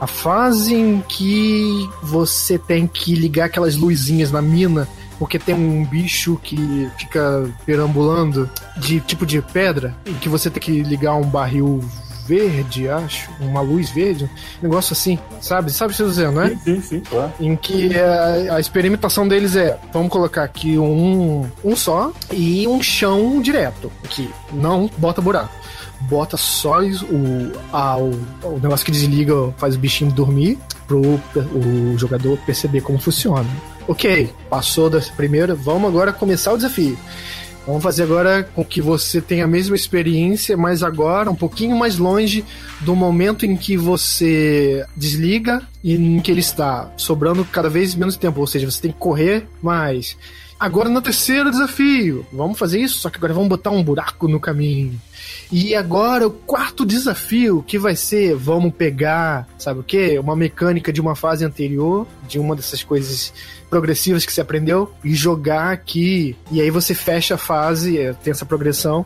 A fase em que você tem que ligar aquelas luzinhas na mina porque tem um bicho que fica perambulando de tipo de pedra, em que você tem que ligar um barril verde, acho, uma luz verde, um negócio assim, sabe? Sabe o que eu dizendo, né? Sim, sim, sim, claro. Em que a, a, experimentação deles é, vamos colocar aqui um, um só e um chão direto, aqui, não bota buraco. Bota só o, a, o, o negócio que desliga, faz o bichinho dormir, pro o jogador perceber como funciona. Ok, passou dessa primeira, vamos agora começar o desafio Vamos fazer agora com que você tenha a mesma experiência, mas agora um pouquinho mais longe do momento em que você desliga e em que ele está, sobrando cada vez menos tempo. Ou seja, você tem que correr mais. Agora no terceiro desafio, vamos fazer isso, só que agora vamos botar um buraco no caminho. E agora o quarto desafio, que vai ser, vamos pegar, sabe o que? Uma mecânica de uma fase anterior, de uma dessas coisas progressivas que você aprendeu, e jogar aqui. E aí você fecha a fase, é, tem essa progressão.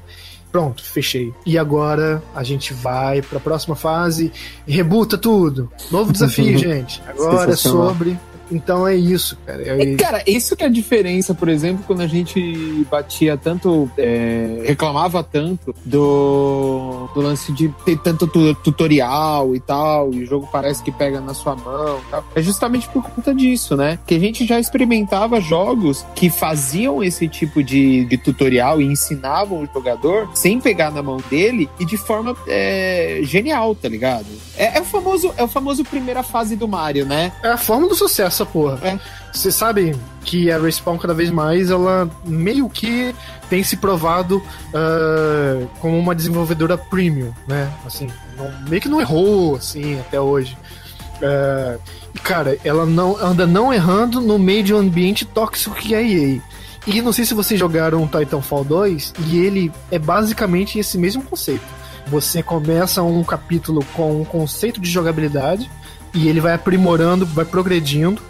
Pronto, fechei. E agora a gente vai para a próxima fase e rebuta tudo. Novo desafio, gente. Agora é sobre então é isso, cara. É... Cara, isso que é a diferença, por exemplo, quando a gente batia tanto, é, reclamava tanto do, do lance de ter tanto tutorial e tal, e o jogo parece que pega na sua mão tal. É justamente por conta disso, né? Que a gente já experimentava jogos que faziam esse tipo de, de tutorial e ensinavam o jogador sem pegar na mão dele e de forma é, genial, tá ligado? É, é, o famoso, é o famoso primeira fase do Mario, né? É a forma do sucesso essa porra. É. Vocês sabem que a Respawn cada vez mais ela meio que tem se provado uh, como uma desenvolvedora premium, né? Assim, não, meio que não errou assim até hoje. Uh, cara, ela não anda não errando no meio de um ambiente tóxico que é a EA. E não sei se vocês jogaram Titanfall 2 e ele é basicamente esse mesmo conceito. Você começa um capítulo com um conceito de jogabilidade e ele vai aprimorando, vai progredindo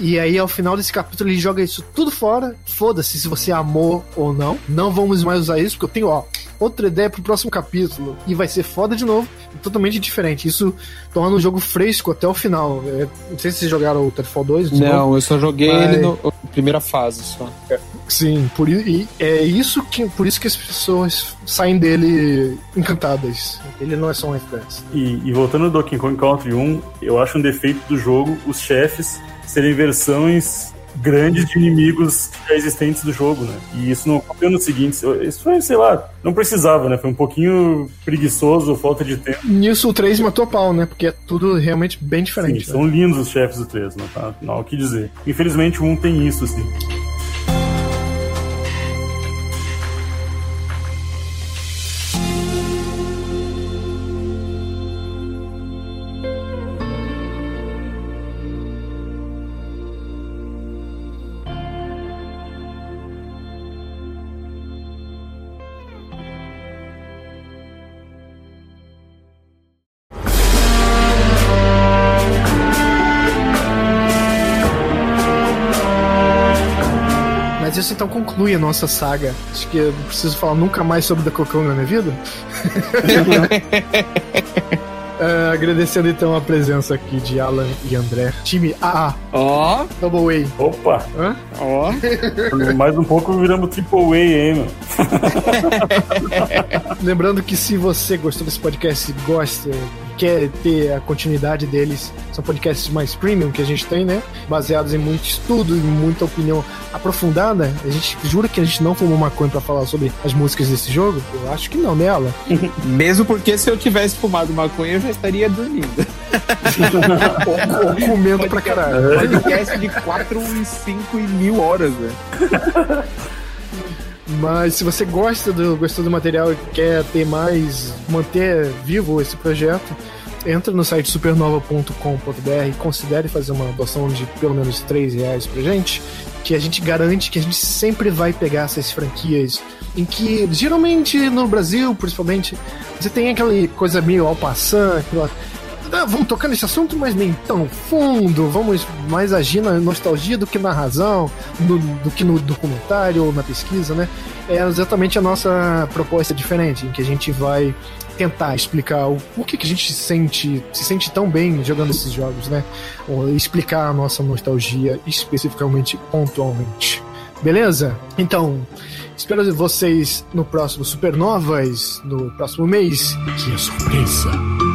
e aí, ao final desse capítulo, ele joga isso tudo fora. Foda-se se você amou ou não. Não vamos mais usar isso, porque eu tenho, ó, outra ideia pro próximo capítulo. E vai ser foda de novo, totalmente diferente. Isso torna o jogo fresco até o final. É, não sei se vocês jogaram o Titanfall 2. Não, novo, eu só joguei mas... ele na primeira fase só. É, sim, por, e é isso que, por isso que as pessoas saem dele encantadas. Ele não é só um FPS. E, e voltando ao Donkey Kong Country 1, eu acho um defeito do jogo os chefes serem versões grandes de inimigos já existentes do jogo, né? E isso não aconteceu no seguinte. Isso foi, sei lá, não precisava, né? Foi um pouquinho preguiçoso, falta de tempo. Nisso o 3 matou pau, né? Porque é tudo realmente bem diferente. Sim, né? são lindos os chefes do 3, não, tá? não há o que dizer. Infelizmente o 1 tem isso, assim. Então conclui a nossa saga. Acho que eu não preciso falar nunca mais sobre The Cocão na minha vida. Uh, agradecendo então a presença aqui de Alan e André. Time AA. Ó. Oh. Double A. Opa. Ó. Oh. Mais um pouco viramos Triple A, hein, mano? Lembrando que se você gostou desse podcast, gosta quer ter a continuidade deles, são podcasts mais premium que a gente tem, né? Baseados em muito estudo e muita opinião aprofundada. A gente jura que a gente não fumou maconha para falar sobre as músicas desse jogo? Eu acho que não, né, Alan? Mesmo porque se eu tivesse fumado maconha, eu já estaria dormindo. ou, ou comendo pra caralho. Podcast de 4 e 5 e mil horas, velho. Mas se você gosta do, gostou do material e quer ter mais, manter vivo esse projeto, entra no site supernova.com.br e considere fazer uma doação de pelo menos 3 reais pra gente, que a gente garante que a gente sempre vai pegar essas franquias em que, geralmente no Brasil, principalmente, você tem aquela coisa meio passant, aquela ah, vamos tocar nesse assunto, mas nem tão fundo, vamos mais agir na nostalgia do que na razão, do, do que no documentário ou na pesquisa, né? É exatamente a nossa proposta diferente, em que a gente vai tentar explicar o porquê que a gente se sente, se sente tão bem jogando esses jogos, né? Ou explicar a nossa nostalgia especificamente, pontualmente. Beleza? Então, espero vocês no próximo Supernovas, no próximo mês. Que surpresa!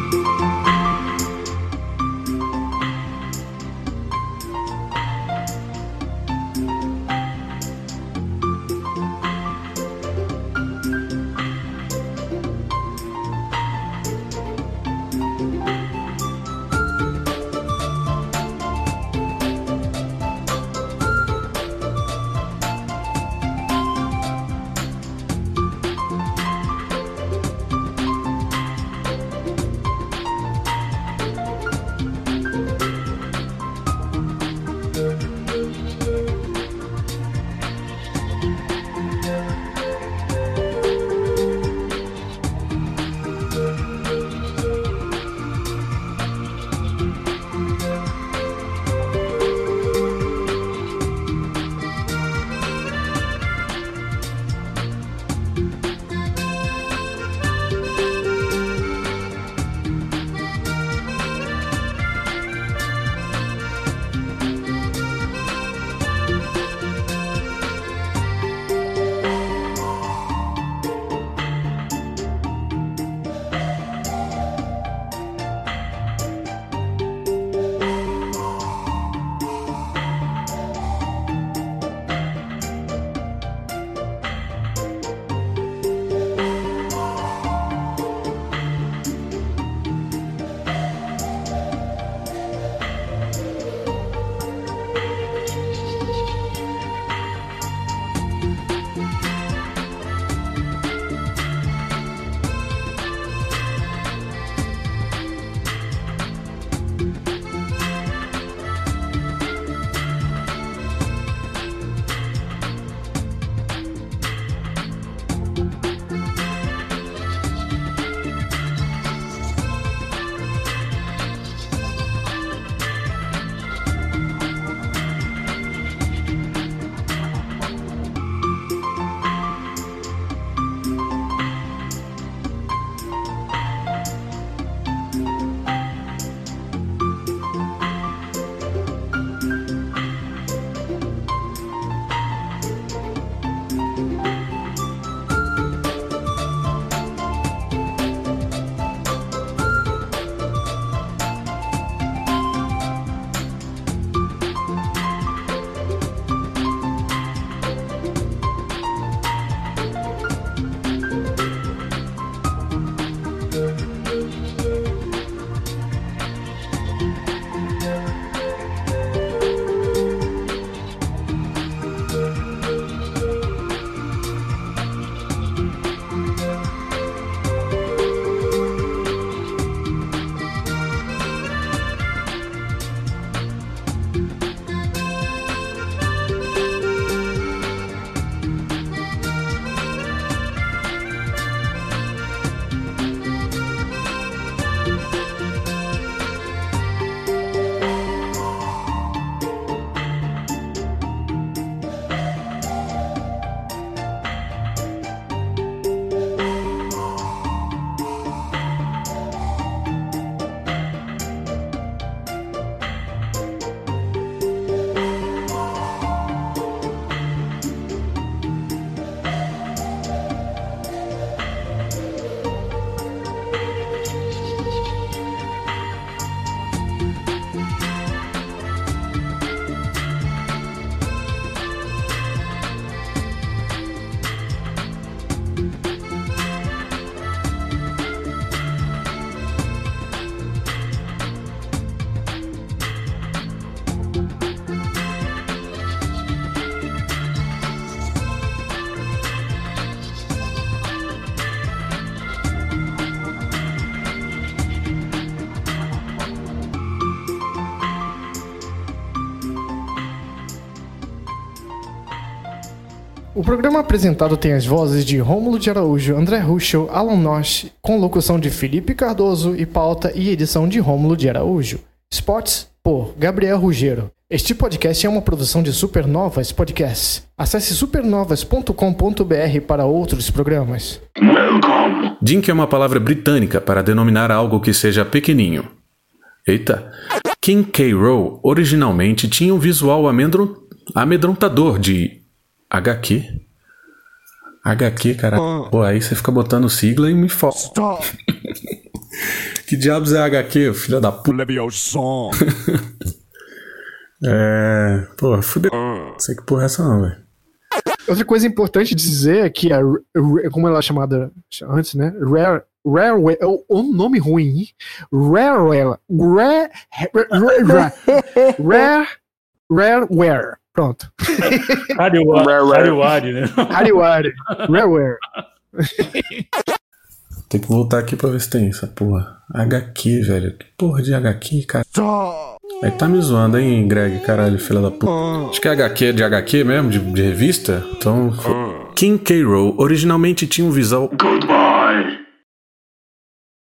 O programa apresentado tem as vozes de Rômulo de Araújo, André Ruschel, Alan Nosh, com locução de Felipe Cardoso e pauta e edição de Rômulo de Araújo. Spots por Gabriel Ruggiero. Este podcast é uma produção de Supernovas Podcasts. Acesse supernovas.com.br para outros programas. Dink é uma palavra britânica para denominar algo que seja pequeninho. Eita! King K. Rool originalmente tinha um visual amedron- amedrontador de HQ. HQ, cara. Pô, aí você fica botando sigla e me foda. que diabos é HQ, filho da puta? é. Pô, fudeu. Não sei que porra é essa não, velho. Outra coisa importante dizer é que a, como ela é chamada antes, né? Rare. Rareware, é o- o nome ruim. Rareware. Rare. Rare. Rare. Rareware. Pronto. Hariwari, né? Rareware. Rareware. Tem que voltar aqui pra ver se tem essa porra. HQ, velho. Que porra de HQ, cara? Aí tá me zoando, hein, Greg? Caralho, filha da puta. Acho que é HQ de HQ mesmo, de, de revista. Então. King K. Rool originalmente tinha um visual.